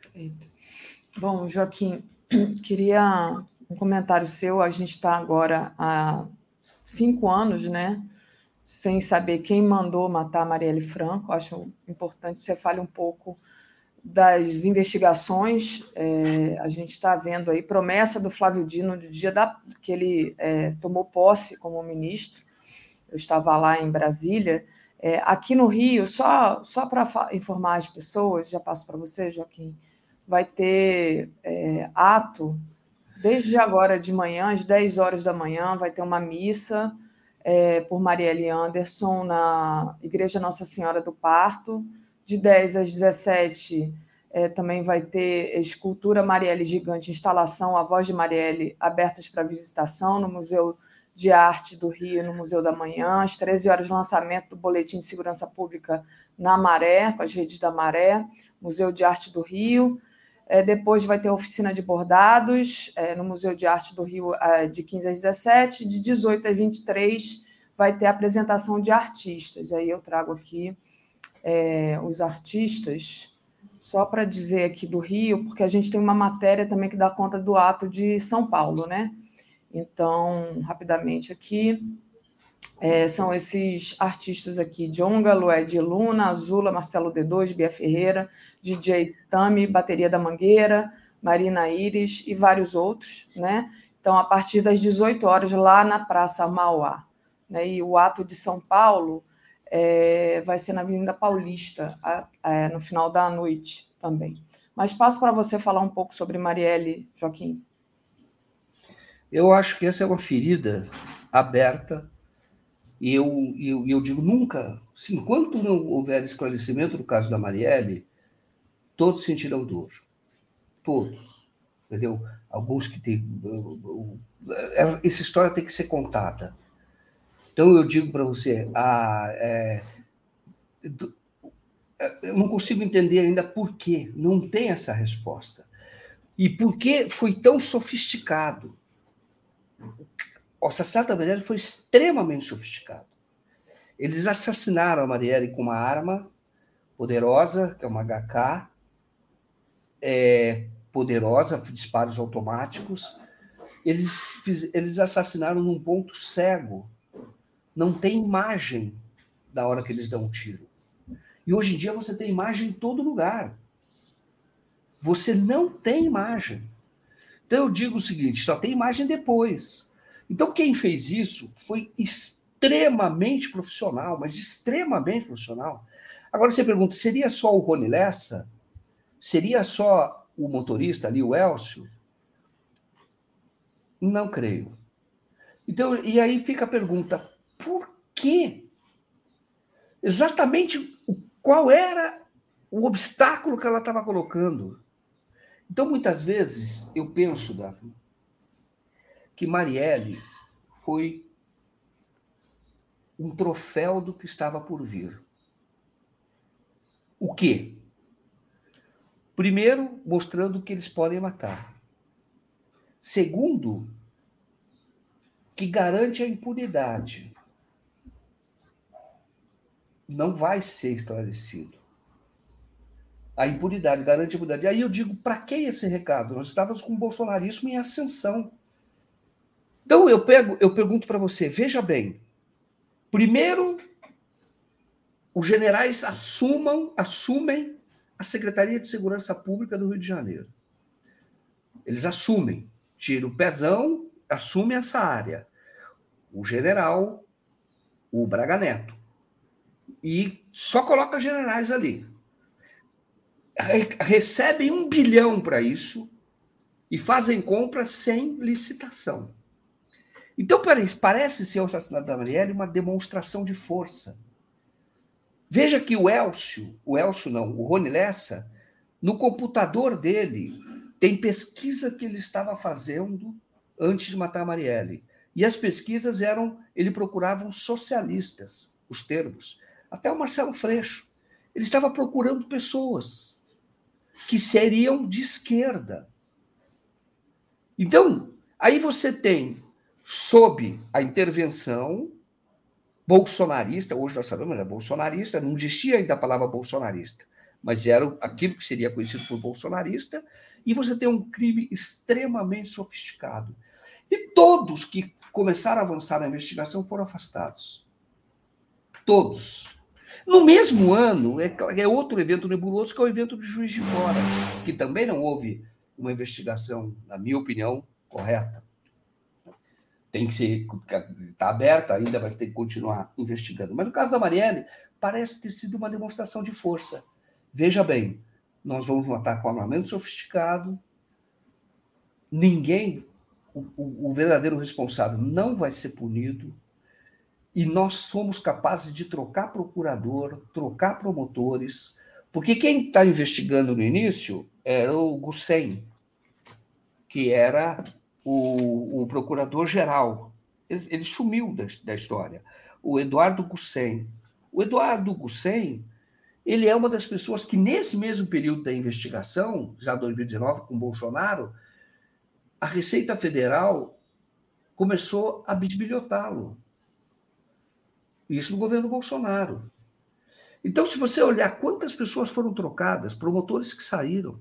Perfeito. Bom, Joaquim, queria um comentário seu. A gente está agora há cinco anos, né? Sem saber quem mandou matar Marielle Franco. Acho importante que você fale um pouco das investigações. É, a gente está vendo aí promessa do Flávio Dino no dia da, que ele é, tomou posse como ministro. Eu estava lá em Brasília. É, aqui no Rio, só, só para informar as pessoas, já passo para você, Joaquim, vai ter é, ato desde agora de manhã, às 10 horas da manhã, vai ter uma missa é, por Marielle Anderson na Igreja Nossa Senhora do Parto. De 10 às 17 é, também vai ter escultura Marielle Gigante, instalação A Voz de Marielle, abertas para visitação no Museu de Arte do Rio, no Museu da Manhã. Às 13 horas, lançamento do Boletim de Segurança Pública na Maré, com as redes da Maré, Museu de Arte do Rio. É, depois vai ter oficina de bordados é, no Museu de Arte do Rio é, de 15 às 17, de 18 às 23 vai ter apresentação de artistas. Aí eu trago aqui é, os artistas, só para dizer aqui do Rio, porque a gente tem uma matéria também que dá conta do ato de São Paulo, né? Então, rapidamente aqui, é, são esses artistas aqui: Jonga, Lued Luna, Azula, Marcelo D2, Bia Ferreira, DJ Tami, Bateria da Mangueira, Marina Iris e vários outros, né? Então, a partir das 18 horas, lá na Praça Mauá. Né? E o ato de São Paulo é, vai ser na Avenida Paulista, a, no final da noite também. Mas passo para você falar um pouco sobre Marielle, Joaquim. Eu acho que essa é uma ferida aberta e eu, eu, eu digo nunca, se enquanto não houver esclarecimento do caso da Marielle, todos sentirão dor. Todos. Entendeu? Alguns que têm. Essa história tem que ser contada. Então eu digo para você, a, é, eu não consigo entender ainda por que não tem essa resposta. E por que foi tão sofisticado o assassinato da Marielle foi extremamente sofisticado. Eles assassinaram a Marielle com uma arma poderosa, que é uma HK, é, poderosa, disparos automáticos. Eles, eles assassinaram num ponto cego. Não tem imagem da hora que eles dão um tiro. E hoje em dia você tem imagem em todo lugar. Você não tem imagem. Então eu digo o seguinte: só tem imagem depois. Então, quem fez isso foi extremamente profissional, mas extremamente profissional. Agora você pergunta: seria só o Rony Lessa? Seria só o motorista ali, o Elcio? Não creio. Então, e aí fica a pergunta: por quê? Exatamente qual era o obstáculo que ela estava colocando? Então, muitas vezes, eu penso, Daphne, que Marielle foi um troféu do que estava por vir. O quê? Primeiro, mostrando que eles podem matar. Segundo, que garante a impunidade. Não vai ser esclarecido. A impunidade garante a impunidade. Aí eu digo, para que esse recado? Nós estávamos com o bolsonarismo em ascensão. Então eu pego, eu pergunto para você, veja bem. Primeiro, os generais assumam, assumem a Secretaria de Segurança Pública do Rio de Janeiro. Eles assumem, tira o pezão, assume essa área. O general, o Braga Neto. E só coloca generais ali. Recebem um bilhão para isso e fazem compras sem licitação. Então, parece ser o assassinato da Marielle uma demonstração de força. Veja que o Elcio, o Elcio não, o Rony Lessa, no computador dele, tem pesquisa que ele estava fazendo antes de matar a Marielle. E as pesquisas eram, ele procurava socialistas, os termos. Até o Marcelo Freixo. Ele estava procurando pessoas que seriam de esquerda. Então, aí você tem sob a intervenção bolsonarista, hoje nós sabemos, era bolsonarista, não existia ainda a palavra bolsonarista, mas era aquilo que seria conhecido por bolsonarista, e você tem um crime extremamente sofisticado. E todos que começaram a avançar na investigação foram afastados. Todos. No mesmo ano, é, é outro evento nebuloso, que é o evento de Juiz de Fora, que também não houve uma investigação, na minha opinião, correta. Tem que ser, está aberta ainda, vai ter que continuar investigando. Mas no caso da Marielle, parece ter sido uma demonstração de força. Veja bem, nós vamos matar com armamento sofisticado, ninguém, o, o, o verdadeiro responsável não vai ser punido, e nós somos capazes de trocar procurador, trocar promotores, porque quem está investigando no início era o Gussen, que era o, o procurador-geral. Ele, sumiu da, da, história. O Eduardo Gussen. O Eduardo Gussen, ele é uma das pessoas que, nesse mesmo período da investigação, já 2019, com Bolsonaro, a Receita Federal começou a bisbilhotá-lo. Isso no governo Bolsonaro. Então, se você olhar quantas pessoas foram trocadas, promotores que saíram,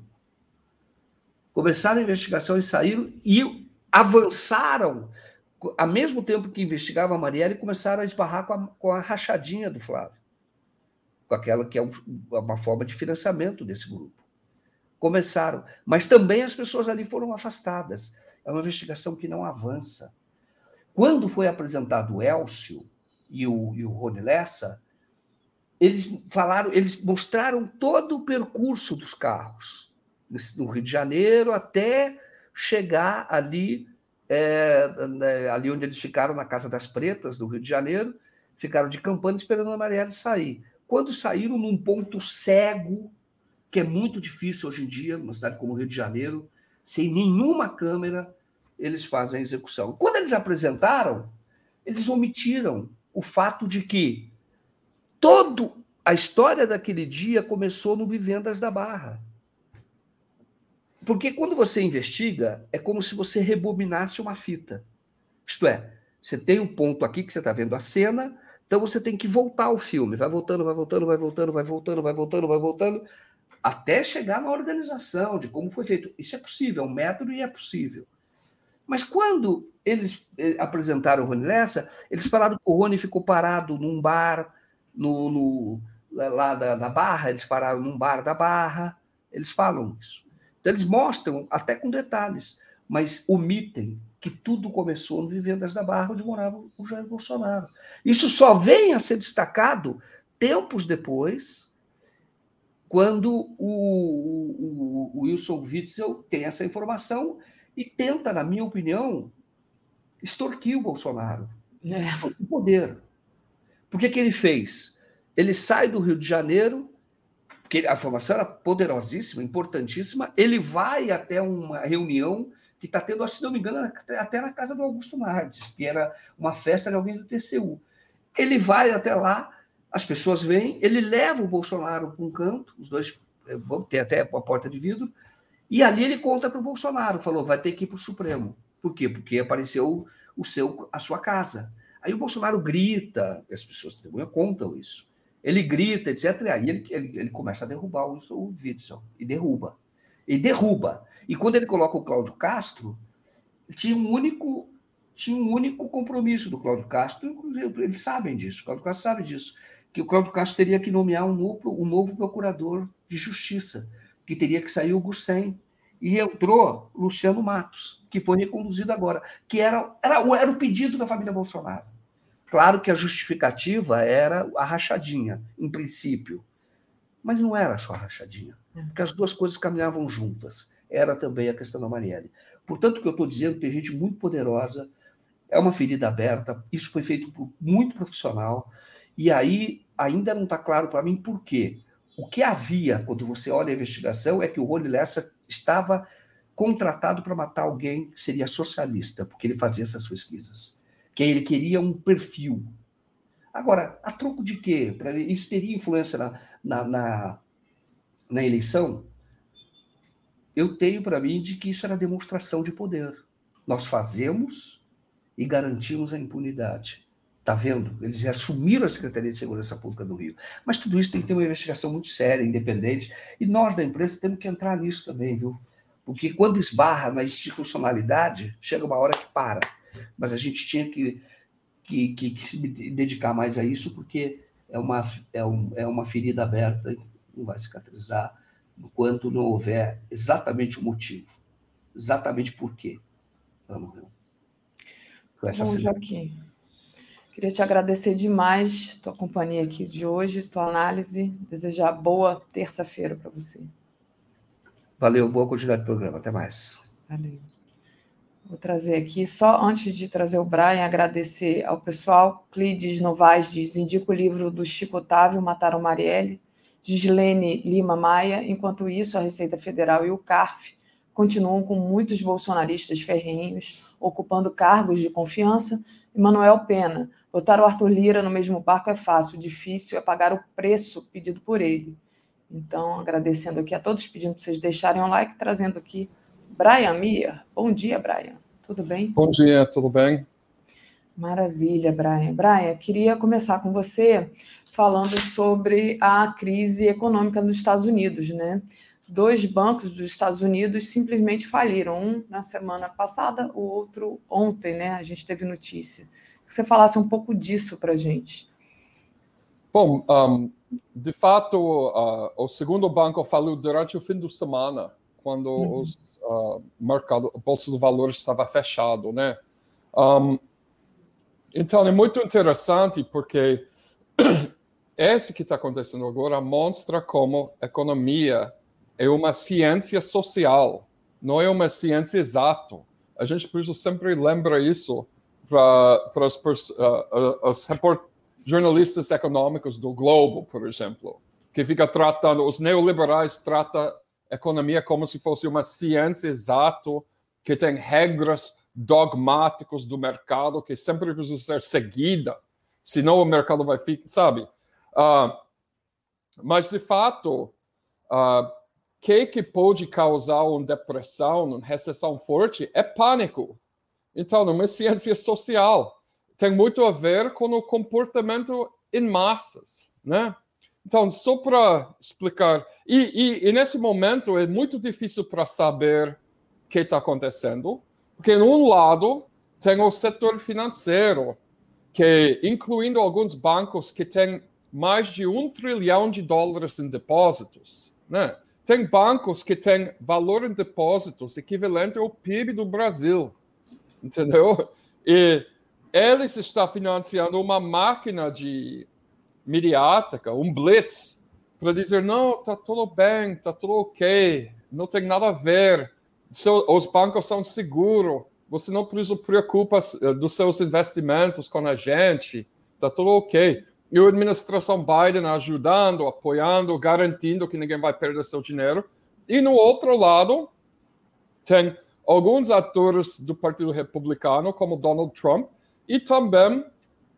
começaram a investigação e saíram e avançaram, ao mesmo tempo que investigavam a Marielle, começaram a esbarrar com a, com a rachadinha do Flávio, com aquela que é um, uma forma de financiamento desse grupo. Começaram, mas também as pessoas ali foram afastadas. É uma investigação que não avança. Quando foi apresentado o Elcio, e o, e o Rony Lessa, eles falaram, eles mostraram todo o percurso dos carros no Rio de Janeiro até chegar ali, é, né, ali onde eles ficaram na Casa das Pretas, no Rio de Janeiro, ficaram de campana esperando a Marielle sair. Quando saíram num ponto cego, que é muito difícil hoje em dia, numa cidade como o Rio de Janeiro, sem nenhuma câmera, eles fazem a execução. Quando eles apresentaram, eles omitiram o fato de que toda a história daquele dia começou no Vivendas da Barra. Porque quando você investiga, é como se você rebobinasse uma fita. Isto é, você tem um ponto aqui que você está vendo a cena, então você tem que voltar ao filme. Vai voltando, vai voltando, vai voltando, vai voltando, vai voltando, vai voltando, até chegar na organização de como foi feito. Isso é possível, é um método e é possível. Mas quando eles eh, apresentaram o Rony Lessa, eles falaram que o Rony ficou parado num bar no, no lá da, da, Barra, eles pararam num bar da Barra, eles falam isso. Então, eles mostram, até com detalhes, mas omitem que tudo começou no Vivendas da Barra, onde morava o Jair Bolsonaro. Isso só vem a ser destacado tempos depois, quando o, o, o Wilson Witzel tem essa informação e tenta, na minha opinião, extorquir o Bolsonaro, é. extorquir o poder. Por que, que ele fez? Ele sai do Rio de Janeiro, porque a formação era poderosíssima, importantíssima, ele vai até uma reunião que está tendo, se não me engano, até na casa do Augusto Nardes, que era uma festa de alguém do TCU. Ele vai até lá, as pessoas vêm, ele leva o Bolsonaro para um canto, os dois eh, vão ter até uma porta de vidro, e ali ele conta para o Bolsonaro, falou, vai ter que ir para o Supremo. Por quê? Porque apareceu o seu, a sua casa. Aí o Bolsonaro grita, as pessoas contam isso. Ele grita, etc. E aí ele, ele, ele começa a derrubar o, o Witzel. E derruba. E derruba. E quando ele coloca o Cláudio Castro, tinha um único tinha um único compromisso do Cláudio Castro, eles sabem disso, o Cláudio Castro sabe disso, que o Cláudio Castro teria que nomear um novo, um novo procurador de justiça, que teria que sair o Gussen, e entrou Luciano Matos, que foi reconduzido agora, que era, era, era o pedido da família Bolsonaro. Claro que a justificativa era a rachadinha, em princípio. Mas não era só a rachadinha, é. porque as duas coisas caminhavam juntas. Era também a questão da Marielle. Portanto, o que eu estou dizendo, tem gente muito poderosa, é uma ferida aberta, isso foi feito por muito profissional, e aí ainda não está claro para mim por quê. O que havia, quando você olha a investigação, é que o Rony Lessa estava contratado para matar alguém que seria socialista, porque ele fazia essas pesquisas. Que ele queria um perfil. Agora, a troco de quê? Isso teria influência na, na, na, na eleição? Eu tenho para mim de que isso era demonstração de poder. Nós fazemos e garantimos a impunidade. Está vendo? Eles assumiram a Secretaria de Segurança Pública do Rio. Mas tudo isso tem que ter uma investigação muito séria, independente. E nós, da imprensa, temos que entrar nisso também, viu? Porque quando esbarra na institucionalidade, chega uma hora que para. Mas a gente tinha que, que, que, que se dedicar mais a isso, porque é uma, é, um, é uma ferida aberta, não vai cicatrizar enquanto não houver exatamente o motivo. Exatamente por quê ela morreu. Bom, Joaquim, queria te agradecer demais tua companhia aqui de hoje, tua análise, desejar boa terça-feira para você. Valeu, boa continuidade do programa. Até mais. Valeu. Vou trazer aqui, só antes de trazer o Brian, agradecer ao pessoal. Clides Novaes diz: indica o livro do Chico Otávio, Mataram Marielle. Gislene Lima Maia. Enquanto isso, a Receita Federal e o CARF continuam com muitos bolsonaristas ferrenhos ocupando cargos de confiança. E Manuel Pena: botar o Arthur Lira no mesmo barco é fácil, difícil é pagar o preço pedido por ele. Então, agradecendo aqui a todos, pedindo para vocês deixarem um like, trazendo aqui Brian Mir. Bom dia, Brian. Tudo bem? Bom dia, tudo bem? Maravilha, Brian. Brian, queria começar com você falando sobre a crise econômica nos Estados Unidos, né? Dois bancos dos Estados Unidos simplesmente faliram, um na semana passada, o outro ontem, né? A gente teve notícia. Que você falasse um pouco disso para a gente. Bom, um, de fato, uh, o segundo banco faliu durante o fim de semana, quando uhum. os, uh, mercado, a Bolsa do Valor estava fechado, né? Um, então, é muito interessante porque esse que está acontecendo agora mostra como economia é uma ciência social, não é uma ciência exata. A gente precisa sempre lembrar isso para os, uh, os jornalistas econômicos do Globo, por exemplo, que fica tratando, os neoliberais tratam economia como se fosse uma ciência exata, que tem regras dogmáticas do mercado que sempre precisa ser seguida, senão o mercado vai ficar, sabe? Uh, mas, de fato, o uh, que, que pode causar uma depressão, uma recessão forte, é pânico. Então, não é ciência social tem muito a ver com o comportamento em massas, né? Então, só para explicar, e, e, e, nesse momento é muito difícil para saber o que está acontecendo, porque, em um lado, tem o setor financeiro, que, incluindo alguns bancos que têm mais de um trilhão de dólares em depósitos, né? Tem bancos que têm valor em depósitos equivalente ao PIB do Brasil, entendeu? E eles estão financiando uma máquina de midiática, um blitz, para dizer, não, está tudo bem, está tudo ok, não tem nada a ver, os bancos são seguros, você não precisa preocupar eh, dos seus investimentos com a gente, está tudo ok. E a administração Biden ajudando, apoiando, garantindo que ninguém vai perder seu dinheiro. E no outro lado, tem alguns atores do Partido Republicano, como Donald Trump, e também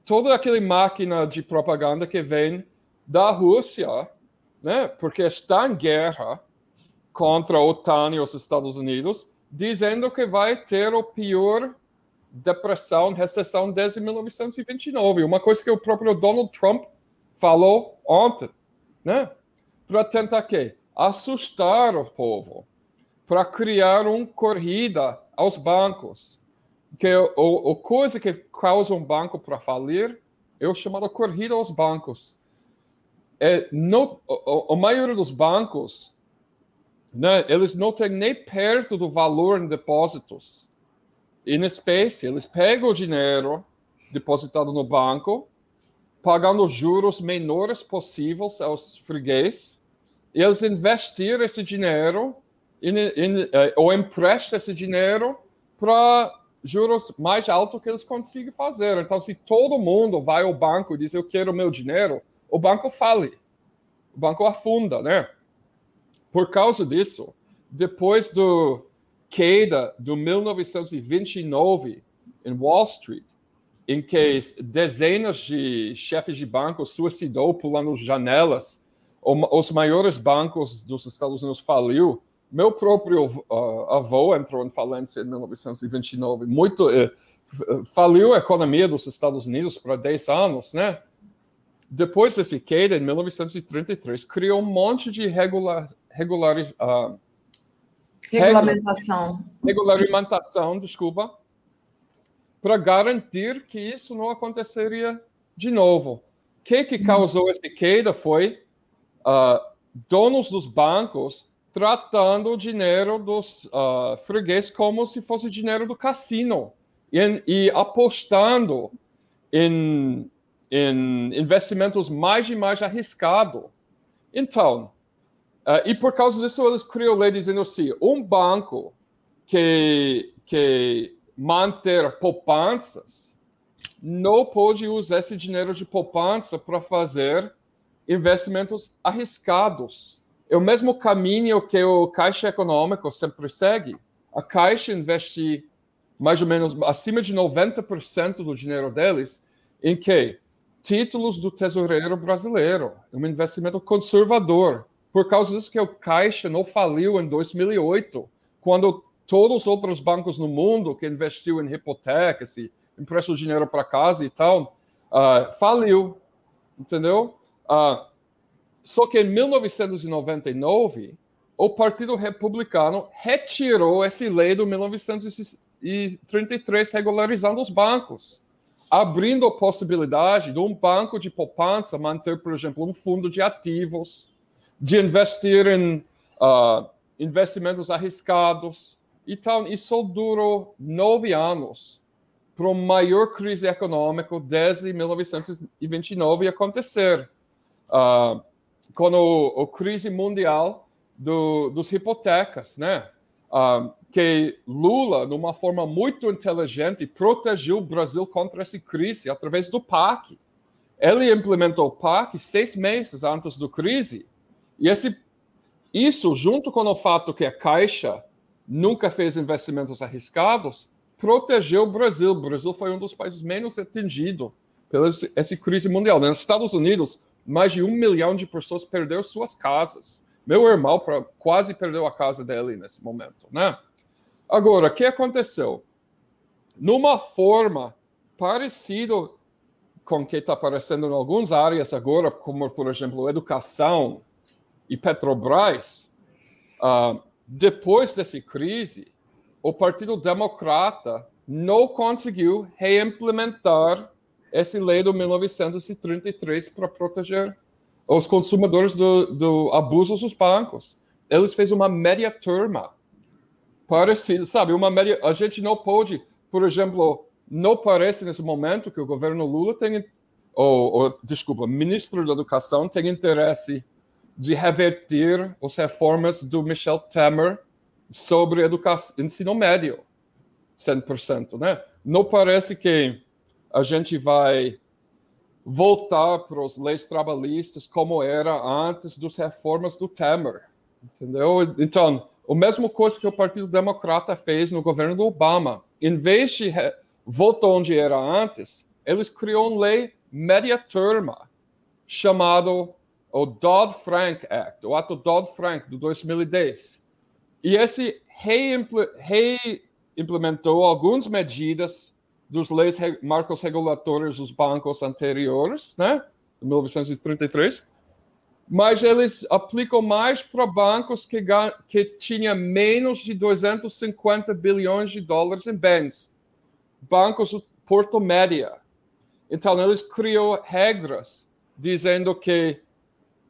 toda aquela máquina de propaganda que vem da Rússia, né? porque está em guerra contra a OTAN e os Estados Unidos, dizendo que vai ter o pior depressão, recessão desde 1929. Uma coisa que o próprio Donald Trump falou ontem, né? Para tentar que assustar o povo, para criar uma corrida aos bancos, que o, o coisa que causa um banco para falir é o chamado corrida aos bancos. É, no, a, a maioria dos bancos, né, eles não têm nem perto do valor em depósitos em espécie. Eles pegam o dinheiro depositado no banco, pagando juros menores possíveis aos freguês, e eles investem esse dinheiro in, in, eh, ou emprestam esse dinheiro para juros mais altos que eles conseguem fazer. Então, se todo mundo vai ao banco e diz eu quero meu dinheiro, o banco fale, o banco afunda, né? Por causa disso, depois do queda de 1929 em Wall Street, em que dezenas de chefes de banco suicidou pulando janelas, os maiores bancos dos Estados Unidos faliu, meu próprio avô entrou em falência em 1929. Muito, uh, faliu a economia dos Estados Unidos por 10 anos, né? Depois desse queda, em 1933, criou um monte de regular, regulariz, uh, regulamentação. regulamentação, desculpa, para garantir que isso não aconteceria de novo. O que, que causou essa queda foi uh, donos dos bancos tratando o dinheiro dos uh, como se fosse dinheiro do cassino e, e apostando em, em, investimentos mais e mais arriscados. Então, uh, e por causa disso eles criam lei dizendo assim, um banco que, que manter poupanças não pode usar esse dinheiro de poupança para fazer investimentos arriscados é o mesmo caminho que o Caixa Econômico sempre segue. A Caixa investe mais ou menos acima de 90% do dinheiro deles em que? Títulos do tesoureiro brasileiro. É um investimento conservador. Por causa disso que o Caixa não faliu em 2008, quando todos os outros bancos no mundo que investiu em hipotecas e emprestou dinheiro para casa e tal, uh, faliu. Entendeu? Uh, só que em 1999, o Partido Republicano retirou essa lei de 1933 regularizando os bancos, abrindo a possibilidade de um banco de poupança manter, por exemplo, um fundo de ativos, de investir em uh, investimentos arriscados. Então, isso durou nove anos para a maior crise econômica desde 1929 acontecer. Uh, com o, crise mundial do, dos hipotecas, né? Um, que Lula, de uma forma muito inteligente, protegeu o Brasil contra essa crise através do PAC. Ele implementou o PAC seis meses antes da crise. E esse, isso, junto com o fato que a Caixa nunca fez investimentos arriscados, protegeu o Brasil. O Brasil foi um dos países menos atingidos pela essa crise mundial. Nos Estados Unidos, mais de um milhão de pessoas perderam suas casas. Meu irmão quase perdeu a casa dele nesse momento, né? Agora, o que aconteceu? Numa forma parecida com o que está aparecendo em algumas áreas agora, como, por exemplo, educação e Petrobras, uh, depois dessa crise, o Partido Democrata não conseguiu reimplementar essa lei de 1933 para proteger os consumidores do, do abuso dos bancos. Eles fez uma média turma parecida, sabe? Uma média. A gente não pode, por exemplo, não parece nesse momento que o governo Lula tem, ou, ou desculpa, ministro da Educação tem interesse de reverter as reformas do Michel Temer sobre educação, ensino médio, 100%, né? Não parece que a gente vai voltar para as leis trabalhistas como era antes das reformas do Temer, entendeu? Então, a mesma coisa que o Partido Democrata fez no governo do Obama, em vez de voltar onde era antes, eles criaram uma lei média turma chamado o Dodd-Frank Act, o Ato Dodd-Frank de 2010. E esse reimplementou algumas medidas dos leis marcos regulatórios dos bancos anteriores, né, 1933, mas eles aplicam mais para bancos que, que menos de 250 bilhões de dólares em bens, bancos porto média. Então, eles criou regras dizendo que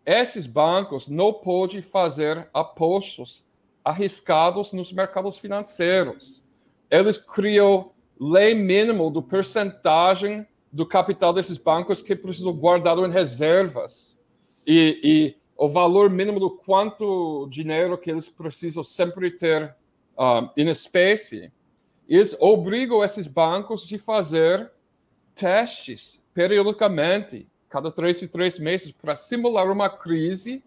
esses bancos não podem fazer apostos arriscados nos mercados financeiros. Eles criou lei mínimo do percentagem do capital desses bancos que precisam guardado em reservas e, e, o valor mínimo do quanto dinheiro que eles precisam sempre ter em espécie. Eles obrigam esses bancos de fazer testes periodicamente, cada três e três meses, para simular uma crise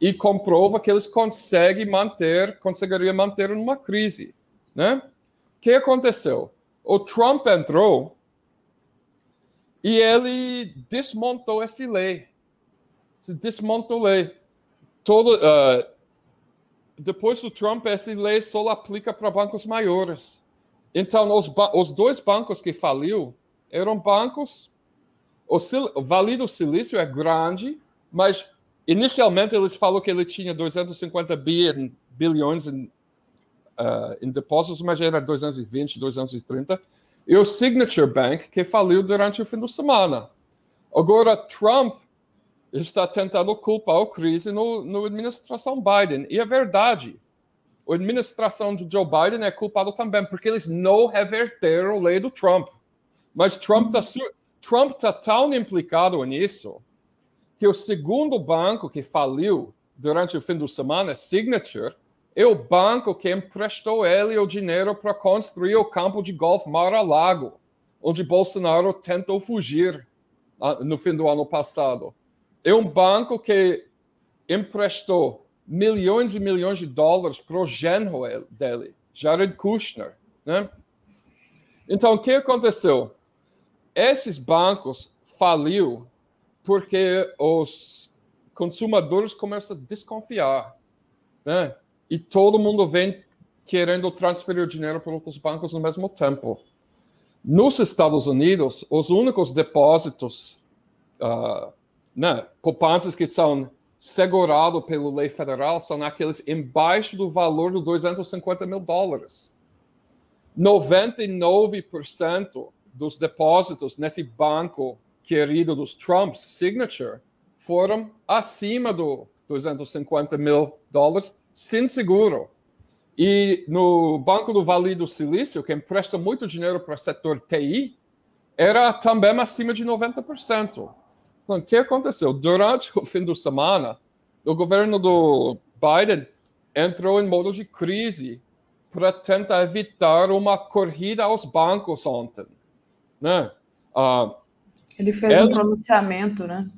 e comprova que eles conseguem manter, conseguiriam manter uma crise, né? O que aconteceu? O Trump entrou e ele desmontou essa lei. Desmontou a lei. Todo, uh, depois do Trump, essa lei só aplica para bancos maiores. Então, os, os dois bancos que faliu eram bancos. O, o Vale do Silício é grande, mas inicialmente eles falaram que ele tinha 250 bilhões em, uh, em depósitos, mas era 220, 230. E o Signature Bank, que faliu durante o fim de semana. Agora, Trump está tentando culpar a crise no, no administração Biden. E é verdade. A administração de Joe Biden é culpada também, porque eles não reverteram a lei do Trump. Mas Trump está Trump tá tão implicado nisso que o segundo banco que faliu durante o fim de semana, Signature, é o banco que emprestou ele o dinheiro para construir o campo de golfe Mar-a-Lago, onde Bolsonaro tentou fugir ah, no fim do ano passado. É um banco que emprestou milhões e milhões de dólares para o genro dele, Jared Kushner. Né? Então, o que aconteceu? Esses bancos faliu porque os consumidores começam a desconfiar. Né? E todo mundo vem querendo transferir dinheiro para outros bancos no mesmo tempo. Nos Estados Unidos, os únicos depósitos, uh, né, poupanças que são segurados pela lei federal são aqueles embaixo do valor de 250 mil dólares. 99% dos depósitos nesse banco querido dos Trumps, Signature, foram acima do 250 mil dólares sem seguro. E no Banco do Vale do Silício, que empresta muito dinheiro para o setor TI, era também acima de 90%. Então, o que aconteceu? Durante o fim de semana, o governo do Biden entrou em modo de crise para tentar evitar uma corrida aos bancos ontem. Né? Uh, Ele fez um pronunciamento, né?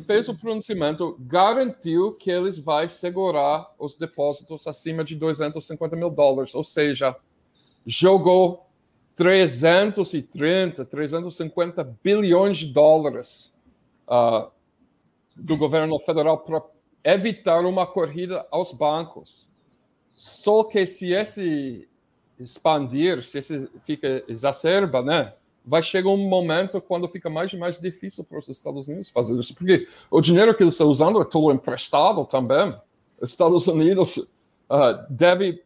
Fez o pronunciamento, garantiu que eles vão segurar os depósitos acima de 250 mil dólares, ou seja, jogou 330, 350 bilhões de dólares uh, do governo federal para evitar uma corrida aos bancos. Só que se esse expandir, se esse fica exacerba, né? Vai chegar um momento quando fica mais e mais difícil para os Estados Unidos fazer isso, porque o dinheiro que eles estão usando é todo emprestado também. Os Estados Unidos uh, deve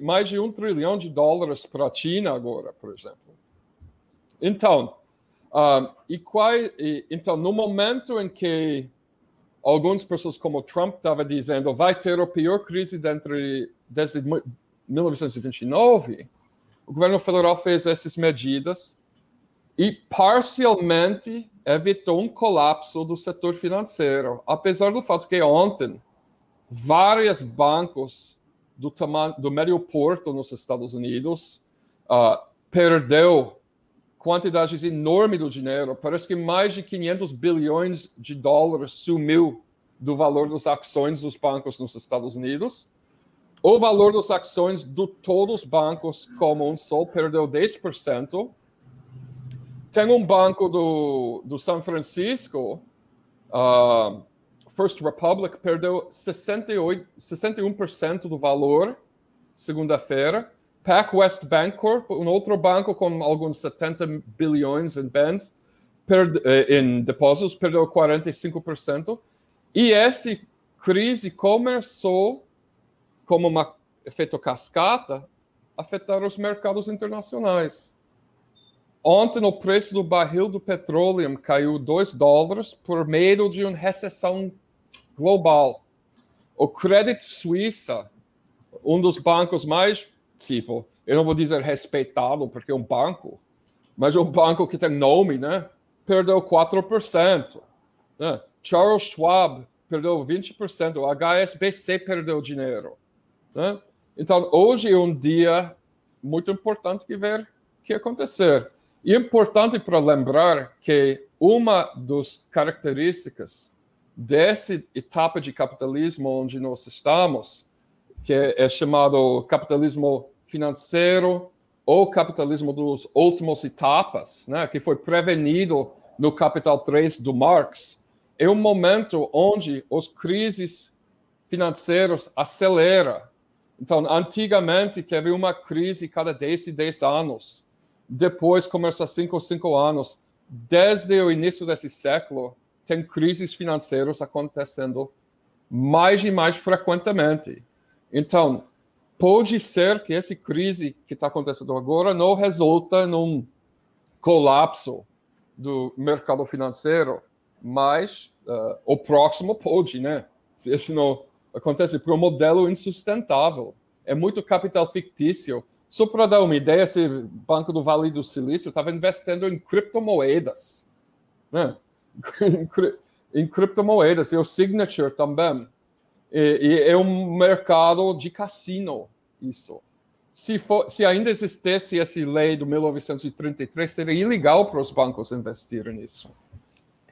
mais de um trilhão de dólares para a China agora, por exemplo. Então, uh, e qual, e, então, no momento em que algumas pessoas como Trump estava dizendo vai ter a pior crise desde 1929, o governo federal fez essas medidas e parcialmente evitou um colapso do setor financeiro, apesar do fato que ontem vários bancos do tamanho do médio porto nos Estados Unidos uh, perdeu quantidades enormes do dinheiro. Parece que mais de 500 bilhões de dólares sumiu do valor das ações dos bancos nos Estados Unidos. O valor das ações de todos os bancos como um só perdeu 10%. Tem um banco do, do São Francisco, uh, First Republic, perdeu 68, 61% do valor segunda-feira. Pac West Bancorp, um outro banco com alguns 70 bilhões em bens, eh, em depósitos, perdeu 45%. E essa crise começou como um efeito cascata, afetar os mercados internacionais. Ontem o preço do barril do petróleo caiu 2 dólares por meio de uma recessão global. O Credit Suíça, um dos bancos mais, tipo, eu não vou dizer respeitado porque é um banco, mas um banco que tem nome, né? Perdeu 4%. Né? Charles Schwab perdeu 20%. O HSBC perdeu dinheiro. Né? Então, hoje é um dia muito importante que ver o que acontecer. E é importante para lembrar que uma das características dessa etapa de capitalismo onde nós estamos, que é chamado capitalismo financeiro ou capitalismo dos últimos etapas, né, que foi prevenido no Capital 3 do Marx, é um momento onde as crises financeiras aceleram. Então, antigamente teve uma crise cada 10 e 10 anos. Depois começa 5 ou 5 anos. Desde o início desse século, tem crises financeiras acontecendo mais e mais frequentemente. Então, pode ser que essa crise que está acontecendo agora não resulta num colapso do mercado financeiro, mas uh, o próximo pode, né? Se isso não acontece, porque o modelo insustentável é muito capital fictício. Só para dar uma ideia, esse Banco do Vale do Silício estava investindo em criptomoedas, né? em criptomoedas, e o Signature também. E, e, é um mercado de cassino, isso. Se, for, se ainda existisse essa lei do 1933, seria ilegal para os bancos investirem nisso.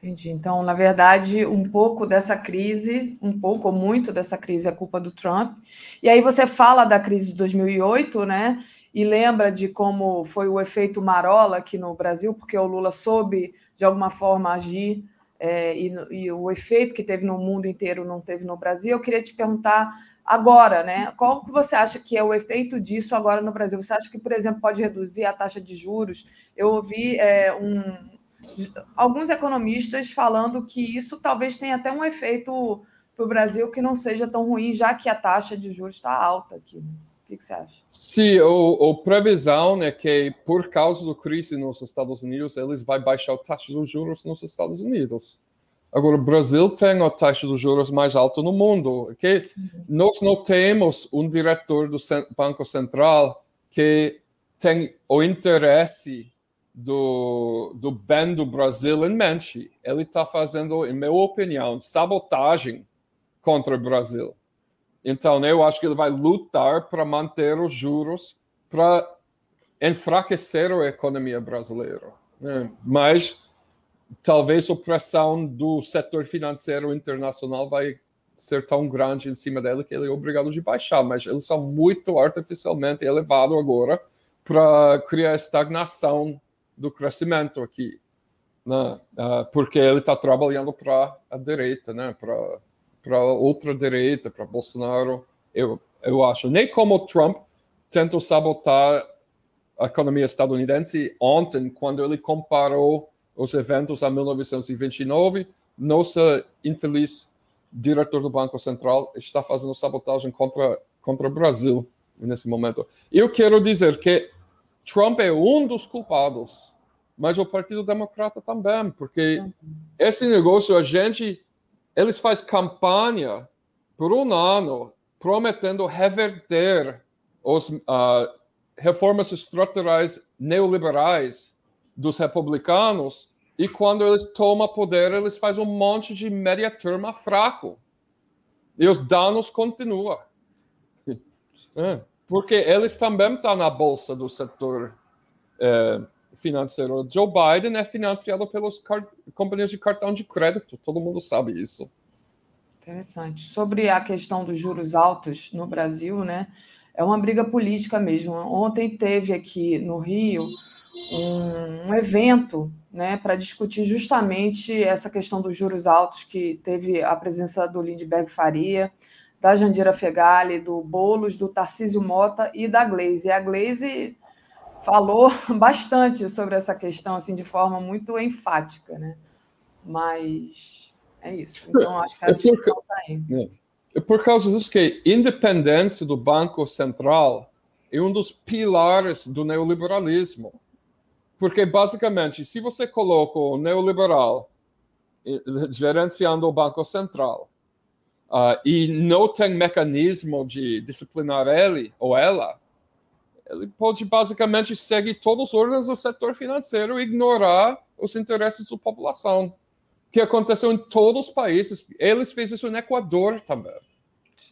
Entendi. Então, na verdade, um pouco dessa crise, um pouco ou muito dessa crise é culpa do Trump. E aí você fala da crise de 2008, né? E lembra de como foi o efeito Marola aqui no Brasil, porque o Lula soube, de alguma forma, agir é, e, e, o efeito que teve no mundo inteiro não teve no Brasil. Eu queria te perguntar agora, né? Qual que você acha que é o efeito disso agora no Brasil? Você acha que, por exemplo, pode reduzir a taxa de juros? Eu ouvi é, um, alguns economistas falando que isso talvez tenha até um efeito para o Brasil que não seja tão ruim, já que a taxa de juros está alta aqui. O que, que você acha? Sim, o, a previsão é que, por causa da crise nos Estados Unidos, eles vão baixar a taxa de juros nos Estados Unidos. Agora, o Brasil tem a taxa de juros mais alta no mundo. Okay? Nós não temos um diretor do Banco Central que tem o interesse do, do bem do Brasil em mente. Ele está fazendo, em minha opinião, sabotagem contra o Brasil. Então, eu acho que ele vai lutar para manter os juros, para enfraquecer a economia brasileira. Né? Mas talvez a pressão do setor financeiro internacional vai ser tão grande em cima dele que ele é obrigado a baixar. Mas eles são muito artificialmente elevados agora para criar estagnação do crescimento aqui. Né? Uh, porque ele está trabalhando para a direita, né? para para outra direita, para Bolsonaro, eu, eu acho. Nem como Trump tentou sabotar a economia estadunidense ontem, quando ele comparou os eventos a 1929, nosso infeliz diretor do Banco Central está fazendo sabotagem contra, contra o Brasil nesse momento. Eu quero dizer que Trump é um dos culpados, mas o Partido Democrata também, porque esse negócio a gente eles fazem campanha por um ano prometendo reverter as uh, reformas estruturais neoliberais dos republicanos e quando eles tomam poder, eles fazem um monte de média turma fraco. E os danos continuam. É, porque eles também estão na bolsa do setor é, financeiro. Joe Biden é financiado pelas companhias de cartão de crédito, todo mundo sabe isso. Interessante. Sobre a questão dos juros altos no Brasil, né? É uma briga política mesmo. Ontem teve aqui no Rio um, um evento né, para discutir justamente essa questão dos juros altos, que teve a presença do Lindbergh Faria, da Jandira Fegali, do Bolos, do Tarcísio Mota e da Glaze. E a Glaze falou bastante sobre essa questão, assim, de forma muito enfática, né? Mas é isso. Então, acho que a discussão está aí. É. é por causa disso que a independência do Banco Central é um dos pilares do neoliberalismo. Porque, basicamente, se você coloca o neoliberal eh, gerenciando o Banco Central uh, e não tem mecanismo de disciplinar ele ou ela, ele pode basicamente seguir todos os ordens do setor financeiro e ignorar os interesses da população, que aconteceu em todos os países. Eles fez isso no Equador também.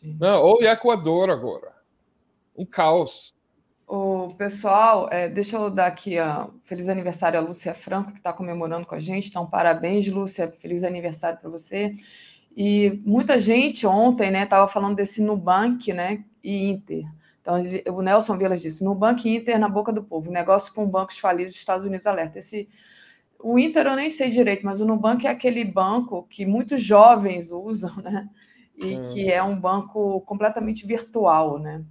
Né? Ou em Equador agora. Um caos. O pessoal, é, deixa eu dar aqui a feliz aniversário à Lúcia Franco, que está comemorando com a gente. Então, parabéns, Lúcia, feliz aniversário para você. E muita gente ontem estava né, falando desse Nubank né, e Inter. Então, ele, o Nelson Vilas disse: no Banco Inter, na boca do povo, negócio com bancos falidos dos Estados Unidos alerta. Esse, o Inter eu nem sei direito, mas o Nubank é aquele banco que muitos jovens usam, né? E hum. que é um banco completamente virtual, né?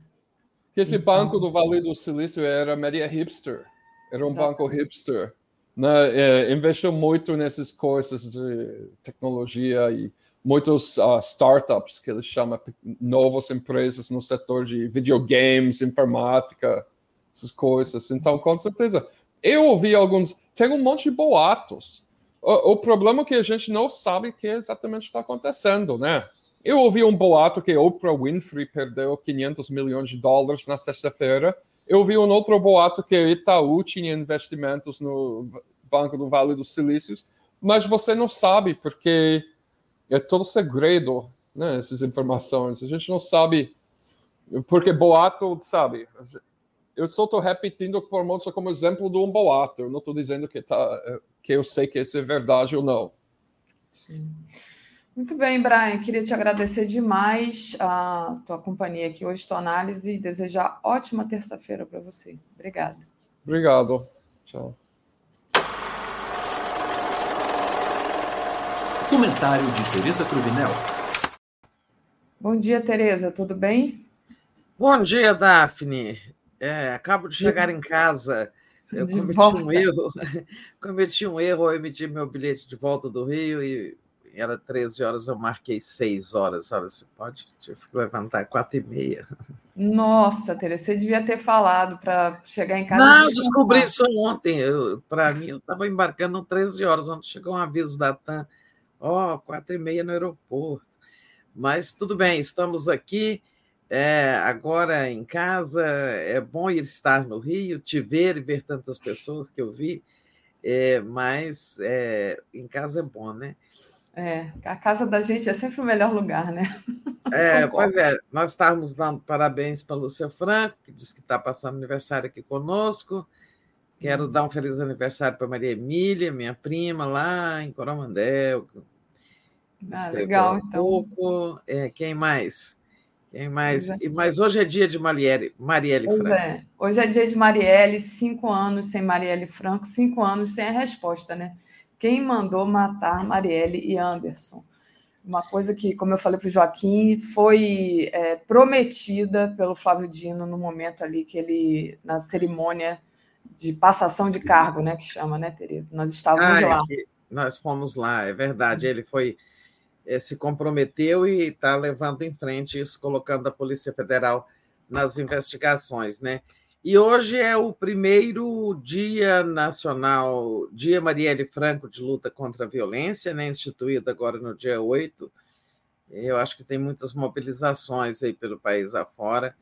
Esse então... banco do Vale do Silício era media hipster, era um Exato. banco hipster. Né? É, investiu muito nessas coisas de tecnologia e muitos uh, startups que eles chamam novas empresas no setor de videogames, informática, essas coisas. Então, com certeza, eu ouvi alguns. Tem um monte de boatos. O, o problema é que a gente não sabe o que exatamente está acontecendo, né? Eu ouvi um boato que Oprah Winfrey perdeu 500 milhões de dólares na sexta-feira. Eu vi um outro boato que Itaú tinha investimentos no Banco do Vale dos Silícios, mas você não sabe porque é todo segredo, né? Essas informações. A gente não sabe porque boato, sabe? Eu só estou repetindo o Formosa como exemplo de um boato. Eu não estou dizendo que, tá, que eu sei que isso é verdade ou não. Sim. Muito bem, Brian. Queria te agradecer demais a tua companhia aqui hoje, tua análise e desejar ótima terça-feira para você. Obrigada. Obrigado. Tchau. Comentário de Tereza Cruvinel. Bom dia, Tereza. Tudo bem? Bom dia, Daphne. É, acabo de chegar em casa. Eu de cometi volta. um erro. cometi um erro ao emitir meu bilhete de volta do Rio e era 13 horas, eu marquei 6 horas. Olha, você pode? Tive que levantar 4 e meia. Nossa, Teresa, você devia ter falado para chegar em casa. Não, descobri isso ontem. Para mim, eu estava embarcando 13 horas, onde chegou um aviso da TAM. Ó, oh, 4 e meia no aeroporto. Mas tudo bem, estamos aqui. É, agora em casa, é bom ir estar no Rio, te ver e ver tantas pessoas que eu vi, é, mas é, em casa é bom, né? É, a casa da gente é sempre o melhor lugar, né? É, pois é, nós estávamos dando parabéns para a Lúcia Franco, que disse que está passando aniversário aqui conosco. Quero dar um feliz aniversário para Maria Emília, minha prima, lá em Coromandel. Ah, legal, então. Pouco. É, quem mais? Quem mais? É. Mas hoje é dia de Marielle, Marielle pois Franco. É. Hoje é dia de Marielle, cinco anos sem Marielle Franco, cinco anos sem a resposta, né? quem mandou matar Marielle e Anderson. Uma coisa que, como eu falei para o Joaquim, foi é, prometida pelo Flávio Dino no momento ali que ele, na cerimônia de passação de cargo, né, que chama, né, Tereza? Nós estávamos ah, lá. É nós fomos lá, é verdade. Ele foi é, se comprometeu e está levando em frente isso, colocando a Polícia Federal nas investigações, né? E hoje é o primeiro Dia Nacional, Dia Marielle Franco de Luta contra a Violência, né, instituído agora no dia 8. Eu acho que tem muitas mobilizações aí pelo país afora,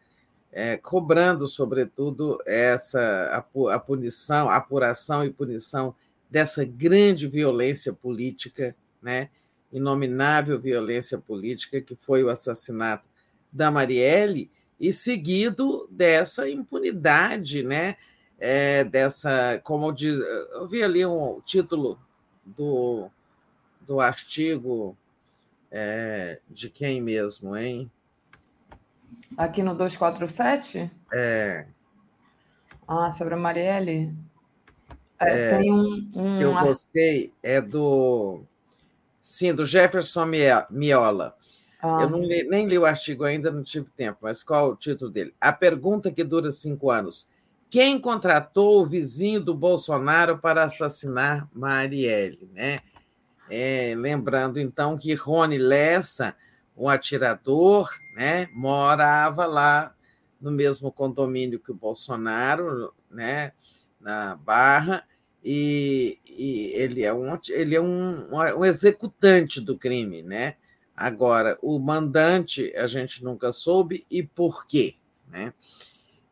é, cobrando, sobretudo, essa a, punição, a apuração e punição dessa grande violência política, né, inominável violência política, que foi o assassinato da Marielle, e seguido dessa impunidade, né? É, dessa, como diz, eu vi ali um título do, do artigo é, de quem mesmo, hein? Aqui no 247? É. Ah, sobre a Marielle? É, é, tem um, um, que eu gostei, é do. Sim, do Jefferson Miola. Ah, eu não li, nem li o artigo ainda, não tive tempo, mas qual o título dele? A pergunta que dura cinco anos. Quem contratou o vizinho do Bolsonaro para assassinar Marielle? Né? É, lembrando, então, que Rony Lessa, o atirador, né, morava lá no mesmo condomínio que o Bolsonaro, né, na Barra, e, e ele é, um, ele é um, um executante do crime, né? Agora, o mandante a gente nunca soube e por quê, né?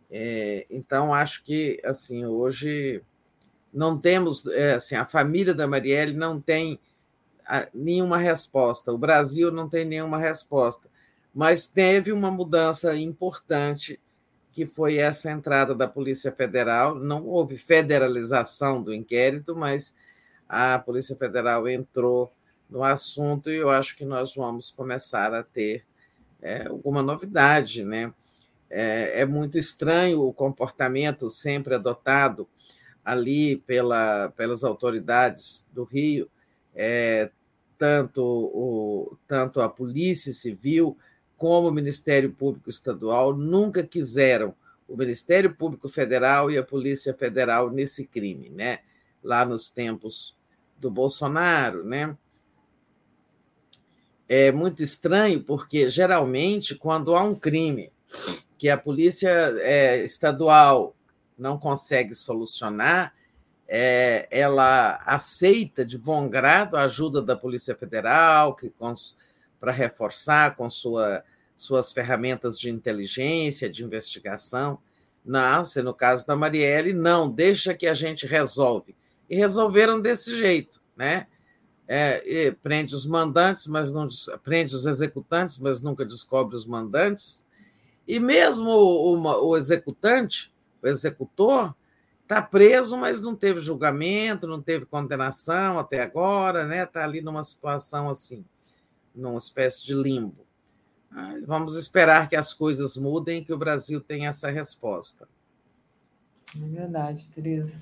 É, então, acho que assim hoje não temos, é, assim, a família da Marielle não tem nenhuma resposta, o Brasil não tem nenhuma resposta, mas teve uma mudança importante que foi essa entrada da Polícia Federal. Não houve federalização do inquérito, mas a Polícia Federal entrou no assunto e eu acho que nós vamos começar a ter é, alguma novidade. Né? É, é, muito estranho o comportamento sempre adotado ali pela, pelas autoridades do Rio, é, tanto, o, tanto a Polícia Civil como o Ministério Público Estadual nunca quiseram o Ministério Público Federal e a Polícia Federal nesse crime, né? lá nos tempos do Bolsonaro. Né? É muito estranho, porque geralmente, quando há um crime que a Polícia é, Estadual não consegue solucionar, é, ela aceita de bom grado a ajuda da Polícia Federal, para reforçar com sua suas ferramentas de inteligência, de investigação. Nasce, no caso da Marielle, não, deixa que a gente resolve. E resolveram desse jeito, né? É, prende os mandantes, mas não prende os executantes, mas nunca descobre os mandantes. E mesmo o, o executante, o executor, está preso, mas não teve julgamento, não teve condenação até agora, né? Está ali numa situação assim, numa espécie de limbo. Vamos esperar que as coisas mudem, que o Brasil tenha essa resposta. É verdade, Tereza.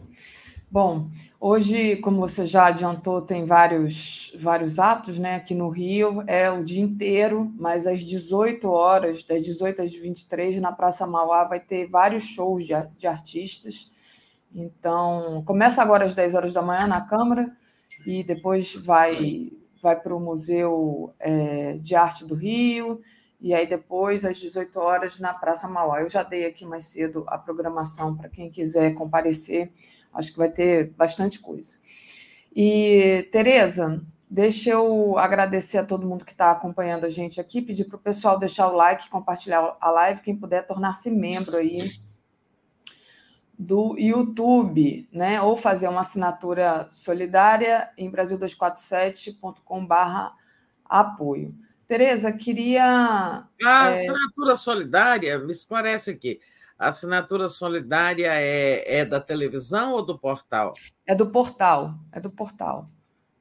Bom, hoje, como você já adiantou, tem vários, vários atos né, aqui no Rio, é o dia inteiro, mas às 18 horas, das 18 às 23, na Praça Mauá, vai ter vários shows de, de artistas. Então, começa agora às 10 horas da manhã na Câmara e depois vai, vai para o Museu é, de Arte do Rio, e aí depois, às 18 horas, na Praça Mauá. Eu já dei aqui mais cedo a programação para quem quiser comparecer. Acho que vai ter bastante coisa. E, Tereza, deixa eu agradecer a todo mundo que está acompanhando a gente aqui, pedir para o pessoal deixar o like, compartilhar a live, quem puder tornar-se membro aí do YouTube, né? Ou fazer uma assinatura solidária em brasil247.com/barra apoio. Tereza, queria. A é... assinatura solidária, me esclarece aqui. A assinatura solidária é, é da televisão ou do portal? É do portal, é do portal.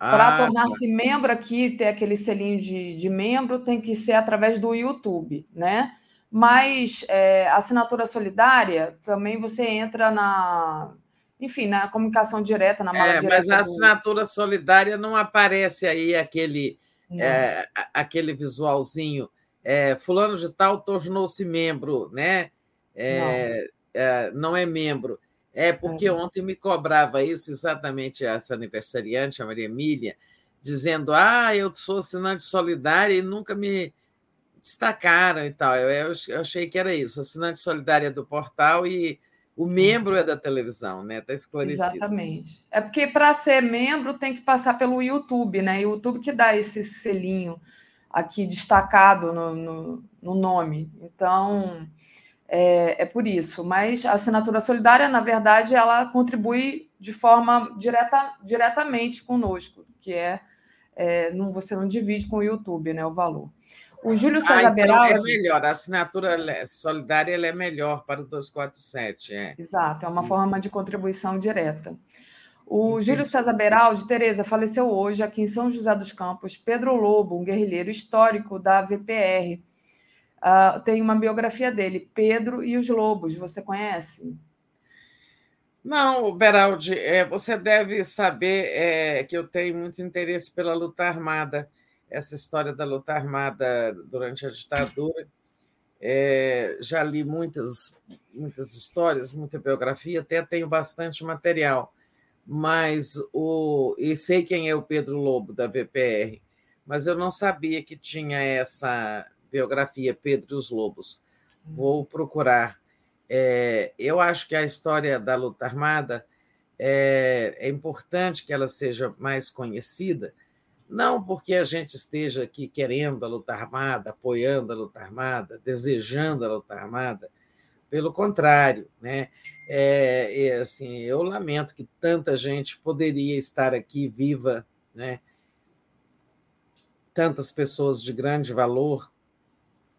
Ah, Para tá. tornar-se tá. membro aqui, ter aquele selinho de, de membro, tem que ser através do YouTube, né? Mas é, assinatura solidária, também você entra na, enfim, na comunicação direta, na mala é, direta. Mas a assinatura do... solidária não aparece aí aquele é, aquele visualzinho, é, fulano de tal tornou-se membro, né? É, não. É, não. é membro. É porque uhum. ontem me cobrava isso exatamente essa aniversariante, a Maria Emília, dizendo: Ah, eu sou assinante solidária e nunca me destacaram e tal. Eu, eu achei que era isso, assinante solidária do portal e o membro é da televisão, né? Está esclarecido. Exatamente. É porque para ser membro tem que passar pelo YouTube, né? O YouTube que dá esse selinho aqui destacado no, no, no nome. Então, é, é, por isso. Mas a assinatura solidária, na verdade, ela contribui de forma direta, diretamente conosco, que é, é não, você não divide com o YouTube, né? O valor. O Júlio César ah, então Beraldi. É melhor, a assinatura solidária é melhor para o 247. É. Exato, é uma forma de contribuição direta. O. Júlio César Beraldi, Tereza, faleceu hoje aqui em São José dos Campos. Pedro Lobo, um guerrilheiro histórico da VPR. Uh, ah, tem uma biografia dele, Pedro e os Lobos. Você conhece? Não, Beraldi, é, você deve saber é, que eu tenho muito interesse pela luta armada essa história da luta armada durante a ditadura. É, já li muitas, muitas histórias, muita biografia, até tenho bastante material, mas o e sei quem é o Pedro Lobo da VPR, mas eu não sabia que tinha essa biografia Pedro e os Lobos. Vou procurar. É, eu acho que a história da luta armada é, é importante que ela seja mais conhecida, não porque a gente esteja aqui querendo a luta armada, apoiando a luta armada, desejando a luta armada, pelo contrário, né? É, é, assim, eu lamento que tanta gente poderia estar aqui viva, né? Tantas pessoas de grande valor,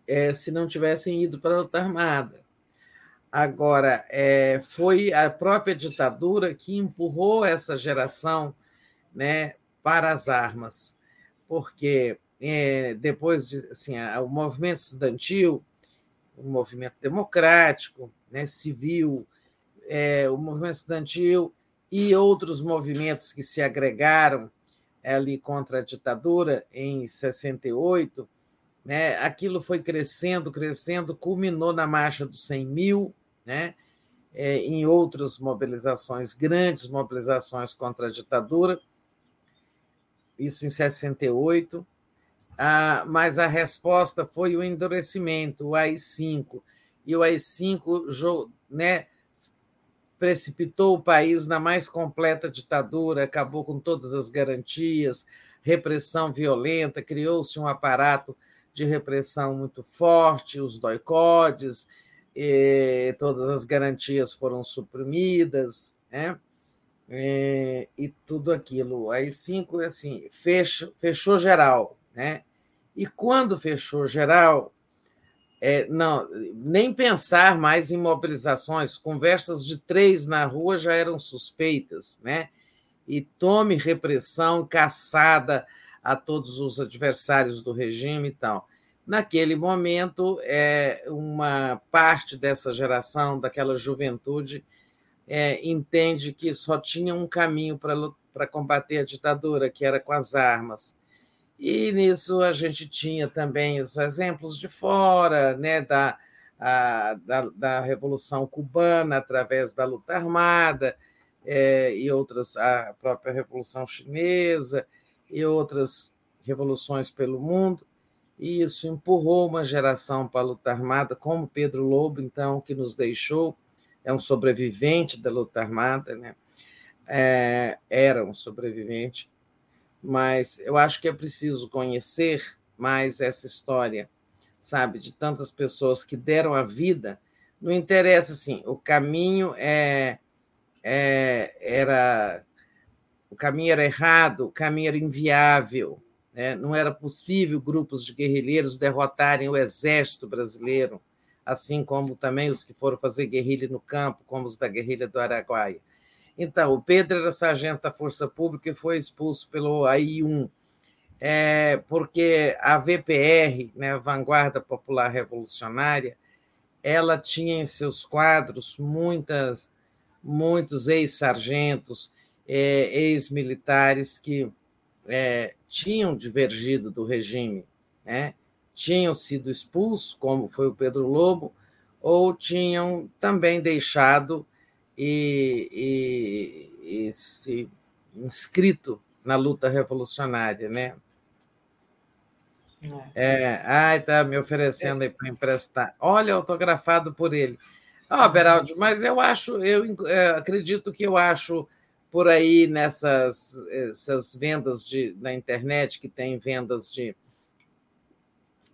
é, se não tivessem ido para a luta armada. Agora, é, foi a própria ditadura que empurrou essa geração né, para as armas, porque é, depois de, assim, o movimento estudantil, o movimento democrático, né, civil, é, o movimento estudantil e outros movimentos que se agregaram ali contra a ditadura em 68, né, aquilo foi crescendo, crescendo, culminou na marcha dos 100 mil, né? É, em outras mobilizações, grandes mobilizações contra a ditadura, isso em 68, ah, mas a resposta foi o endurecimento, o AI-5. E o AI-5 né, precipitou o país na mais completa ditadura, acabou com todas as garantias, repressão violenta, criou-se um aparato de repressão muito forte, os doicodes, todas as garantias foram suprimidas, né? E, e tudo aquilo. Aí cinco assim, fechou, fechou geral, né? E quando fechou geral, é, não, nem pensar mais em mobilizações, conversas de três na rua já eram suspeitas, né? E tome repressão, caçada a todos os adversários do regime e tal. Naquele momento, é, uma parte dessa geração, daquela juventude, é, entende que só tinha um caminho para combater a ditadura, que era com as armas. E nisso a gente tinha também os exemplos de fora, né, da, a, da, da Revolução Cubana, através da luta armada, é, e outras, a própria Revolução Chinesa, e outras revoluções pelo mundo. E isso empurrou uma geração para a luta armada, como Pedro Lobo, então, que nos deixou, é um sobrevivente da luta armada, né? É, era um sobrevivente mas eu acho que é preciso conhecer mais essa história, sabe, de tantas pessoas que deram a vida. Não interessa assim, o caminho é, é era o caminho era errado, o caminho era inviável, né? não era possível grupos de guerrilheiros derrotarem o exército brasileiro, assim como também os que foram fazer guerrilha no campo, como os da guerrilha do Araguaia. Então, o Pedro era sargento da Força Pública e foi expulso pelo AI-1, é, porque a VPR, né, Vanguarda Popular Revolucionária, ela tinha em seus quadros muitas, muitos ex-sargentos, é, ex-militares que é, tinham divergido do regime, né? Tinham sido expulsos, como foi o Pedro Lobo, ou tinham também deixado e, e, e se inscrito na luta revolucionária, né? É, é ai, tá me oferecendo aí para emprestar. Olha, autografado por ele. Ah, oh, Beraldi, mas eu acho, eu é, acredito que eu acho por aí nessas essas vendas de, na internet que tem vendas de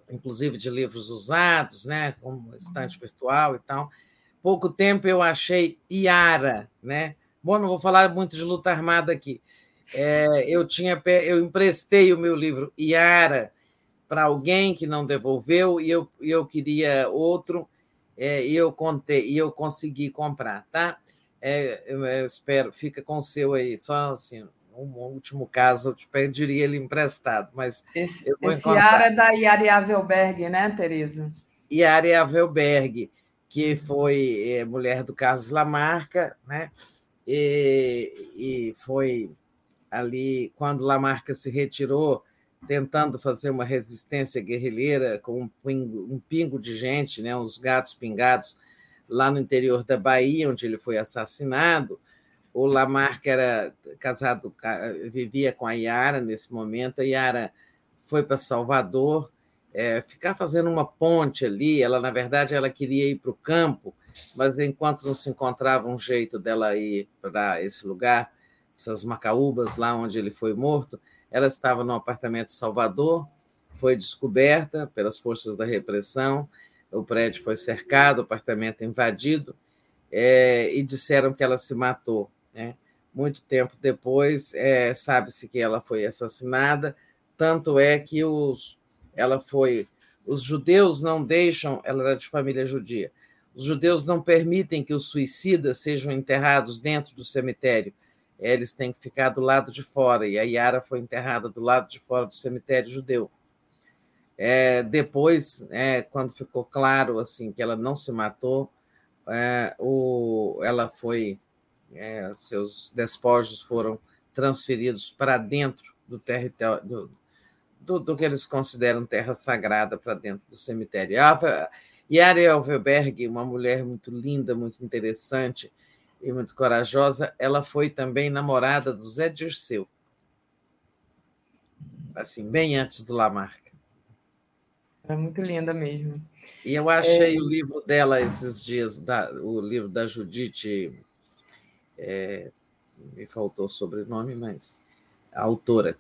inclusive de livros usados, né, como estante virtual e tal pouco tempo eu achei Iara, né? Bom, não vou falar muito de luta armada aqui. É, eu tinha eu emprestei o meu livro Iara para alguém que não devolveu e eu, eu queria outro é, e eu contei e eu consegui comprar, tá? É, eu, eu espero, fica com o seu aí, só assim, um último caso, eu te pediria ele emprestado, mas esse, eu vou esse Iara é da Yara Avelberg, né, Tereza? Yara Avelberg que foi é, mulher do Carlos Lamarca, né? E, e foi ali quando Lamarca se retirou, tentando fazer uma resistência guerrilheira com um pingo, um pingo de gente, né? Uns gatos pingados lá no interior da Bahia, onde ele foi assassinado. O Lamarca era casado, vivia com a Yara nesse momento. A Yara foi para Salvador é, ficar fazendo uma ponte ali. Ela, na verdade, ela queria ir para o campo, mas enquanto não se encontrava um jeito dela ir para esse lugar, essas macaúbas lá onde ele foi morto, ela estava no apartamento de Salvador, foi descoberta pelas forças da repressão, o prédio foi cercado, o apartamento invadido, é, e disseram que ela se matou. Né? Muito tempo depois, é, sabe-se que ela foi assassinada, tanto é que os, ela foi. Os judeus não deixam, ela era de família judia. Os judeus não permitem que os suicidas sejam enterrados dentro do cemitério. Eles têm que ficar do lado de fora. E a Yara foi enterrada do lado de fora do cemitério judeu. É, depois, é, quando ficou claro assim que ela não se matou, é, o, ela foi, é, seus despojos foram transferidos para dentro do território, do, do, do que eles consideram terra sagrada para dentro do cemitério. E Ariel Weberg, uma mulher muito linda, muito interessante e muito corajosa, ela foi também namorada do Zé Dirceu. Assim, bem antes do Lamarca. É muito linda mesmo. E eu achei é... o livro dela esses dias, da, o livro da Judite, é, me faltou o sobrenome, mas a autora.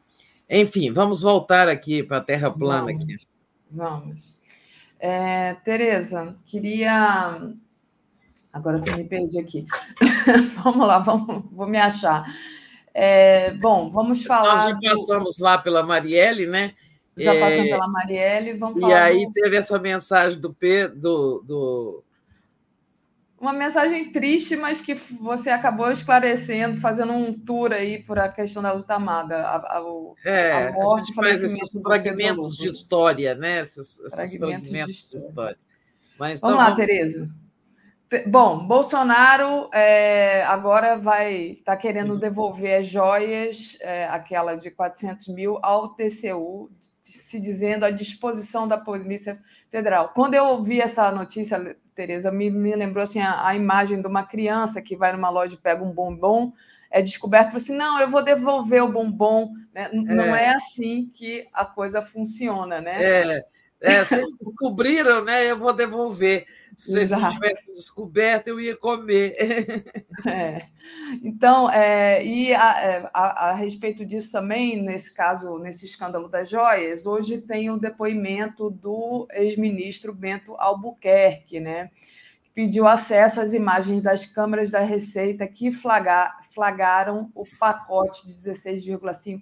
Enfim, vamos voltar aqui para a Terra plana. Vamos. Aqui. vamos. É, Tereza, queria. Agora eu me perdi aqui. vamos lá, vamos, vou me achar. É, bom, vamos falar. Nós já passamos do... lá pela Marielle, né? Já passamos é... pela Marielle, vamos falar. E aí do... teve essa mensagem do Pedro, do, do uma mensagem triste, mas que você acabou esclarecendo, fazendo um tour aí por a questão da luta amada, a, a, é, a morte, a faz esses fragmentos de história, né? Esses, esses fragmentos, fragmentos, de história. De história. Mas, vamos então, lá, vamos... Tereza. Bom, Bolsonaro é, agora vai estar tá querendo devolver as joias, é, aquela de 400 mil, ao TCU, se dizendo à disposição da Polícia Federal. Quando eu ouvi essa notícia, Tereza, me, me lembrou assim, a, a, imagem de uma criança que vai numa loja e pega um bombom, é descoberto, fala assim, não, eu vou devolver o bombom. Né? Não é. é assim que a coisa funciona, né? É. É, vocês descobriram, né? Eu vou devolver. Se vocês não tivessem descoberto, eu ia comer. É. Então, é, e a, é, a, a, respeito disso também, nesse caso, nesse escândalo das joias, hoje tem o depoimento do ex-ministro Bento Albuquerque, né? Que pediu acesso às imagens das câmeras da Receita que flagar, flagaram o pacote de 16,5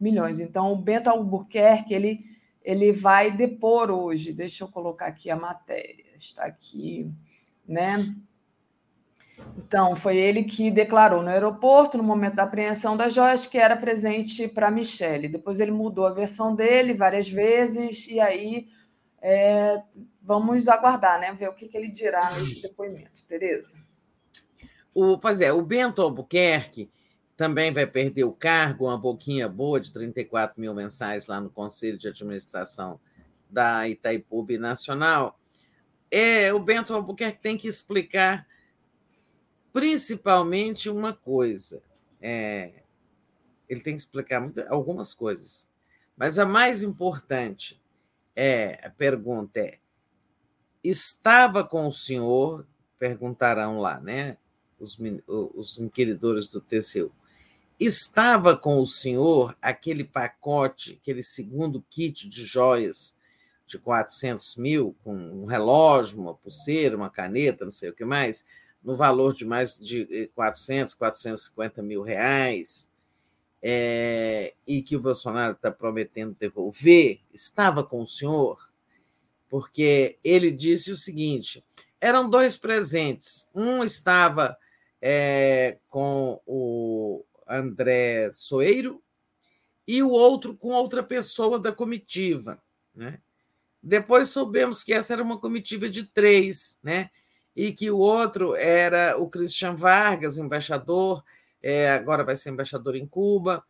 milhões. Então, o Bento Albuquerque, ele ele vai depor hoje. Deixa eu colocar aqui a matéria. Está aqui, né? Então, foi ele que declarou no aeroporto, no momento da apreensão das joias, que era presente para Michele. Depois ele mudou a versão dele várias vezes, e aí é, vamos aguardar, né? Ver o que, que ele dirá nesse depoimento. Tereza. O, pois é, o Bento Albuquerque também vai perder o cargo, uma boquinha boa de 34 mil mensais lá no Conselho de Administração da Itaipu Nacional. É, o Bento Albuquerque tem que explicar principalmente uma coisa. É, ele tem que explicar algumas coisas, mas a mais importante é a pergunta é: estava com o senhor? Perguntarão lá, né? Os, os inquiridores do TCU Estava com o senhor aquele pacote, aquele segundo kit de joias de 400 mil, com um relógio, uma pulseira, uma caneta, não sei o que mais, no valor de mais de 400, 450 mil reais, é, e que o Bolsonaro está prometendo devolver, estava com o senhor, porque ele disse o seguinte: eram dois presentes. Um estava é, com o André Soeiro, e o outro com outra pessoa da comitiva. Né? Depois soubemos que essa era uma comitiva de três, né? e que o outro era o Christian Vargas, embaixador, é, agora vai ser embaixador em Cuba,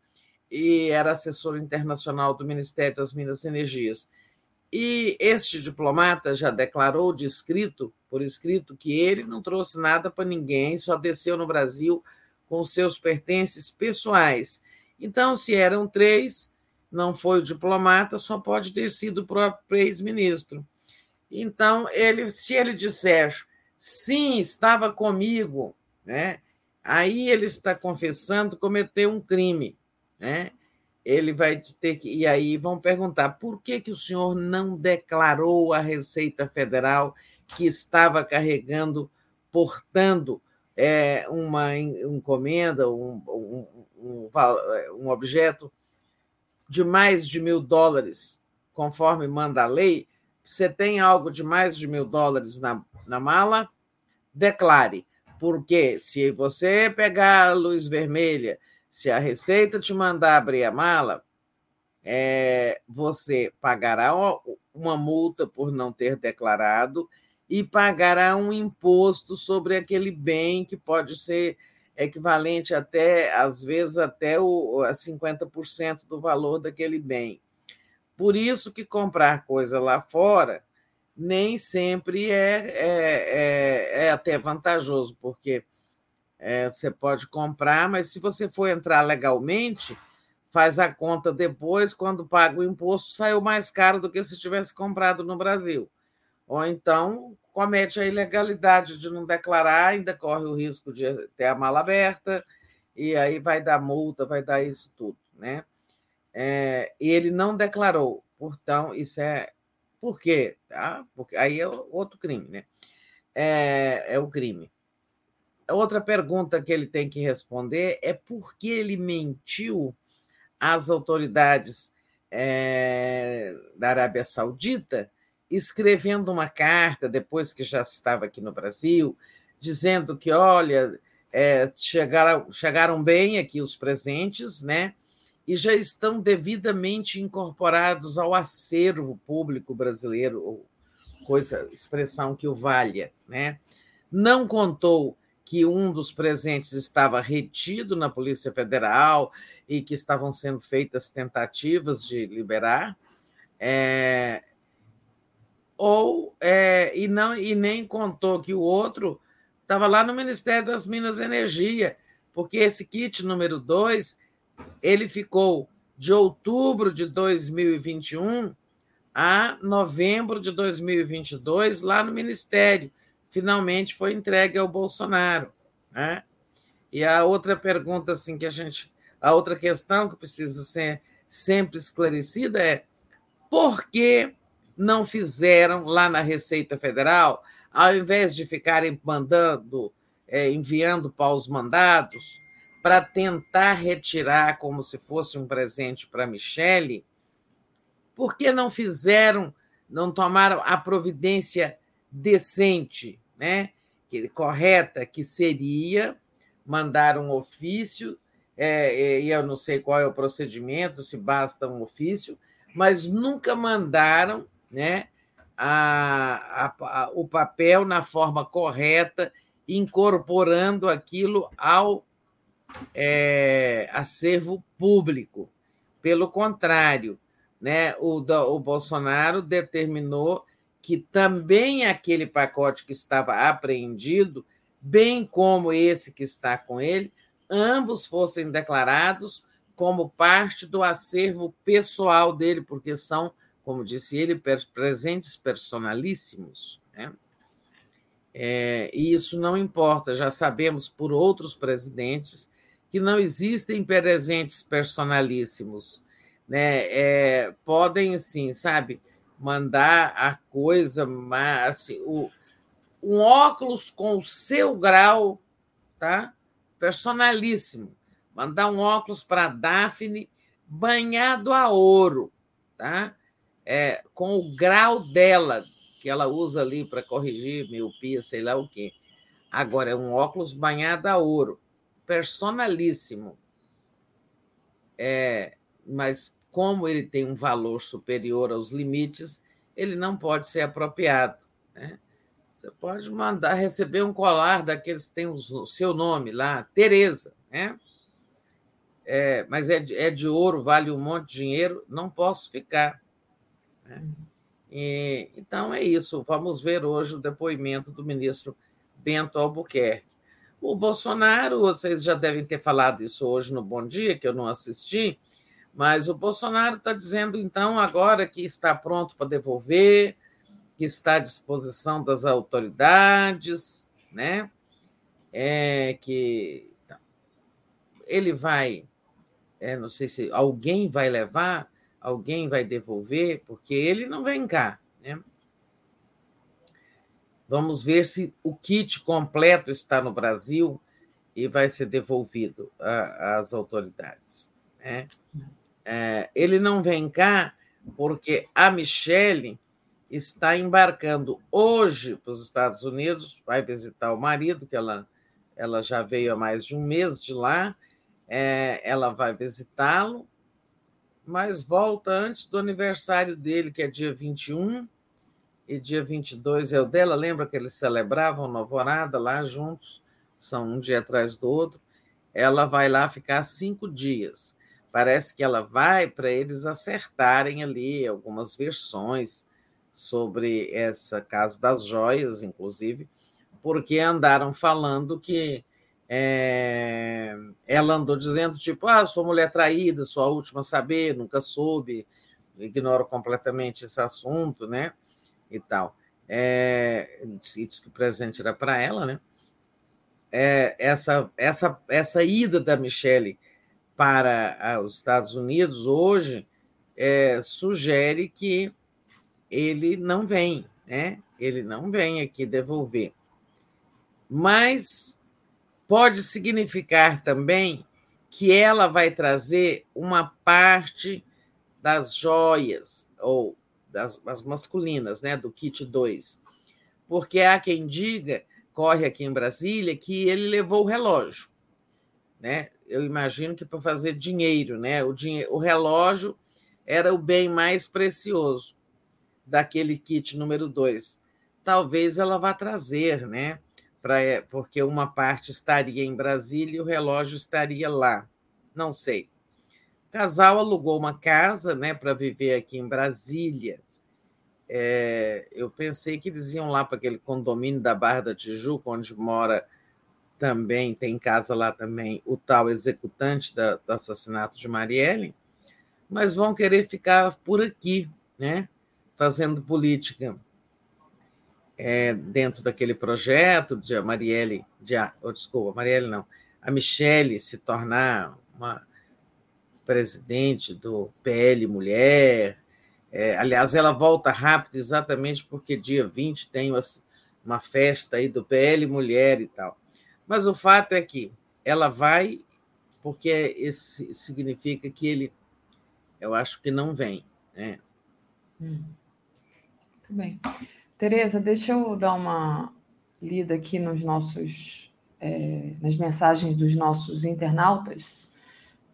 e era assessor internacional do Ministério das Minas e Energias. E este diplomata já declarou de escrito, por escrito, que ele não trouxe nada para ninguém, só desceu no Brasil com seus pertences pessoais. Então, se eram três, não foi o diplomata, só pode ter sido o próprio ex-ministro. Então, ele, se ele disser sim, estava comigo, né? aí ele está confessando cometeu um crime. Né? Ele vai ter que. E aí vão perguntar por que, que o senhor não declarou à Receita Federal que estava carregando, portando é, uma encomenda, um, um, um, um objeto de mais de mil dólares, conforme manda a lei, você tem algo de mais de mil dólares na, na mala, declare. Porque se você pegar a luz vermelha, se a Receita te mandar abrir a mala, é, você pagará uma multa por não ter declarado e pagará um imposto sobre aquele bem que pode ser equivalente até, às vezes, até o, a 50% do valor daquele bem. Por isso que comprar coisa lá fora nem sempre é, é, é, é até vantajoso, porque é, você pode comprar, mas se você for entrar legalmente, faz a conta depois, quando paga o imposto, saiu mais caro do que se tivesse comprado no Brasil. Ou então comete a ilegalidade de não declarar, ainda corre o risco de ter a mala aberta, e aí vai dar multa, vai dar isso tudo. Né? É, e ele não declarou, portanto, isso é. Por quê? Tá? Porque aí é outro crime, né? É, é o crime. Outra pergunta que ele tem que responder é por que ele mentiu às autoridades é, da Arábia Saudita, escrevendo uma carta, depois que já estava aqui no Brasil, dizendo que, olha, é, chegaram, chegaram bem aqui os presentes, né? E já estão devidamente incorporados ao acervo público brasileiro, coisa, expressão que o valha, né? Não contou que um dos presentes estava retido na Polícia Federal e que estavam sendo feitas tentativas de liberar, é, ou é, e não e nem contou que o outro estava lá no Ministério das Minas e Energia, porque esse kit número 2 ele ficou de outubro de 2021 a novembro de 2022 lá no Ministério finalmente foi entregue ao Bolsonaro. Né? E a outra pergunta, assim, que a gente. A outra questão que precisa ser sempre esclarecida é por que não fizeram lá na Receita Federal, ao invés de ficarem mandando, é, enviando para os mandados, para tentar retirar como se fosse um presente para Michele, por que não fizeram, não tomaram a providência decente né, que, correta, que seria mandar um ofício, é, e eu não sei qual é o procedimento, se basta um ofício, mas nunca mandaram né, a, a, a, o papel na forma correta, incorporando aquilo ao é, acervo público. Pelo contrário, né, o, o Bolsonaro determinou que também aquele pacote que estava apreendido, bem como esse que está com ele, ambos fossem declarados como parte do acervo pessoal dele, porque são, como disse ele, presentes personalíssimos. Né? É, e isso não importa, já sabemos por outros presidentes que não existem presentes personalíssimos. Né? É, podem, sim, sabe, mandar a coisa, mas assim, o, um óculos com o seu grau, tá? Personalíssimo. Mandar um óculos para Daphne banhado a ouro, tá? É, com o grau dela, que ela usa ali para corrigir miopia, sei lá o quê. Agora, é um óculos banhado a ouro, personalíssimo. É, mas como ele tem um valor superior aos limites, ele não pode ser apropriado. Né? Você pode mandar receber um colar daqueles que têm o seu nome lá, Tereza, né? É, mas é de, é de ouro, vale um monte de dinheiro, não posso ficar. Né? E, então é isso. Vamos ver hoje o depoimento do ministro Bento Albuquerque. O Bolsonaro, vocês já devem ter falado isso hoje no Bom Dia, que eu não assisti, mas o Bolsonaro está dizendo, então, agora que está pronto para devolver, que está à disposição das autoridades, né? É, que então, ele vai, é, não sei se alguém vai levar, alguém vai devolver, porque ele não vem cá, né? Vamos ver se o kit completo está no Brasil e vai ser devolvido às autoridades. Né? é, ele não vem cá porque a Michelle está embarcando hoje para os Estados Unidos, vai visitar o marido, que ela, ela já veio há mais de um mês de lá, é, ela vai visitá-lo, mas volta antes do aniversário dele, que é dia 21, e dia 22 é o dela. Lembra que eles celebravam na alvorada lá juntos, são um dia atrás do outro. Ela vai lá ficar cinco dias. Parece que ela vai para eles acertarem ali algumas versões, sobre esse caso das joias, inclusive, porque andaram falando que é, ela andou dizendo, tipo, ah, sou mulher traída, sou a última a saber, nunca soube, ignoro completamente esse assunto, né? E tal. É, disse que o presente era para ela, né? É, essa, essa, essa ida da Michelle para os Estados Unidos hoje é, sugere que ele não vem, né? Ele não vem aqui devolver. Mas pode significar também que ela vai trazer uma parte das joias, ou das, masculinas, né, do kit 2. Porque há quem diga, corre aqui em Brasília, que ele levou o relógio. Né? Eu imagino que para fazer dinheiro, né? O, dinheiro, o relógio era o bem mais precioso daquele kit número 2. Talvez ela vá trazer, né? Pra, porque uma parte estaria em Brasília e o relógio estaria lá. Não sei casal alugou uma casa né, para viver aqui em Brasília. É, eu pensei que eles iam lá para aquele condomínio da Barra da Tijuca, onde mora também, tem casa lá também, o tal executante da, do assassinato de Marielle, mas vão querer ficar por aqui, né, fazendo política é, dentro daquele projeto de a Marielle, de, oh, desculpa, Marielle não, a Michelle se tornar uma presidente do PL Mulher. É, aliás, ela volta rápido exatamente porque dia 20 tem uma, uma festa aí do PL Mulher e tal. Mas o fato é que ela vai porque esse significa que ele, eu acho que não vem. Né? Hum. Muito bem. Tereza, deixa eu dar uma lida aqui nos nossos, é, nas mensagens dos nossos internautas.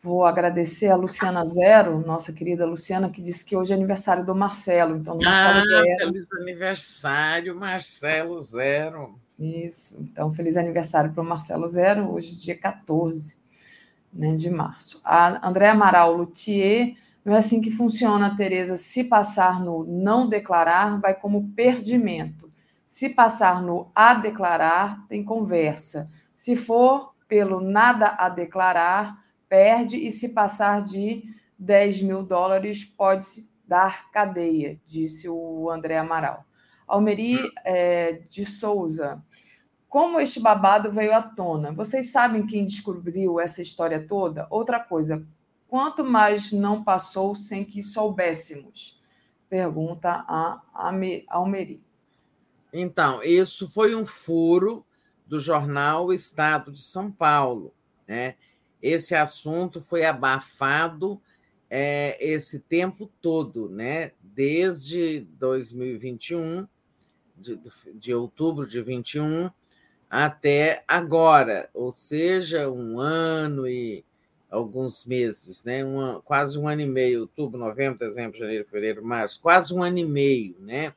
Vou agradecer a Luciana Zero, nossa querida Luciana, que disse que hoje é aniversário do Marcelo. Então, Marcelo ah, Zero. Feliz aniversário, Marcelo Zero. Isso. Então, feliz aniversário para o Marcelo Zero, hoje, dia 14 né, de março. A André Amaral Luthier, não é assim que funciona, Tereza. Se passar no não declarar, vai como perdimento. Se passar no a declarar, tem conversa. Se for pelo nada a declarar, perde e, se passar de 10 mil dólares, pode-se dar cadeia, disse o André Amaral. Almeri é, de Souza. Como este babado veio à tona? Vocês sabem quem descobriu essa história toda? Outra coisa, quanto mais não passou sem que soubéssemos? Pergunta a Almeri. Então, isso foi um furo do jornal Estado de São Paulo, né? esse assunto foi abafado é, esse tempo todo, né? desde 2021, de, de outubro de 21 até agora, ou seja, um ano e alguns meses, né? Um, quase um ano e meio, outubro, novembro, dezembro, janeiro, fevereiro, março, quase um ano e meio. Né?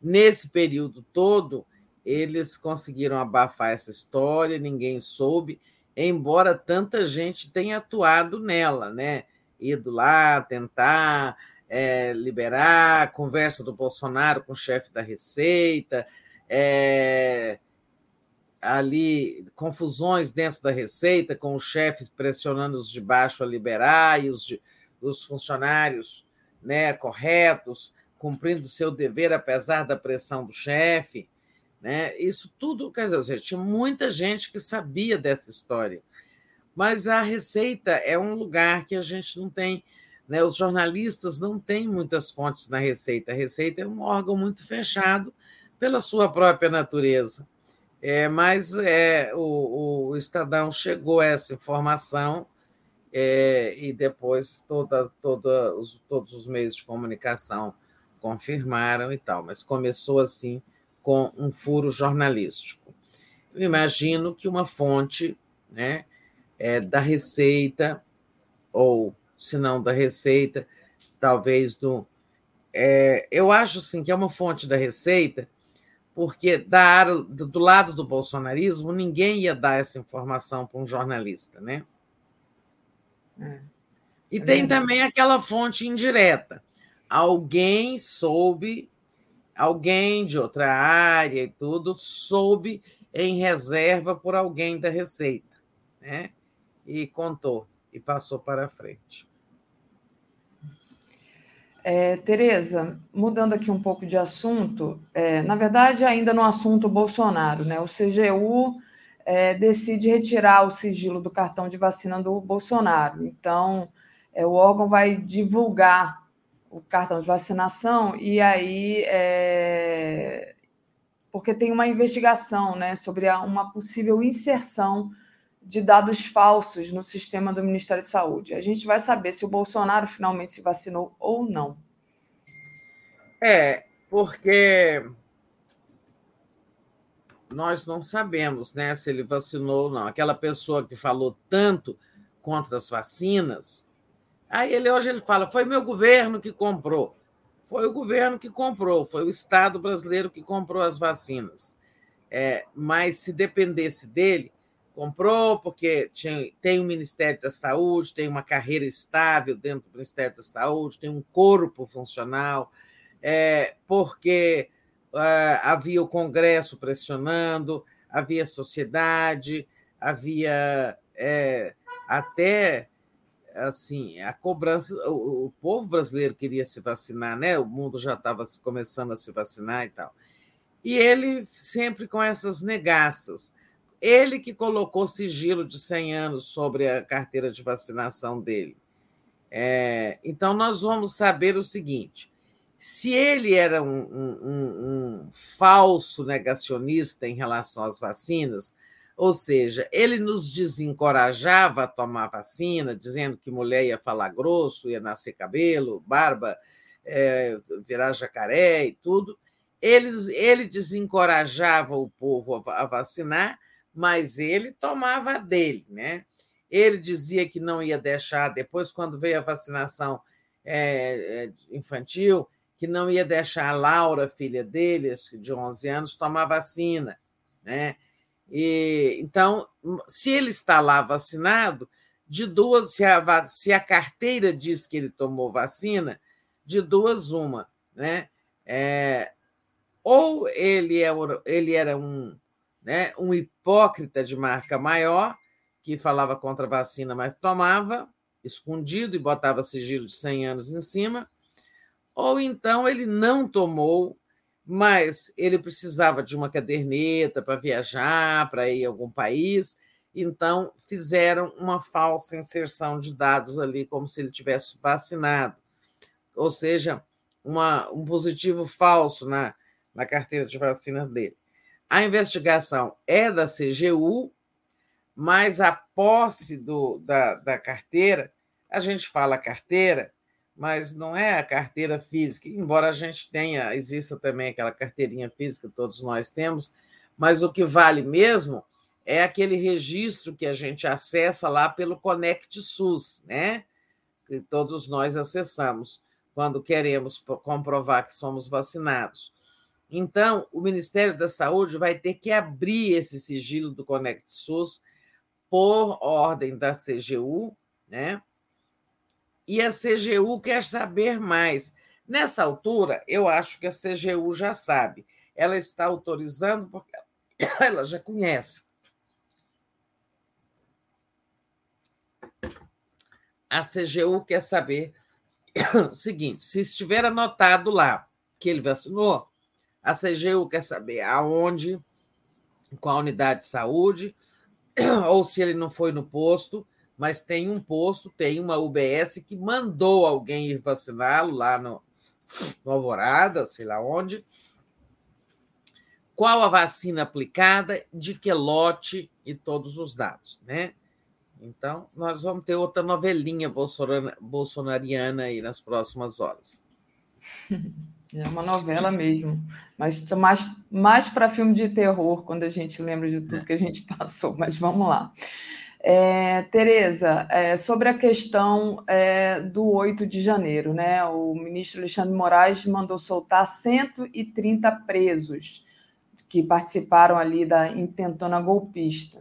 Nesse período todo, eles conseguiram abafar essa história, ninguém soube embora tanta gente tenha atuado nela, né? Ido lá tentar é, liberar, conversa do Bolsonaro com o chefe da Receita, é, ali confusões dentro da Receita, com os chefes pressionando os de baixo a liberar e os, de, os funcionários né, corretos, cumprindo seu dever apesar da pressão do chefe. Né? Isso tudo, quer dizer, tinha muita gente que sabia dessa história. Mas a Receita é um lugar que a gente não tem, né? os jornalistas não têm muitas fontes na Receita. A Receita é um órgão muito fechado pela sua própria natureza. É, mas é, o, o Estadão chegou a essa informação é, e depois toda, toda os, todos os meios de comunicação confirmaram e tal, mas começou assim com um furo jornalístico. Eu imagino que uma fonte né, é, da Receita, ou se não da Receita, talvez do. É, eu acho assim, que é uma fonte da Receita, porque da área, do lado do bolsonarismo, ninguém ia dar essa informação para um jornalista, né? É. E tem também aquela fonte indireta. Alguém soube alguém de outra área e tudo soube em reserva por alguém da Receita, né? E contou e passou para frente. É, Tereza, mudando aqui um pouco de assunto, é, na verdade, ainda no assunto Bolsonaro, né? O CGU é, decide retirar o sigilo do cartão de vacina do Bolsonaro. Então, é, o órgão vai divulgar o cartão de vacinação e aí é, porque tem uma investigação né, sobre uma possível inserção de dados falsos no sistema do Ministério da Saúde. A gente vai saber se o Bolsonaro finalmente se vacinou ou não. É, porque nós não sabemos né, se ele vacinou ou não. Aquela pessoa que falou tanto contra as vacinas, Aí ele hoje ele fala: foi meu governo que comprou. Foi o governo que comprou, foi o Estado brasileiro que comprou as vacinas. É, mas se dependesse dele, comprou porque tinha, tem o Ministério da Saúde, tem uma carreira estável dentro do Ministério da Saúde, tem um corpo funcional, é, porque é, havia o Congresso pressionando, havia sociedade, havia é, até assim, a cobrança, o, o, povo brasileiro queria se vacinar, né? O mundo já estava começando a se vacinar e tal. E ele sempre com essas negaças. Ele que colocou sigilo de 100 anos sobre a carteira de vacinação dele. É, então, nós vamos saber o seguinte: se ele era um, um, um falso negacionista em relação às vacinas, ou seja, ele nos desencorajava a tomar vacina, dizendo que mulher ia falar grosso, ia nascer cabelo, barba, é, virar jacaré e tudo. Ele, ele desencorajava o povo a, a vacinar, mas ele tomava dele, né? Ele dizia que não ia deixar, depois, quando veio a vacinação é, infantil, que não ia deixar a Laura, filha dele, de 11 anos, tomar vacina, né? E, então, se ele está lá vacinado, de duas, se a, se a carteira diz que ele tomou vacina, de duas, uma. Né? É, ou ele, é, ele era um, né, um hipócrita de marca maior, que falava contra a vacina, mas tomava escondido e botava sigilo de 100 anos em cima, ou então ele não tomou mas ele precisava de uma caderneta para viajar, para ir a algum país, então fizeram uma falsa inserção de dados ali, como se ele tivesse vacinado, ou seja, uma, um positivo falso na, na carteira de vacina dele. A investigação é da CGU, mas a posse do, da, da carteira, a gente fala carteira, mas não é a carteira física, embora a gente tenha, exista também aquela carteirinha física, todos nós temos, mas o que vale mesmo é aquele registro que a gente acessa lá pelo Conect SUS, né? Que todos nós acessamos quando queremos comprovar que somos vacinados. Então, o Ministério da Saúde vai ter que abrir esse sigilo do Conect SUS por ordem da CGU, né? e a CGU quer saber mais. Nessa altura, eu acho que a CGU já sabe. Ela está autorizando porque ela já conhece. A CGU quer saber o seguinte: se estiver anotado lá que ele vacinou, a CGU quer saber aonde, qual unidade de saúde, ou se ele não foi no posto, mas tem um posto, tem uma UBS que mandou alguém ir vaciná-lo lá no, no Alvorada, sei lá onde. Qual a vacina aplicada, de que lote e todos os dados, né? Então, nós vamos ter outra novelinha bolsonariana aí nas próximas horas. É uma novela mesmo, mas mais, mais para filme de terror, quando a gente lembra de tudo que a gente passou. Mas vamos lá. É, Tereza, é, sobre a questão é, do 8 de janeiro, né? O ministro Alexandre Moraes mandou soltar 130 presos que participaram ali da intentona golpista.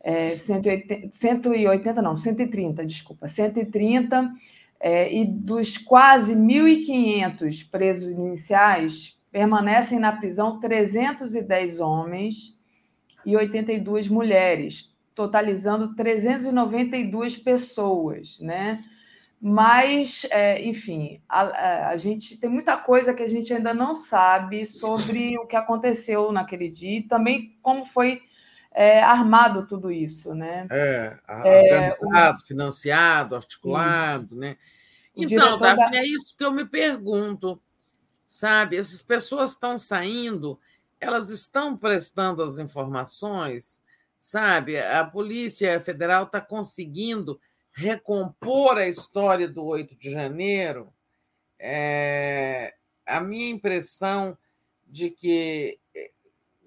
É, 180, 180, não, 130, desculpa, 130, é, e dos quase 1.500 presos iniciais, permanecem na prisão 310 homens e 82 mulheres, totalizando 392 pessoas, né? Mas, é, enfim, a, a, gente tem muita coisa que a gente ainda não sabe sobre o que aconteceu naquele dia e também como foi é, armado tudo isso, né? É, organizado, o... financiado, articulado, isso. né? O então, Daphne, da... é isso que eu me pergunto, sabe? Essas pessoas estão saindo, elas estão prestando as informações, sabe? A Polícia Federal está conseguindo recompor a história do 8 de janeiro, é, a minha impressão de que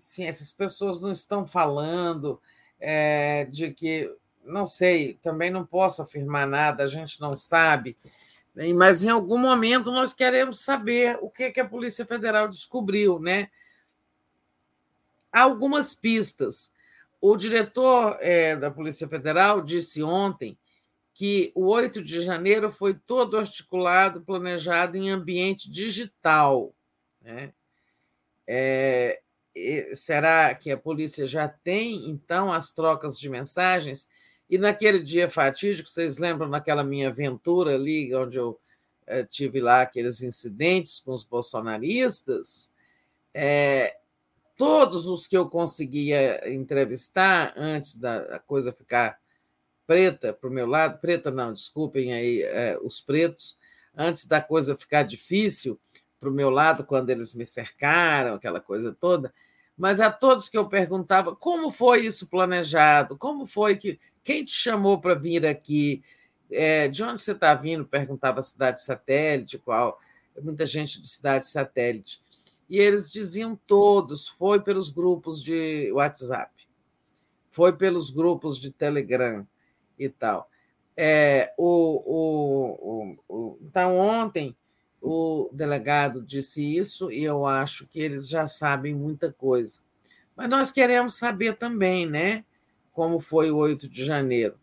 sim, essas pessoas não estão falando, é, de que, não sei, também não posso afirmar nada, a gente não sabe, mas em algum momento nós queremos saber o que, que a Polícia Federal descobriu, né? Há algumas pistas. O diretor é, da Polícia Federal disse ontem que o 8 de janeiro foi todo articulado, planejado em ambiente digital. Né? É, será que a polícia já tem, então, as trocas de mensagens? E naquele dia fatídico, vocês lembram naquela minha aventura ali, onde eu é, tive lá aqueles incidentes com os bolsonaristas? É, todos os que eu conseguia entrevistar antes da coisa ficar preta para o meu lado, preta não, desculpem aí é, os pretos, antes da coisa ficar difícil para o meu lado, quando eles me cercaram, aquela coisa toda, mas a todos que eu perguntava como foi isso planejado, como foi que. Quem te chamou para vir aqui? É, de onde você está vindo? Perguntava cidade satélite, qual. Muita gente de cidade satélite. E eles diziam todos: foi pelos grupos de WhatsApp, foi pelos grupos de Telegram, e tal. É, o, o, o, então, ontem, o delegado disse isso e eu acho que eles já sabem muita coisa. Mas nós queremos saber também, né? Como foi o 8 de janeiro.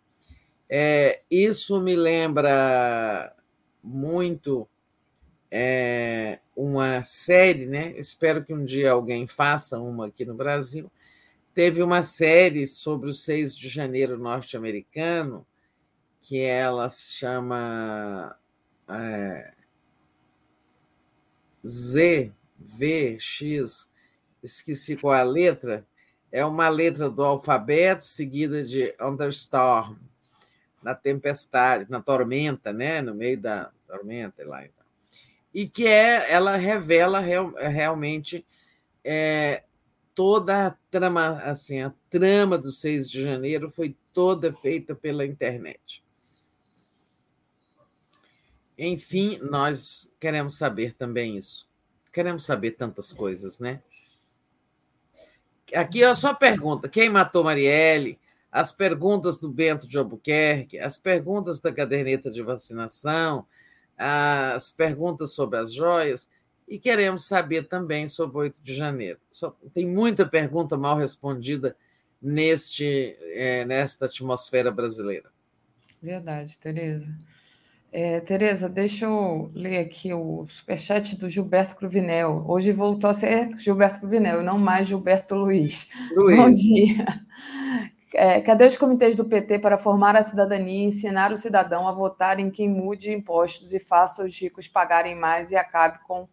É, isso me lembra muito é, uma série, né? Espero que um dia alguém faça uma aqui no Brasil, Teve uma série sobre o 6 de janeiro norte-americano, que ela se chama é, ZVX, esqueci qual é a letra, é uma letra do alfabeto seguida de Understorm, na tempestade, na tormenta, né? no meio da tormenta. Lá, então. E que é, ela revela real, realmente é, toda a trama, assim, a trama do 6 de janeiro foi toda feita pela internet. Enfim, nós queremos saber também isso. Queremos saber tantas coisas, né? Aqui é só pergunta: quem matou Marielle? As perguntas do Bento de Albuquerque, as perguntas da caderneta de vacinação, as perguntas sobre as joias e queremos saber também sobre o 8 de janeiro. Só, tem muita pergunta mal respondida neste, é, nesta atmosfera brasileira. Verdade, Tereza. É, Tereza, deixa eu ler aqui o superchat do Gilberto Cruvinel. Hoje voltou a ser Gilberto Cruvinel, não mais Gilberto Luiz. Luiz. Bom dia. É, cadê os comitês do PT para formar a cidadania e ensinar o cidadão a votar em quem mude impostos e faça os ricos pagarem mais e acabe com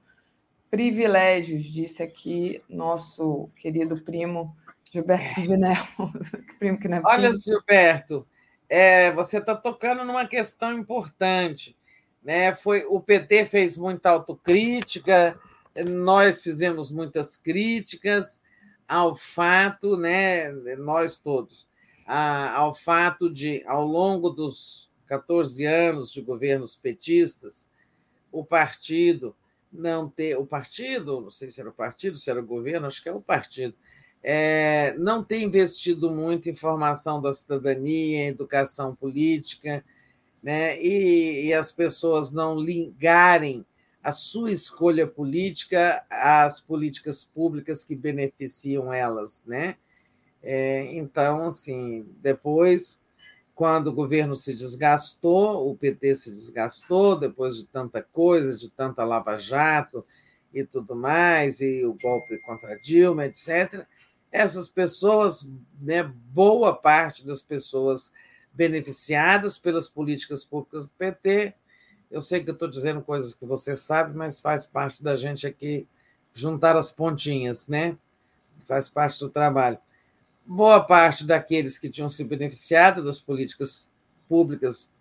privilégios, disse aqui nosso querido primo Gilberto Vinel. primo que não é Olha, Gilberto, é, você está tocando numa questão importante. Né? Foi, o PT fez muita autocrítica, nós fizemos muitas críticas ao fato, né, nós todos, ao fato de, ao longo dos 14 anos de governos petistas, o partido não ter o partido, não sei se era o partido, se era o governo, acho que é o partido, é, não tem investido muito em formação da cidadania, em educação política, né? e, e as pessoas não ligarem a sua escolha política às políticas públicas que beneficiam elas, né? É, então, assim, depois quando o governo se desgastou, o PT se desgastou depois de tanta coisa, de tanta lava-jato e tudo mais, e o golpe contra Dilma, etc. Essas pessoas, né, boa parte das pessoas beneficiadas pelas políticas públicas do PT, eu sei que estou dizendo coisas que você sabe, mas faz parte da gente aqui juntar as pontinhas, né? Faz parte do trabalho. Boa parte daqueles que tinham se beneficiado das políticas públicas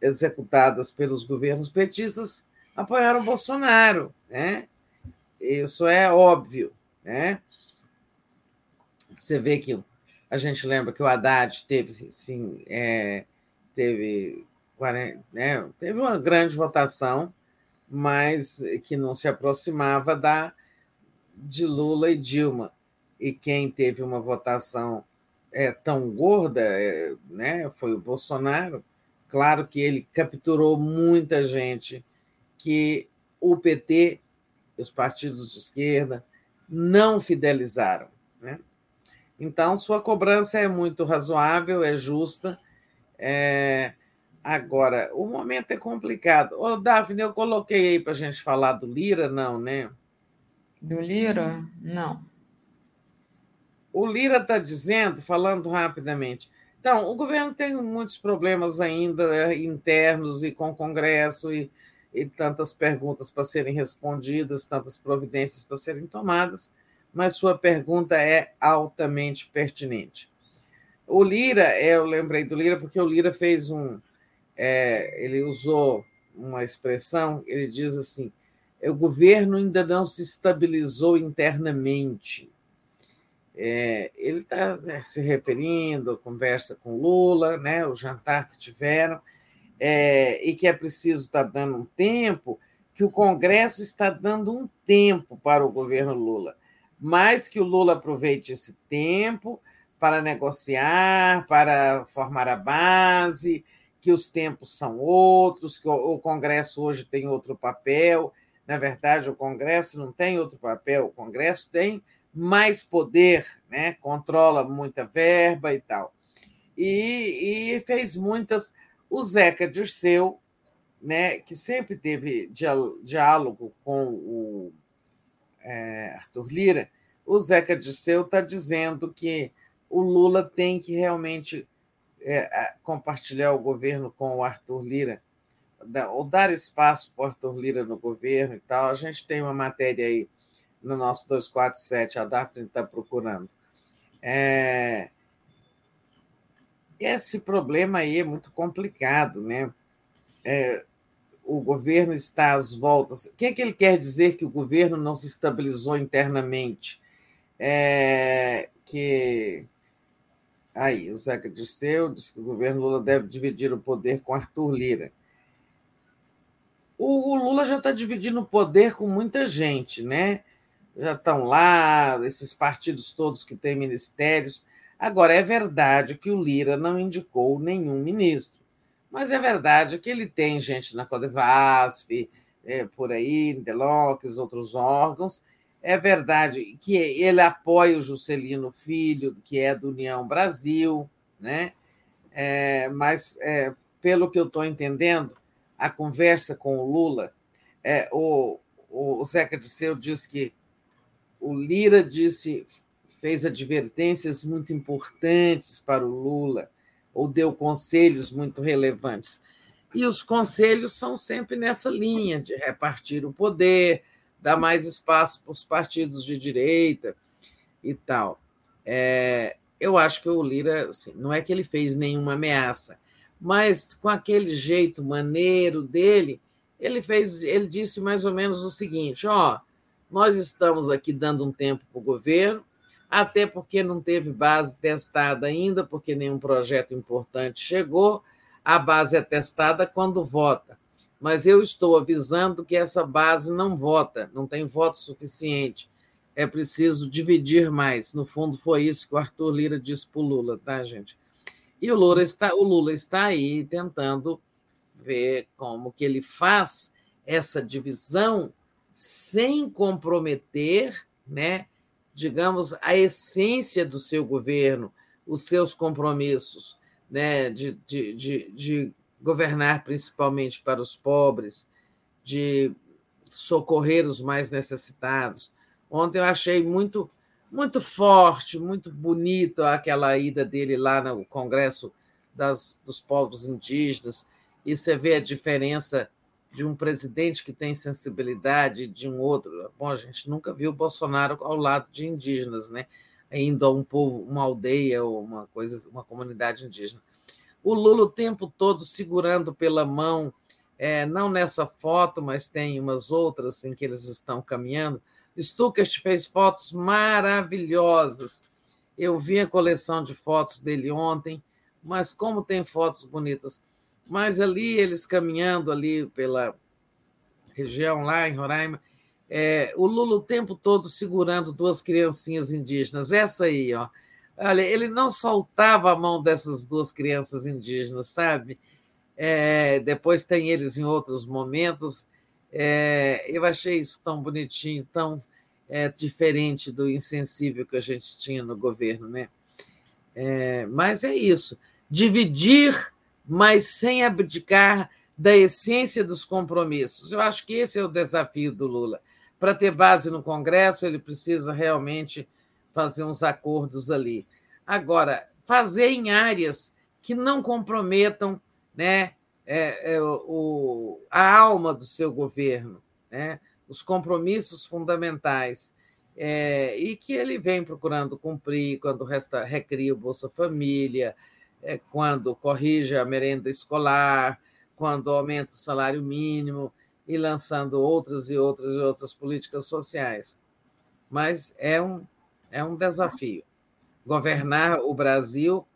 executadas pelos governos petistas apoiaram Bolsonaro, né? Isso é óbvio, né? Você vê que a gente lembra que o Haddad teve, sim, é, teve, né, teve uma grande votação, mas que não se aproximava da de Lula e Dilma. E quem teve uma votação é, tão gorda é, né, foi o Bolsonaro. Claro que ele capturou muita gente que o PT, os partidos de esquerda, não fidelizaram. Então, sua cobrança é muito razoável, é justa. É... Agora, o momento é complicado. Ô, Daphne, eu coloquei aí para a gente falar do Lira, não, né? Do Lira? Não. O Lira está dizendo, falando rapidamente, então, o governo tem muitos problemas ainda é, internos e com o Congresso e, e tantas perguntas para serem respondidas, tantas providências para serem tomadas, mas sua pergunta é altamente pertinente. O Lira, eu lembrei do Lira porque o Lira fez um. É, ele usou uma expressão, ele diz assim: o governo ainda não se estabilizou internamente. É, ele está é, se referindo conversa com Lula, né, o jantar que tiveram, é, e que é preciso estar tá dando um tempo, que o Congresso está dando um tempo para o governo Lula, mas que o Lula aproveite esse tempo para negociar, para formar a base, que os tempos são outros, que o Congresso hoje tem outro papel, na verdade, o Congresso não tem outro papel, o Congresso tem mais poder, né? controla muita verba e tal. E, e fez muitas. O Zeca Dirceu, né, que sempre teve diálogo com o é, Arthur Lira, o Zeca Dirceu está dizendo que o Lula tem que realmente é, compartilhar o governo com o Arthur Lira ou dar espaço para o Arthur Lira no governo e tal. A gente tem uma matéria aí no nosso 247, a Daphne está procurando. É... Esse problema aí é muito complicado, né? É... O governo está às voltas. O que é que ele quer dizer que o governo não se estabilizou internamente? É... Que Aí, o Zeca Disseu disse que o governo Lula deve dividir o poder com Arthur Lira o, Lula já está dividindo o poder com muita gente, né? Já estão lá, esses partidos todos que têm ministérios. Agora, é verdade que o Lira não indicou nenhum ministro, mas é verdade que ele tem gente na Codevasf, é, por aí, Deloques, outros órgãos. É verdade que ele apoia o Juscelino Filho, que é do União Brasil, né? É, mas, é, pelo que eu estou entendendo, a conversa com o Lula, é, o, o Zeca Disseu diz que o Lira disse, fez advertências muito importantes para o Lula, ou deu conselhos muito relevantes. E os conselhos são sempre nessa linha de repartir o poder, dar mais espaço para os partidos de direita e tal. É, eu acho que o Lira, assim, não é que ele fez nenhuma ameaça, mas com aquele jeito maneiro dele, ele fez, ele disse mais ou menos o seguinte: ó, nós estamos aqui dando um tempo para o governo, até porque não teve base testada ainda, porque nenhum projeto importante chegou. A base é testada quando vota. Mas eu estou avisando que essa base não vota, não tem voto suficiente. É preciso dividir mais. No fundo, foi isso que o Arthur Lira disse para o Lula, tá, gente? E o Lula está, o Lula está aí tentando ver como que ele faz essa divisão sem comprometer, né, digamos, a essência do seu governo, os seus compromissos, né, de, de, de, de governar principalmente para os pobres, de socorrer os mais necessitados. Ontem eu achei muito muito forte, muito bonito aquela ida dele lá no Congresso das, dos Povos Indígenas, e você vê a diferença de um presidente que tem sensibilidade de um outro. Bom, a gente nunca viu o Bolsonaro ao lado de indígenas, né? Indo a um povo, uma aldeia ou uma coisa, uma comunidade indígena. O Lula o tempo todo segurando pela mão, é, não nessa foto, mas tem umas outras em que eles estão caminhando, Stuckert fez fotos maravilhosas. Eu vi a coleção de fotos dele ontem, mas como tem fotos bonitas. Mas ali, eles caminhando ali pela região lá em Roraima, é, o Lula o tempo todo segurando duas criancinhas indígenas. Essa aí, ó. Olha, ele não soltava a mão dessas duas crianças indígenas, sabe? É, depois tem eles em outros momentos. É, eu achei isso tão bonitinho, tão é, diferente do insensível que a gente tinha no governo, né? É, mas é isso, dividir, mas sem abdicar da essência dos compromissos. Eu acho que esse é o desafio do Lula. Para ter base no Congresso, ele precisa realmente fazer uns acordos ali. Agora, fazer em áreas que não comprometam né, é, é, o, a alma do seu governo, né? os compromissos fundamentais, é, e que ele vem procurando cumprir quando resta, recria o Bolsa Família, é, quando corrige a merenda escolar, quando aumenta o salário mínimo e lançando outras e outras e outras políticas sociais. Mas é um, é um desafio. Governar o Brasil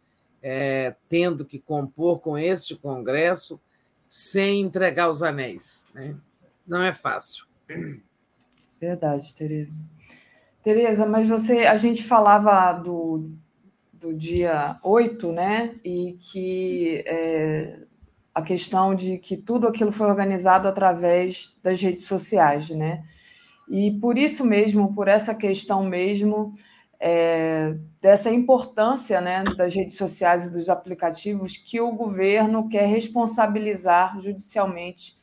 é, tendo que compor com este Congresso sem entregar os anéis. Né? Não é fácil. Verdade, Tereza. Tereza, mas você, a gente falava do, do dia 8, né? E que é, a questão de que tudo aquilo foi organizado através das redes sociais, né? E por isso mesmo, por essa questão mesmo, é, dessa importância né, das redes sociais e dos aplicativos, que o governo quer responsabilizar judicialmente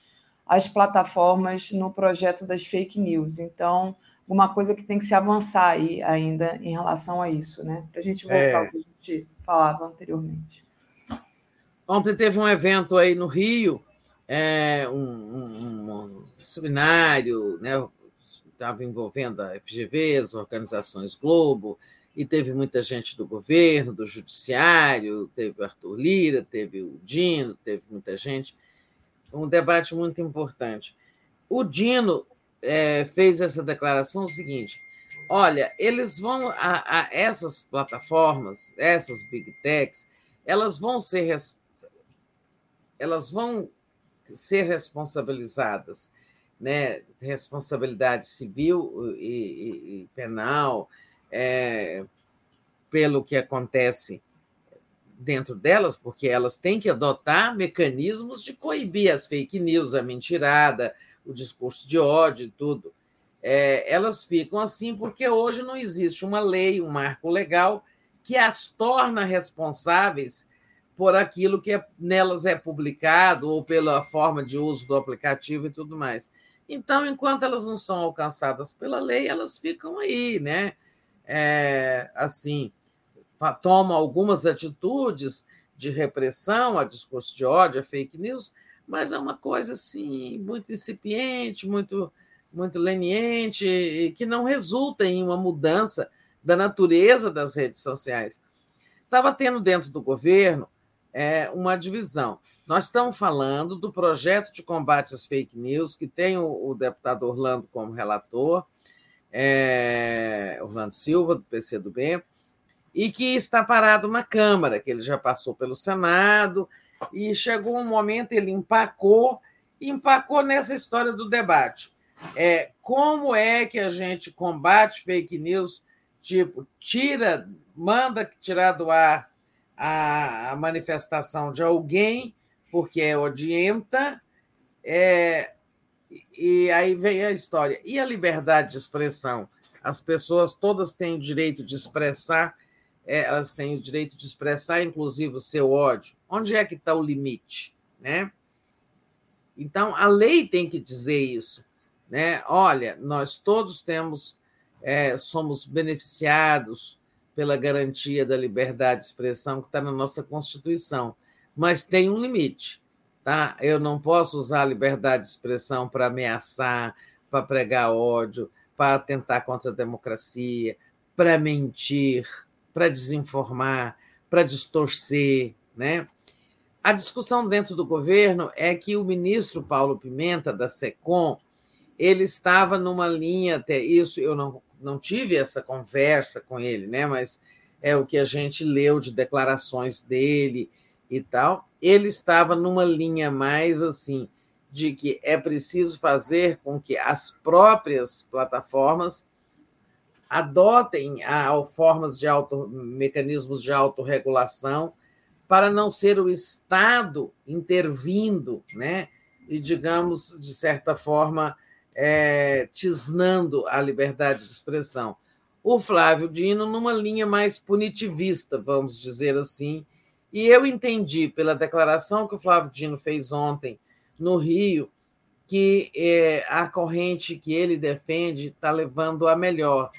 as plataformas no projeto das fake news. Então, uma coisa que tem que se avançar aí ainda em relação a isso, né? Para a gente voltar é. ao que a gente falava anteriormente. Ontem teve um evento aí no Rio, é, um, um, um seminário, né? Estava envolvendo a FGV, as organizações Globo, e teve muita gente do governo, do judiciário, teve o Arthur Lira, teve o Dino, teve muita gente. Um debate muito importante. O Dino é, fez essa declaração o seguinte: olha, eles vão a, a, essas plataformas, essas big techs, elas vão ser elas vão ser responsabilizadas, né? Responsabilidade civil e, e, e penal é, pelo que acontece dentro delas, porque elas têm que adotar mecanismos de coibir as fake news, a mentirada, o discurso de ódio e tudo. É, elas ficam assim porque hoje não existe uma lei, um marco legal que as torna responsáveis por aquilo que é, nelas é publicado ou pela forma de uso do aplicativo e tudo mais. Então, enquanto elas não são alcançadas pela lei, elas ficam aí, né? É, assim, tomam algumas atitudes de repressão a discurso de ódio, a fake news, mas é uma coisa assim muito incipiente, muito muito leniente, que não resulta em uma mudança da natureza das redes sociais. Estava tendo dentro do governo é, uma divisão. Nós estamos falando do projeto de combate às fake news, que tem o, o deputado Orlando como relator, é, Orlando Silva, do PCdoB, e que está parado na Câmara, que ele já passou pelo Senado, e chegou um momento, ele empacou, empacou nessa história do debate. É, como é que a gente combate fake news? Tipo, tira, manda tirar do ar a, a manifestação de alguém, porque é odienta, é, e aí vem a história. E a liberdade de expressão? As pessoas todas têm o direito de expressar é, elas têm o direito de expressar, inclusive, o seu ódio. Onde é que está o limite? Né? Então, a lei tem que dizer isso. né? Olha, nós todos temos, é, somos beneficiados pela garantia da liberdade de expressão que está na nossa Constituição, mas tem um limite. Tá? Eu não posso usar a liberdade de expressão para ameaçar, para pregar ódio, para atentar contra a democracia, para mentir, para desinformar, para distorcer. Né? A discussão dentro do governo é que o ministro Paulo Pimenta, da SECOM, ele estava numa linha, até isso eu não, não tive essa conversa com ele, né? mas é o que a gente leu de declarações dele e tal. Ele estava numa linha mais assim, de que é preciso fazer com que as próprias plataformas adotem a, formas de auto, mecanismos de autorregulação para não ser o Estado intervindo, né? e, digamos, de certa forma, é, tisnando a liberdade de expressão. O Flávio Dino, numa linha mais punitivista, vamos dizer assim, e eu entendi pela declaração que o Flávio Dino fez ontem no Rio que é, a corrente que ele defende está levando a melhor,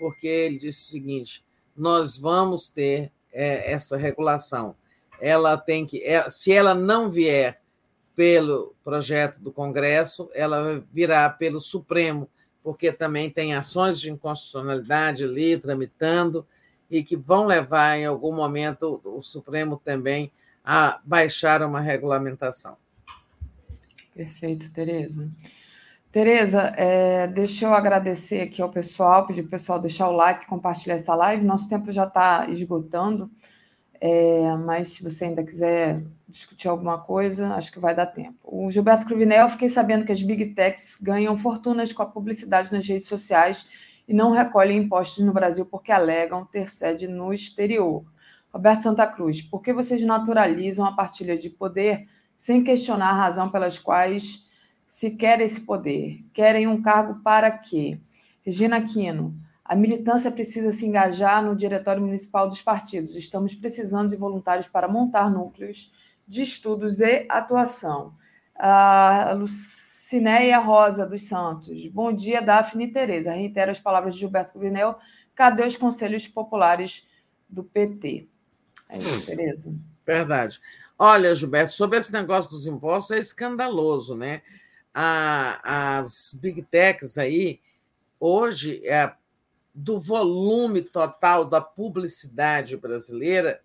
porque ele disse o seguinte: nós vamos ter é, essa regulação. Ela tem que, é, se ela não vier pelo projeto do Congresso, ela virá pelo Supremo, porque também tem ações de inconstitucionalidade ali tramitando e que vão levar, em algum momento, o Supremo também a baixar uma regulamentação. Perfeito, Tereza. Tereza, é, deixa eu agradecer aqui ao pessoal, pedir para o pessoal deixar o like, compartilhar essa live. Nosso tempo já está esgotando, é, mas se você ainda quiser discutir alguma coisa, acho que vai dar tempo. O Gilberto Cruvinel, fiquei sabendo que as Big Techs ganham fortunas com a publicidade nas redes sociais e não recolhem impostos no Brasil porque alegam ter sede no exterior. Roberto Santa Cruz, por que vocês naturalizam a partilha de poder sem questionar a razão pelas quais se quer esse poder? Querem um cargo para quê? Regina Aquino, a militância precisa se engajar no diretório municipal dos partidos. Estamos precisando de voluntários para montar núcleos de estudos e atuação. A Lucinéia Rosa dos Santos. Bom dia, Daphne e Tereza. Reitero as palavras de Gilberto Grinel. Cadê os conselhos populares do PT? É isso, Tereza. Verdade. Olha, Gilberto, sobre esse negócio dos impostos é escandaloso, né? As big techs aí, hoje, é, do volume total da publicidade brasileira,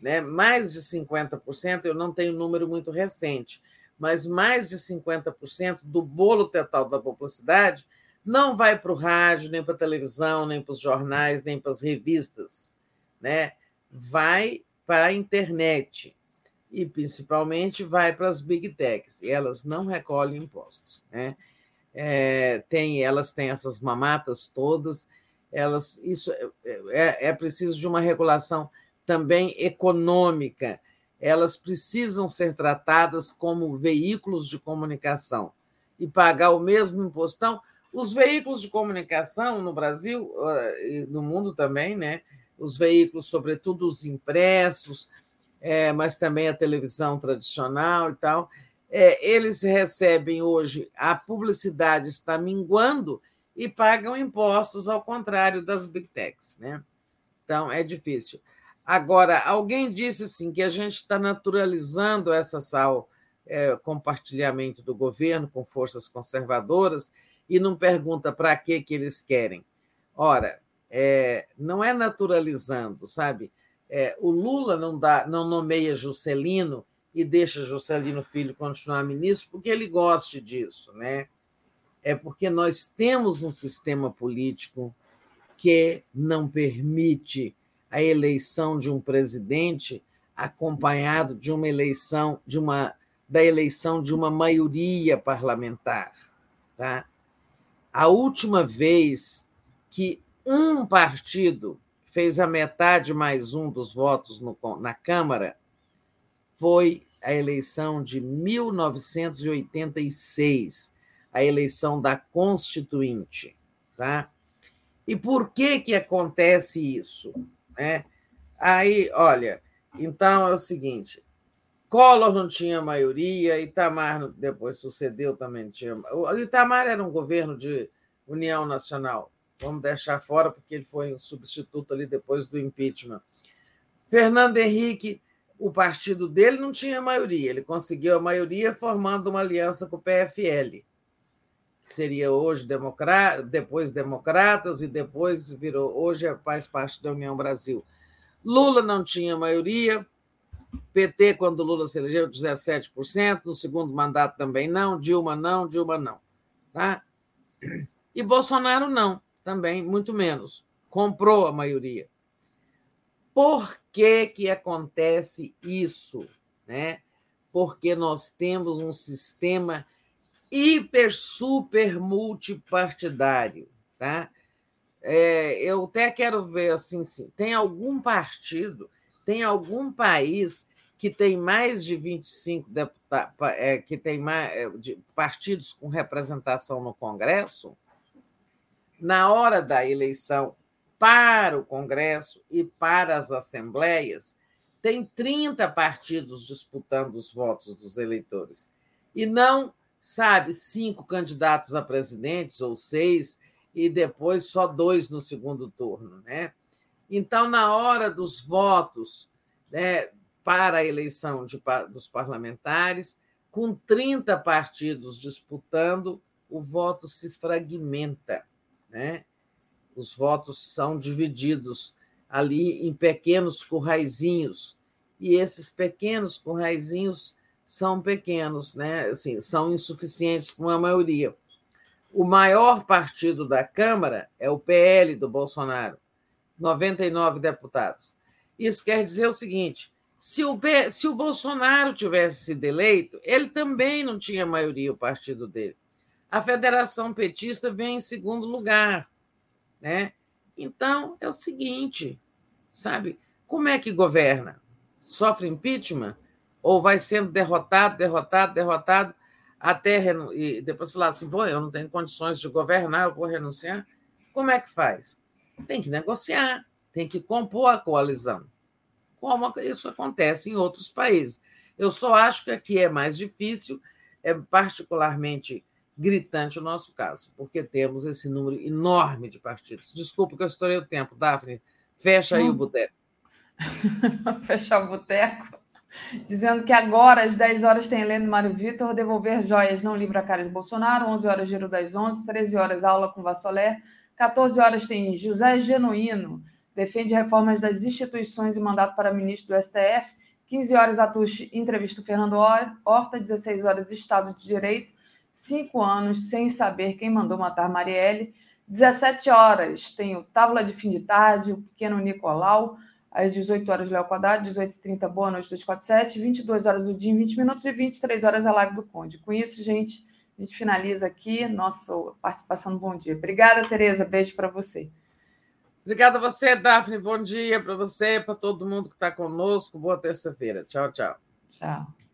né, mais de 50%, eu não tenho um número muito recente, mas mais de 50% do bolo total da publicidade não vai para o rádio, nem para a televisão, nem para os jornais, nem para as revistas, né? vai para a internet e, principalmente, vai para as big techs, e elas não recolhem impostos. Né? É, tem, elas têm essas mamatas todas, elas isso é, é, é preciso de uma regulação também econômica elas precisam ser tratadas como veículos de comunicação e pagar o mesmo impostão. Os veículos de comunicação no Brasil e no mundo também, né? Os veículos, sobretudo os impressos, é, mas também a televisão tradicional e tal, é, eles recebem hoje, a publicidade está minguando e pagam impostos, ao contrário das big techs. Né? Então, é difícil. Agora, alguém disse assim que a gente está naturalizando essa sal é, compartilhamento do governo com forças conservadoras e não pergunta para que que eles querem. Ora, é, não é naturalizando, sabe? É, o Lula não dá, não nomeia Juscelino e deixa Juscelino Filho continuar ministro porque ele goste disso, né? É porque nós temos um sistema político que não permite a eleição de um presidente acompanhado de uma eleição de uma da eleição de uma maioria parlamentar, tá? A última vez que um partido fez a metade mais um dos votos no, na Câmara foi a eleição de 1986, a eleição da Constituinte, tá? E por que que acontece isso? Né? Aí, olha, então é o seguinte: Collor não tinha maioria, Itamar depois sucedeu também tinha. O Itamar era um governo de união nacional. Vamos deixar fora porque ele foi um substituto ali depois do impeachment. Fernando Henrique, o partido dele não tinha maioria, ele conseguiu a maioria formando uma aliança com o PFL, que seria hoje democrata, depois democratas e depois virou hoje é, faz parte da União Brasil. Lula não tinha maioria, PT, quando Lula se elegeu, 17%, no segundo mandato também não, Dilma não, Dilma não. Tá? E Bolsonaro não, também, muito menos. Comprou a maioria. Por que, que acontece isso? Né? Porque nós temos um sistema hiper, super multipartidário. Tá? É, eu até quero ver assim, sim, tem algum partido tem algum país que tem mais de 25 deputados, é, que tem mais, é, partidos com representação no Congresso? Na hora da eleição para o Congresso e para as assembleias, tem 30 partidos disputando os votos dos eleitores. E não, sabe, cinco candidatos a presidentes ou seis, e depois só dois no segundo turno. Né? Então, na hora dos votos né, para a eleição de, dos parlamentares, com 30 partidos disputando, o voto se fragmenta. Né? Os votos são divididos ali em pequenos curraizinhos, e esses pequenos curraizinhos são pequenos, né? assim, são insuficientes para uma maioria. O maior partido da Câmara é o PL do Bolsonaro, 99 deputados. Isso quer dizer o seguinte: se o, se o Bolsonaro tivesse sido eleito, ele também não tinha maioria, o partido dele. A Federação Petista vem em segundo lugar. Né? Então, é o seguinte, sabe? Como é que governa? Sofre impeachment? Ou vai sendo derrotado, derrotado, derrotado, até e depois falar assim, pô, eu não tenho condições de governar, eu vou renunciar? Como é que faz? Tem que negociar, tem que compor a coalizão, como isso acontece em outros países. Eu só acho que aqui é mais difícil, é particularmente gritante o nosso caso, porque temos esse número enorme de partidos. Desculpa que eu estourei o tempo, Daphne. Fecha aí o boteco. Fechar o boteco. Dizendo que agora, às 10 horas, tem Helena Mário Vitor, devolver joias não livra a cara de Bolsonaro, 11 horas, giro das 11, 13 horas, aula com Vassolé, 14 horas tem José Genuíno, defende reformas das instituições e mandato para ministro do STF, 15 horas, Atush, entrevista o Fernando Horta, 16 horas, Estado de Direito, 5 anos sem saber quem mandou matar Marielle, 17 horas, tem o Tábula de Fim de Tarde, o Pequeno Nicolau, às 18 horas, Léo Quadrado, 18h30, Boa Noite 247, 22 horas o dia em 20 minutos e 23 horas a live do Conde. Com isso, gente, a gente finaliza aqui nossa participação no Bom Dia. Obrigada, Tereza. Beijo para você. Obrigada a você, Daphne. Bom dia para você, para todo mundo que está conosco. Boa terça-feira. Tchau, tchau. Tchau.